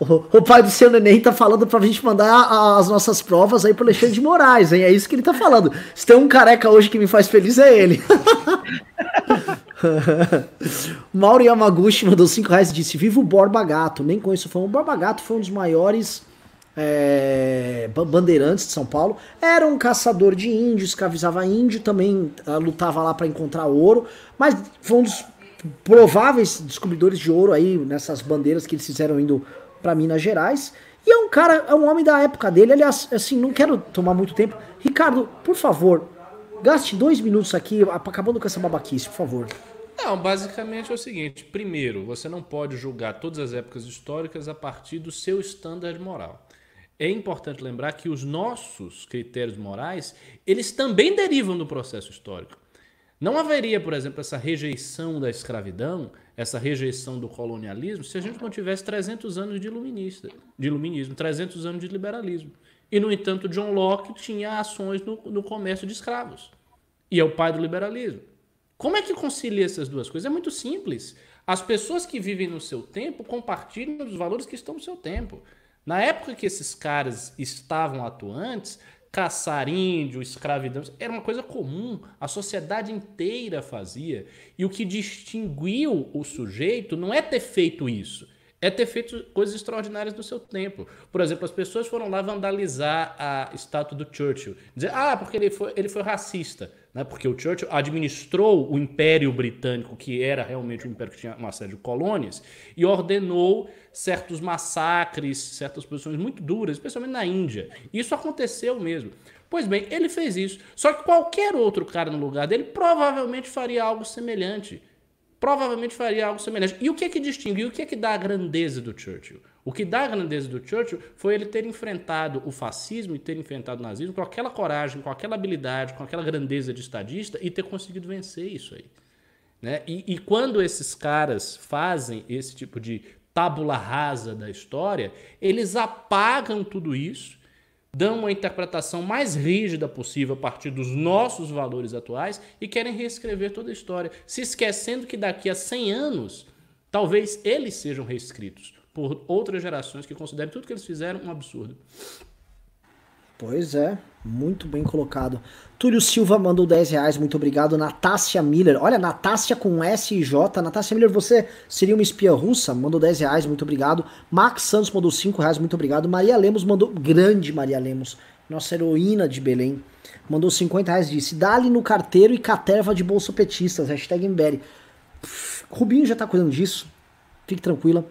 O, o, pai do seu neném tá falando pra gente mandar as nossas provas aí pro Alexandre de Moraes, hein? É isso que ele tá falando. Se tem um careca hoje que me faz feliz, é ele. Mauro Yamaguchi mandou 5 reais e disse: Viva o Borba Gato. Nem conheço o fã. O Borba Gato foi um dos maiores é, bandeirantes de São Paulo. Era um caçador de índio, escravizava índio, também uh, lutava lá para encontrar ouro. Mas foi um dos prováveis descobridores de ouro aí nessas bandeiras que eles fizeram indo para Minas Gerais. E é um cara, é um homem da época dele. Aliás, assim, não quero tomar muito tempo. Ricardo, por favor, gaste dois minutos aqui, acabando com essa babaquice, por favor. Não, basicamente é o seguinte: primeiro, você não pode julgar todas as épocas históricas a partir do seu standard moral. É importante lembrar que os nossos critérios morais, eles também derivam do processo histórico. Não haveria, por exemplo, essa rejeição da escravidão, essa rejeição do colonialismo, se a gente não tivesse 300 anos de, iluminista, de iluminismo, 300 anos de liberalismo. E, no entanto, John Locke tinha ações no, no comércio de escravos. E é o pai do liberalismo. Como é que concilia essas duas coisas? É muito simples. As pessoas que vivem no seu tempo compartilham dos valores que estão no seu tempo. Na época que esses caras estavam atuantes, caçar índio, escravidão, era uma coisa comum, a sociedade inteira fazia. E o que distinguiu o sujeito não é ter feito isso, é ter feito coisas extraordinárias no seu tempo. Por exemplo, as pessoas foram lá vandalizar a estátua do Churchill, dizer, ah, porque ele foi, ele foi racista né? porque o Churchill administrou o Império Britânico, que era realmente um império que tinha uma série de colônias, e ordenou certos massacres, certas posições muito duras, especialmente na Índia. Isso aconteceu mesmo. Pois bem, ele fez isso. Só que qualquer outro cara no lugar dele provavelmente faria algo semelhante. Provavelmente faria algo semelhante. E o que é que distingue? E o que é que dá a grandeza do Churchill? O que dá a grandeza do Churchill foi ele ter enfrentado o fascismo e ter enfrentado o nazismo com aquela coragem, com aquela habilidade, com aquela grandeza de estadista e ter conseguido vencer isso aí. Né? E, e quando esses caras fazem esse tipo de tábula rasa da história, eles apagam tudo isso, dão uma interpretação mais rígida possível a partir dos nossos valores atuais e querem reescrever toda a história, se esquecendo que daqui a 100 anos, talvez eles sejam reescritos por outras gerações que consideram tudo que eles fizeram um absurdo. Pois é, muito bem colocado. Túlio Silva mandou 10 reais, muito obrigado. Natácia Miller, olha, Natácia com S e J. Natácia Miller, você seria uma espia russa? Mandou 10 reais, muito obrigado. Max Santos mandou 5 reais, muito obrigado. Maria Lemos mandou, grande Maria Lemos, nossa heroína de Belém, mandou 50 reais, disse, dá-lhe no carteiro e caterva de bolsopetistas, hashtag Mberi. Rubinho já tá cuidando disso, fique tranquila.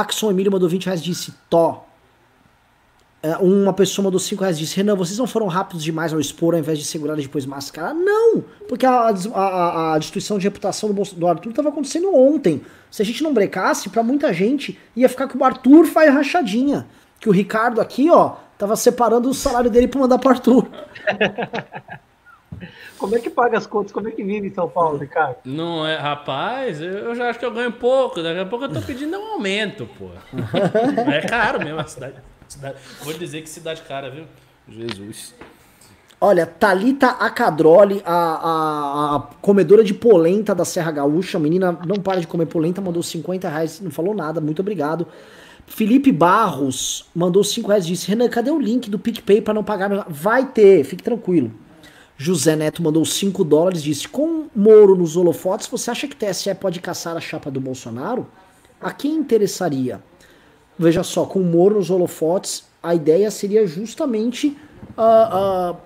Axon Emílio mandou 20 reais disse Tó. É, uma pessoa mandou 5 reais disse Renan, vocês não foram rápidos demais ao expor ao invés de segurar e depois mascarar? Não! Porque a, a, a destruição de reputação do, do Arthur estava acontecendo ontem. Se a gente não brecasse, para muita gente ia ficar que o Arthur faz rachadinha. Que o Ricardo aqui, ó, tava separando o salário dele para mandar pro Arthur. Como é que paga as contas? Como é que vive em São Paulo, Ricardo? Não é, rapaz, eu já acho que eu ganho pouco. Daqui a pouco eu tô pedindo um aumento, pô. é caro mesmo a cidade, cidade. Vou dizer que cidade cara, viu? Jesus. Olha, Talita Acadroli, a, a, a, comedora de polenta da Serra Gaúcha, a menina não para de comer polenta, mandou 50 reais, não falou nada, muito obrigado. Felipe Barros mandou 5 reais, disse, Renan, cadê o link do PicPay para não pagar? Vai ter, fique tranquilo. José Neto mandou 5 dólares, disse: Com Moro nos holofotes, você acha que TSE pode caçar a chapa do Bolsonaro? A quem interessaria? Veja só, com Moro nos holofotes, a ideia seria justamente uh, uh,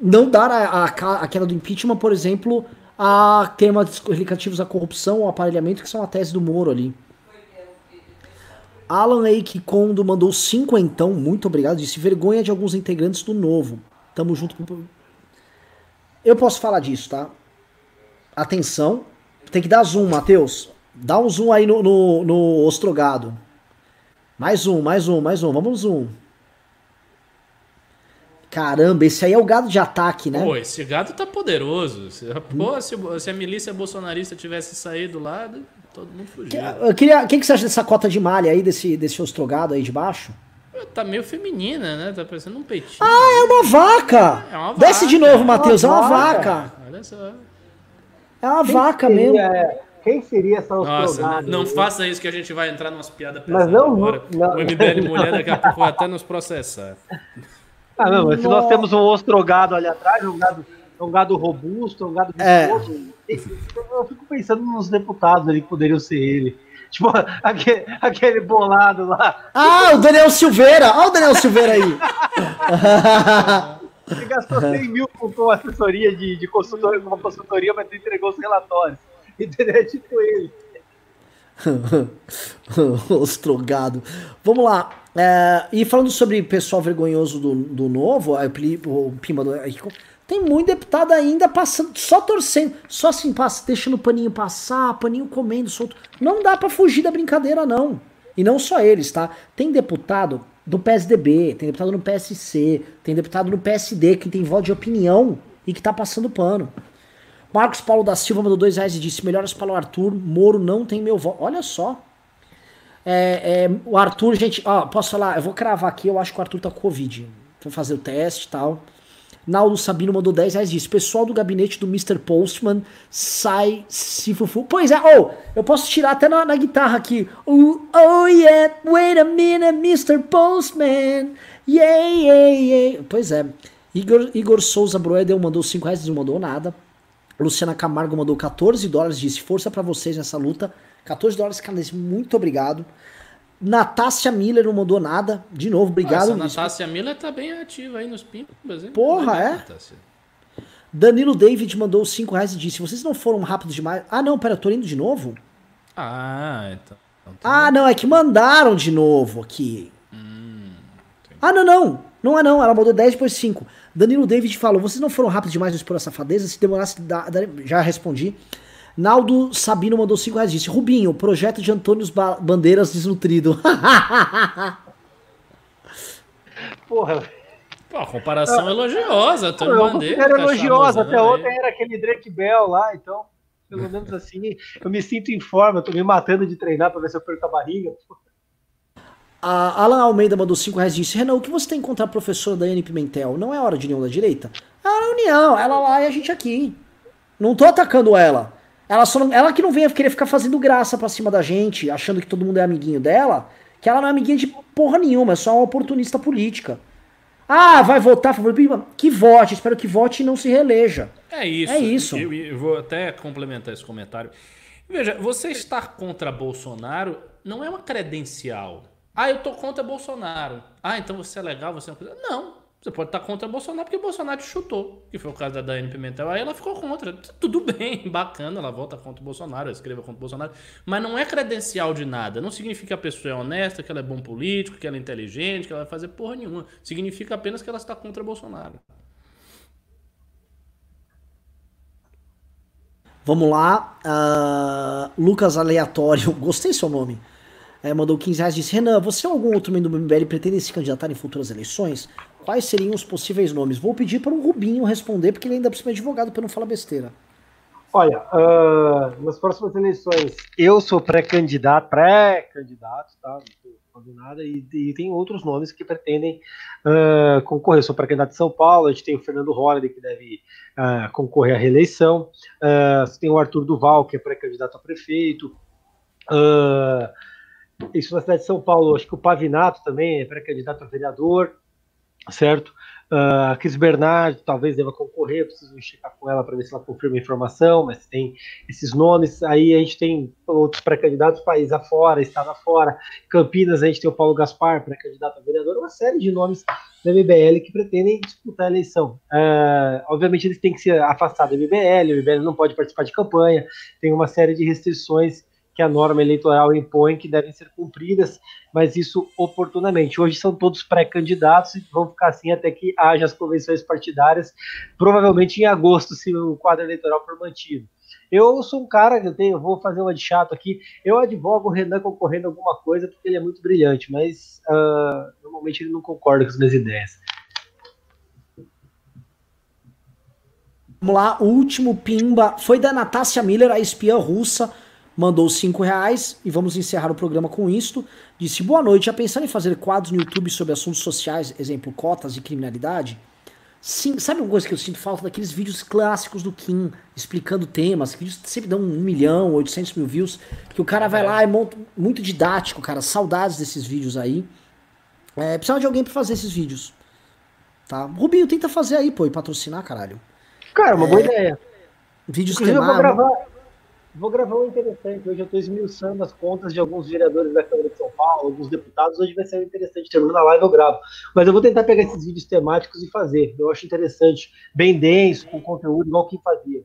não dar a, a, a, queda do impeachment, por exemplo, a temas relativos à corrupção ou aparelhamento, que são a tese do Moro ali. Alan Eike Kondo mandou 5 então, muito obrigado, disse vergonha de alguns integrantes do Novo. Tamo junto com eu posso falar disso, tá? Atenção. Tem que dar zoom, Matheus. Dá um zoom aí no, no, no ostrogado. Mais um, mais um, mais um. Vamos zoom. Caramba, esse aí é o gado de ataque, né? Pô, esse gado tá poderoso. Pô, se, se a milícia bolsonarista tivesse saído lá, Todo mundo fugiu. Eu queria, o que, que você acha dessa cota de malha aí, desse, desse ostrogado aí de baixo? Tá meio feminina, né? Tá parecendo um peitinho. Ah, é uma vaca! É uma vaca. Desce de novo, Matheus, é uma, vaca. Olha só. É uma Quem vaca seria, mesmo. Quem seria essa Nossa, não, não faça isso que a gente vai entrar numas piadas pesadas não, agora. Não. O MBL Mulher daqui a pouco vai até nos processar. Ah, não, mas se nós temos um ostrogado ali atrás, um gado, um gado robusto, um gado é. eu fico pensando nos deputados ali que poderiam ser ele. Tipo, aquele, aquele bolado lá. Ah, o Daniel Silveira! Olha o Daniel Silveira aí! Ele gastou 100 mil com assessoria de, de consultoria, uma consultoria, mas entregou os relatórios. Entendeu? É tipo ele. Ostrogado. Vamos lá. É, e falando sobre pessoal vergonhoso do, do novo, o Pimba do. Tem muito deputado ainda passando, só torcendo, só assim, passa, deixando o paninho passar, paninho comendo solto. Não dá para fugir da brincadeira, não. E não só eles, tá? Tem deputado do PSDB, tem deputado no PSC, tem deputado no PSD que tem voto de opinião e que tá passando pano. Marcos Paulo da Silva mandou dois reais e disse: melhoras para o Arthur, Moro não tem meu voto. Olha só. É, é, o Arthur, gente, ó, posso falar, eu vou cravar aqui, eu acho que o Arthur tá com Covid. Vou fazer o teste e tal. Naldo Sabino mandou 10 reais disse: Pessoal do gabinete do Mr. Postman sai se fufu. Pois é, oh, eu posso tirar até na, na guitarra aqui. Oh, yeah, wait a minute, Mr. Postman. Yeah, yeah, yeah. Pois é. Igor, Igor Souza Broedel mandou 5 reais, não mandou nada. Luciana Camargo mandou 14 dólares, disse: Força para vocês nessa luta. 14 dólares canadenses, muito obrigado. Natácia Miller não mandou nada. De novo, obrigado. Nossa, Natácia Miller tá bem ativa aí nos pimbas, hein? Porra, é? Natácia. Danilo David mandou 5 reais e disse: Vocês não foram rápidos demais? Ah, não, pera, eu tô indo de novo? Ah, então. então tá ah, não, é que mandaram de novo aqui. Hum, ah, não, não. Não é não, ela mandou 10 depois 5. Danilo David falou: Vocês não foram rápidos demais no expor a safadeza? Se demorasse, já respondi. Naldo Sabino mandou 5 reais disse: Rubinho, projeto de Antônio Bandeiras desnutrido. Porra. Pô, comparação ah, elogiosa, Antônio Bandeiras. Era elogiosa, até ontem era aquele Drake Bell lá, então, pelo menos assim, eu me sinto em forma, eu tô me matando de treinar pra ver se eu perco a barriga. A Alan Almeida mandou 5 reais disse: Renan, o que você tem contra a professora Daiane Pimentel? Não é hora de união da direita? É a união, ela lá e a gente aqui. Não tô atacando ela. Ela, só não, ela que não venha querer ficar fazendo graça pra cima da gente, achando que todo mundo é amiguinho dela, que ela não é amiguinha de porra nenhuma, é só uma oportunista política. Ah, vai votar a favor do Que vote, espero que vote e não se reeleja. É isso. É isso. Eu, eu vou até complementar esse comentário. Veja, você estar contra Bolsonaro não é uma credencial. Ah, eu tô contra Bolsonaro. Ah, então você é legal, você é uma coisa. Não. Você pode estar contra Bolsonaro porque Bolsonaro te chutou, que foi o caso da Daiane Pimentel. Aí ela ficou contra. Tudo bem, bacana, ela volta contra o Bolsonaro, escreva contra o Bolsonaro. Mas não é credencial de nada. Não significa que a pessoa é honesta, que ela é bom político, que ela é inteligente, que ela vai fazer porra nenhuma. Significa apenas que ela está contra Bolsonaro. Vamos lá. Uh, Lucas Aleatório. Gostei seu nome. É, mandou 15 reais e disse: Renan, você ou algum outro membro do MBL pretende se candidatar em futuras eleições? Quais seriam os possíveis nomes? Vou pedir para o Rubinho responder, porque ele ainda precisa de advogado para não falar besteira. Olha, uh, nas próximas eleições, eu sou pré-candidato, pré-candidato, tá? Nada, e, e, tem outros nomes que pretendem uh, concorrer. Eu sou pré-candidato de São Paulo, a gente tem o Fernando Holliday, que deve uh, concorrer à reeleição, uh, tem o Arthur Duval, que é pré-candidato a prefeito. isso na cidade de São Paulo, acho que o Pavinato também é pré-candidato a vereador certo? Uh, Cris Bernard talvez deva concorrer, preciso checar com ela para ver se ela confirma a informação, mas tem esses nomes. Aí a gente tem outros pré-candidatos, país afora, estado afora. Campinas, a gente tem o Paulo Gaspar, pré-candidato a vereador, uma série de nomes da MBL que pretendem disputar a eleição. Uh, obviamente, eles têm que se afastar da MBL, o MBL não pode participar de campanha, tem uma série de restrições que a norma eleitoral impõe que devem ser cumpridas, mas isso oportunamente. Hoje são todos pré-candidatos e vão ficar assim até que haja as convenções partidárias, provavelmente em agosto, se o quadro eleitoral for mantido. Eu sou um cara que eu tenho, vou fazer uma de chato aqui. Eu advogo o Renan concorrendo a alguma coisa porque ele é muito brilhante, mas uh, normalmente ele não concorda com as minhas ideias. Vamos lá, o último pimba foi da Natácia Miller, a espiã russa mandou 5 reais e vamos encerrar o programa com isto. Disse: Boa noite, já pensando em fazer quadros no YouTube sobre assuntos sociais, exemplo, cotas e criminalidade? Sim, sabe uma coisa que eu sinto falta daqueles vídeos clássicos do Kim, explicando temas, que sempre dão 1 milhão, 800 mil views, que o cara vai lá e monta, muito didático, cara, saudades desses vídeos aí. É, precisava de alguém para fazer esses vídeos. Tá? Rubinho, tenta fazer aí, pô, e patrocinar, caralho. Cara, uma é, boa ideia. Vídeos Inclusive, temáticos. Eu vou gravar, vou gravar um interessante. Hoje eu estou esmiuçando as contas de alguns vereadores da Câmara de São Paulo, alguns deputados. Hoje vai ser interessante. Termina a live, eu gravo. Mas eu vou tentar pegar esses vídeos temáticos e fazer. Eu acho interessante. Bem denso, com conteúdo, igual quem fazia.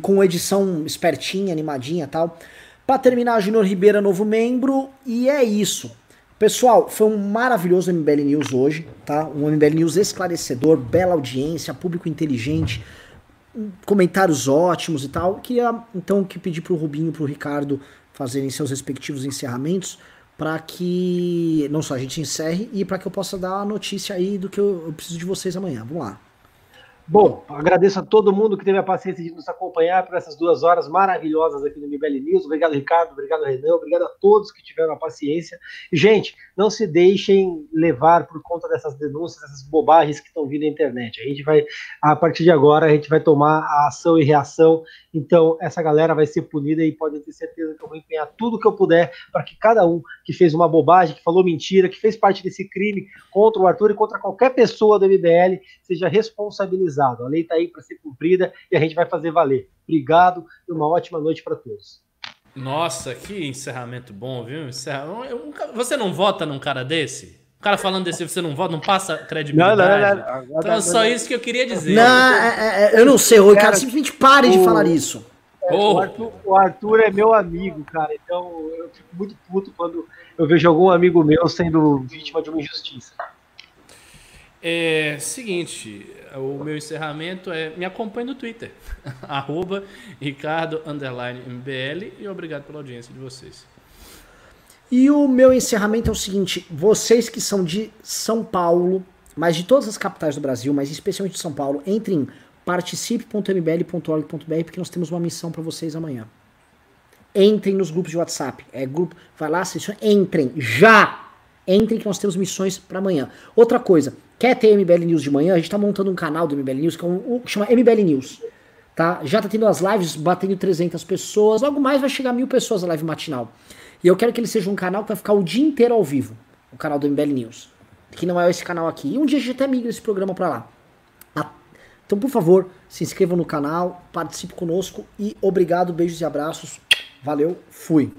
Com edição espertinha, animadinha tal. Para terminar, Junior Ribeira, novo membro. E é isso. Pessoal, foi um maravilhoso MBL News hoje, tá? Um MBL News esclarecedor, bela audiência, público inteligente, comentários ótimos e tal. Queria então que pedir pro Rubinho e pro Ricardo fazerem seus respectivos encerramentos para que não só a gente encerre e para que eu possa dar a notícia aí do que eu, eu preciso de vocês amanhã. Vamos lá. Bom, agradeço a todo mundo que teve a paciência de nos acompanhar por essas duas horas maravilhosas aqui no MBL News. Obrigado, Ricardo. Obrigado, Renan. Obrigado a todos que tiveram a paciência. Gente, não se deixem levar por conta dessas denúncias, essas bobagens que estão vindo na internet. A gente vai, a partir de agora, a gente vai tomar a ação e reação. Então, essa galera vai ser punida e podem ter certeza que eu vou empenhar tudo que eu puder para que cada um que fez uma bobagem, que falou mentira, que fez parte desse crime contra o Arthur e contra qualquer pessoa do MBL, seja responsabilizado. A lei está aí para ser cumprida e a gente vai fazer valer. Obrigado e uma ótima noite para todos. Nossa, que encerramento bom, viu? Você não vota num cara desse? O cara falando desse, você não vota, não passa credibilidade. Não, não, não. não. Então, é só isso que eu queria dizer. Não, é, é, é eu não sei, o cara, simplesmente pare de falar isso. É, o, Arthur, o, Arthur, é meu amigo, cara. Então eu fico muito puto quando eu vejo algum amigo meu sendo vítima de uma injustiça. É seguinte, o meu encerramento é me acompanhe no Twitter, arroba Ricardo MBL e obrigado pela audiência de vocês. E o meu encerramento é o seguinte: vocês que são de São Paulo, mas de todas as capitais do Brasil, mas especialmente de São Paulo, entrem em participe.mbl.org.br porque nós temos uma missão para vocês amanhã. Entrem nos grupos de WhatsApp. É grupo, vai lá, seleciona, entrem já. Entrem que nós temos missões para amanhã. Outra coisa, Quer ter MBL News de manhã? A gente tá montando um canal do MBL News que, é um, chama MBL News. Tá? Já tá tendo as lives batendo 300 pessoas. Logo mais vai chegar mil pessoas a live matinal. E eu quero que ele seja um canal que vai ficar o dia inteiro ao vivo. O canal do MBL News. Que não é esse canal aqui. E um dia a gente até migra esse programa pra lá. Tá? Então, por favor, se inscreva no canal, participe conosco e obrigado, beijos e abraços. Valeu, fui.